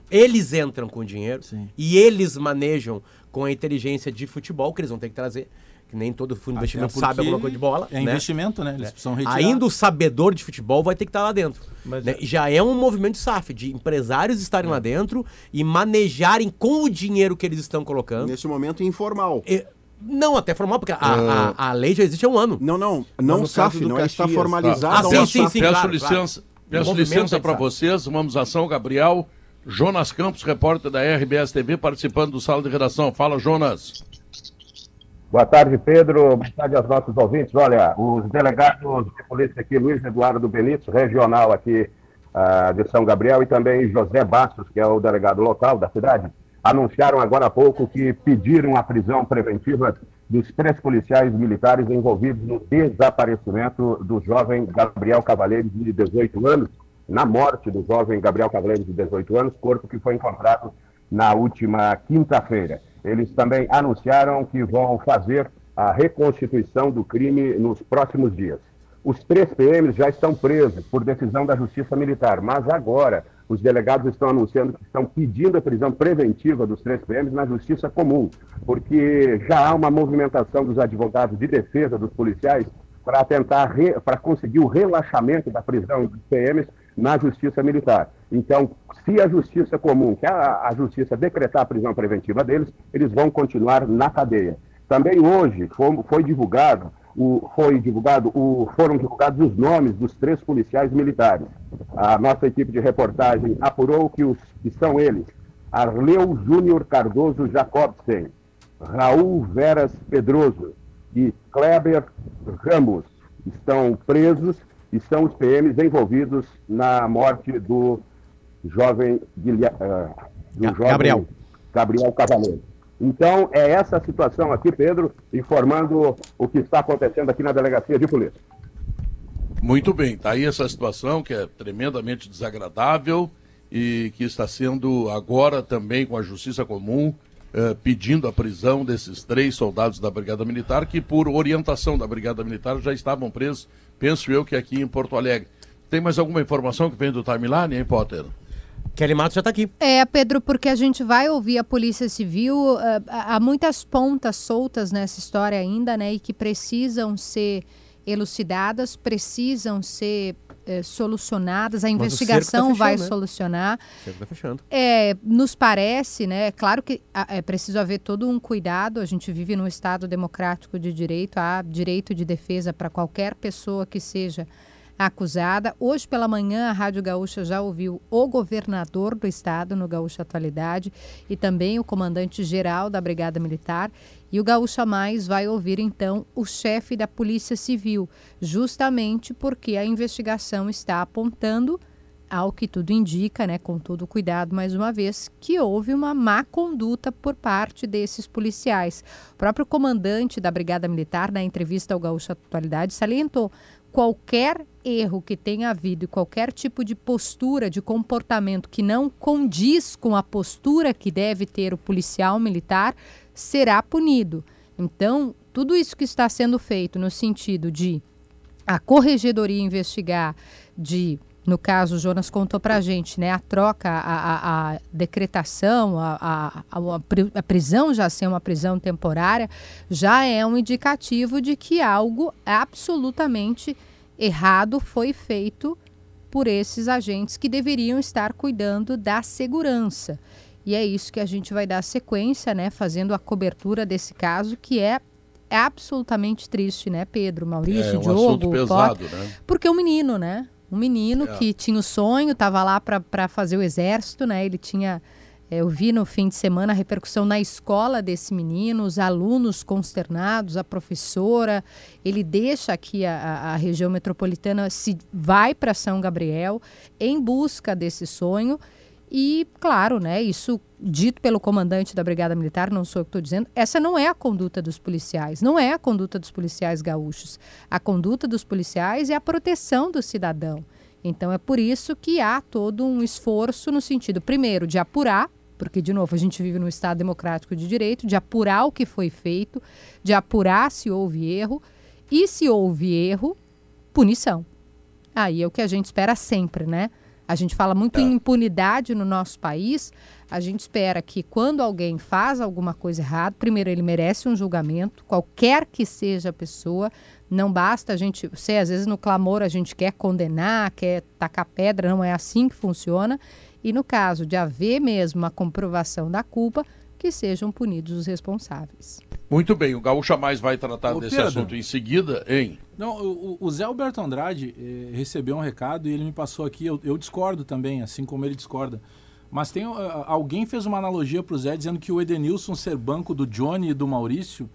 Eles entram com dinheiro e eles manejam com a inteligência de futebol que eles vão ter que trazer. Que nem todo fundo de investimento sabe alguma coisa de bola. é né? investimento, né? Eles É. precisam retirar. Ainda o sabedor de futebol vai ter que estar lá dentro. Mas né? Já é um movimento de SAF, de empresários estarem lá dentro e manejarem com o dinheiro que eles estão colocando. Nesse momento informal. E- Não, até formal, porque a, a, a lei já existe há um ano. Não, não, Não, SAF, não é, está Caxias, formalizado. tá. Ah, sim, sim, sim, Peço claro, licença, claro. peço licença é para vocês. Vamos ação, Gabriel. Jonas Campos, repórter da RBS TV, participando do Sala de Redação. Fala, Jonas. Boa tarde, Pedro. Boa tarde aos nossos ouvintes. Olha, os delegados de polícia aqui, Luiz Eduardo Benítez, regional aqui ah, de São Gabriel, e também José Bastos, que é o delegado local da cidade, anunciaram agora há pouco que pediram a prisão preventiva dos três policiais militares envolvidos no desaparecimento do jovem Gabriel Cavaleiros, de 18 anos, na morte do jovem Gabriel Cavaleiros, de 18 anos, corpo que foi encontrado na última quinta-feira. Eles também anunciaram que vão fazer a reconstituição do crime nos próximos dias. Os três PMs já estão presos por decisão da Justiça Militar, mas agora os delegados estão anunciando que estão pedindo a prisão preventiva dos três PMs na Justiça Comum, porque já há uma movimentação dos advogados de defesa dos policiais para tentar para conseguir o relaxamento da prisão dos PMs na Justiça Militar. Então, se a Justiça Comum, que a, a Justiça decretar a prisão preventiva deles, eles vão continuar na cadeia. Também hoje foi, foi divulgado, o, foi divulgado o, foram divulgados os nomes dos três policiais militares. A nossa equipe de reportagem apurou que, os, que são eles: Arleu Júnior Cardoso Jacobsen, Raul Veras Pedroso e Kleber Ramos. Estão presos e são os PMs envolvidos na morte do jovem, do jovem Gabriel. Gabriel Cavaleiro. Então, é essa a situação aqui, Pedro, informando o que está acontecendo aqui na delegacia de polícia. Muito bem, tá aí essa situação que é tremendamente desagradável e que está sendo agora também com a Justiça Comum eh, pedindo a prisão desses três soldados da Brigada Militar que, por orientação da Brigada Militar, já estavam presos, penso eu que aqui em Porto Alegre. Tem mais alguma informação que vem do timeline, hein, Potter? Kelly Matos já está aqui. É, Pedro, porque a gente vai ouvir a Polícia Civil, ah, há muitas pontas soltas nessa história ainda, né, e que precisam ser elucidadas, precisam ser eh, solucionadas, a Mas o investigação tá vai fechando, né? solucionar. O cerco tá fechando. É, nos parece, né? É claro que ah, é preciso haver todo um cuidado. A gente vive num Estado democrático de direito, há direito de defesa para qualquer pessoa que seja acusada. Hoje pela manhã, a Rádio Gaúcha já ouviu o governador do estado no Gaúcha Atualidade e também o comandante-geral da Brigada Militar. E o Gaúcha Mais vai ouvir então o chefe da Polícia Civil, justamente porque a investigação está apontando ao que tudo indica, né, com todo cuidado mais uma vez, que houve uma má conduta por parte desses policiais. O próprio comandante da Brigada Militar, na entrevista ao Gaúcha Atualidade, salientou qualquer erro que tenha havido e qualquer tipo de postura, de comportamento que não condiz com a postura que deve ter o policial militar, será punido. Então, tudo isso que está sendo feito no sentido de a corregedoria investigar, de, no caso, o Jonas contou para a gente, né, a troca, a, a- a decretação, a, a- a- a pri- a prisão já ser uma prisão temporária, já é um indicativo de que algo absolutamente errado foi feito por esses agentes que deveriam estar cuidando da segurança. E é isso que a gente vai dar sequência, né, fazendo a cobertura desse caso que é absolutamente triste, né, Pedro, Maurício, É um Diogo, assunto pesado, Potter? né? Porque um menino, né? Um menino É. que tinha o sonho, estava lá para fazer o exército, né? Ele tinha. É, Eu vi no fim de semana a repercussão na escola desse menino, os alunos consternados, a professora. Ele deixa aqui a, a- região metropolitana, se vai para São Gabriel em busca desse sonho. E, claro, né, isso dito pelo comandante da Brigada Militar, não sou eu que estou dizendo, essa não é a conduta dos policiais, não é a conduta dos policiais gaúchos. A conduta dos policiais é a proteção do cidadão. Então, é por isso que há todo um esforço no sentido, primeiro, de apurar, porque, de novo, a gente vive num Estado democrático de direito, de apurar o que foi feito, de apurar se houve erro, e se houve erro, punição. Aí é o que a gente espera sempre, né? A gente fala muito em impunidade no nosso país. A gente espera que quando alguém faz alguma coisa errada, primeiro ele merece um julgamento, qualquer que seja a pessoa. Não basta a gente, sei, às vezes no clamor a gente quer condenar, quer tacar pedra, não é assim que funciona. E no caso de haver mesmo a comprovação da culpa, que sejam punidos os responsáveis. Muito bem, o Gaúcha Mais vai tratar Ô, desse Pedro. assunto em seguida, hein? Não, o, o Zé Alberto Andrade eh, recebeu um recado e ele me passou aqui. Eu, eu discordo também, assim como ele discorda. Mas tem ah, alguém fez uma analogia para o Zé dizendo que o Edenilson ser banco do Johnny e do Maurício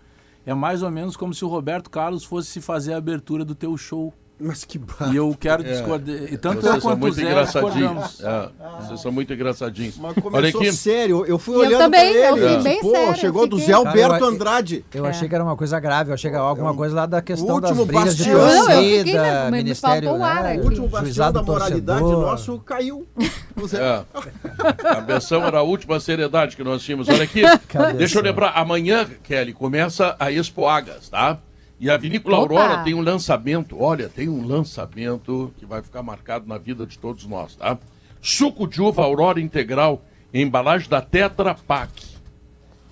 é mais ou menos como se o Roberto Carlos fosse fazer a abertura do teu show. Mas que E eu quero É. discordar. E tanto Vocês eu são quanto o muito Zé engraçadinhos. É, vocês são muito engraçadinhos. Mas Olha começou aqui. sério, eu fui Eu olhando também, pra eu ele. fui bem Pô, séria, chegou eu do fiquei- Zé Cara, Alberto eu- Andrade. Eu achei que era uma coisa grave, eu achei que era alguma coisa lá da questão das brigas de bastião. Não, eu torcida, fiquei, me- me Ministério, ar né. O último bastião da moralidade torcedor. nosso caiu. É. A versão era a última seriedade que nós tínhamos. Olha aqui, Cabeção. deixa eu lembrar. Amanhã, Kelly, começa a Expo Agas, tá? E a Vinícola Opa! Aurora tem um lançamento. Olha, tem um lançamento que vai ficar marcado na vida de todos nós, tá? Suco de uva Aurora integral, em embalagem da Tetra Pak,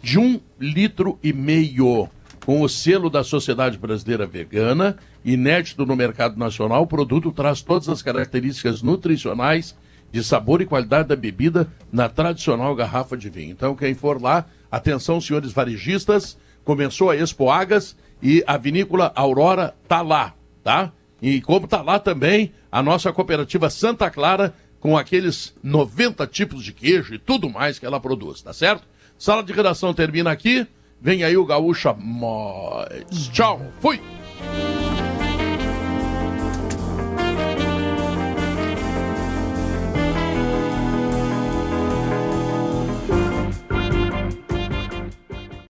de um litro e meio, com o selo da Sociedade Brasileira Vegana, inédito no mercado nacional. O produto traz todas as características nutricionais de sabor e qualidade da bebida na tradicional garrafa de vinho. Então, quem for lá, atenção, senhores varejistas, começou a Expo Agas e a vinícola Aurora tá lá, tá? E como tá lá também a nossa cooperativa Santa Clara com aqueles 90 tipos de queijo e tudo mais que ela produz, tá certo? Sala de redação termina aqui. Vem aí o Gaúcha Mais. Tchau, fui!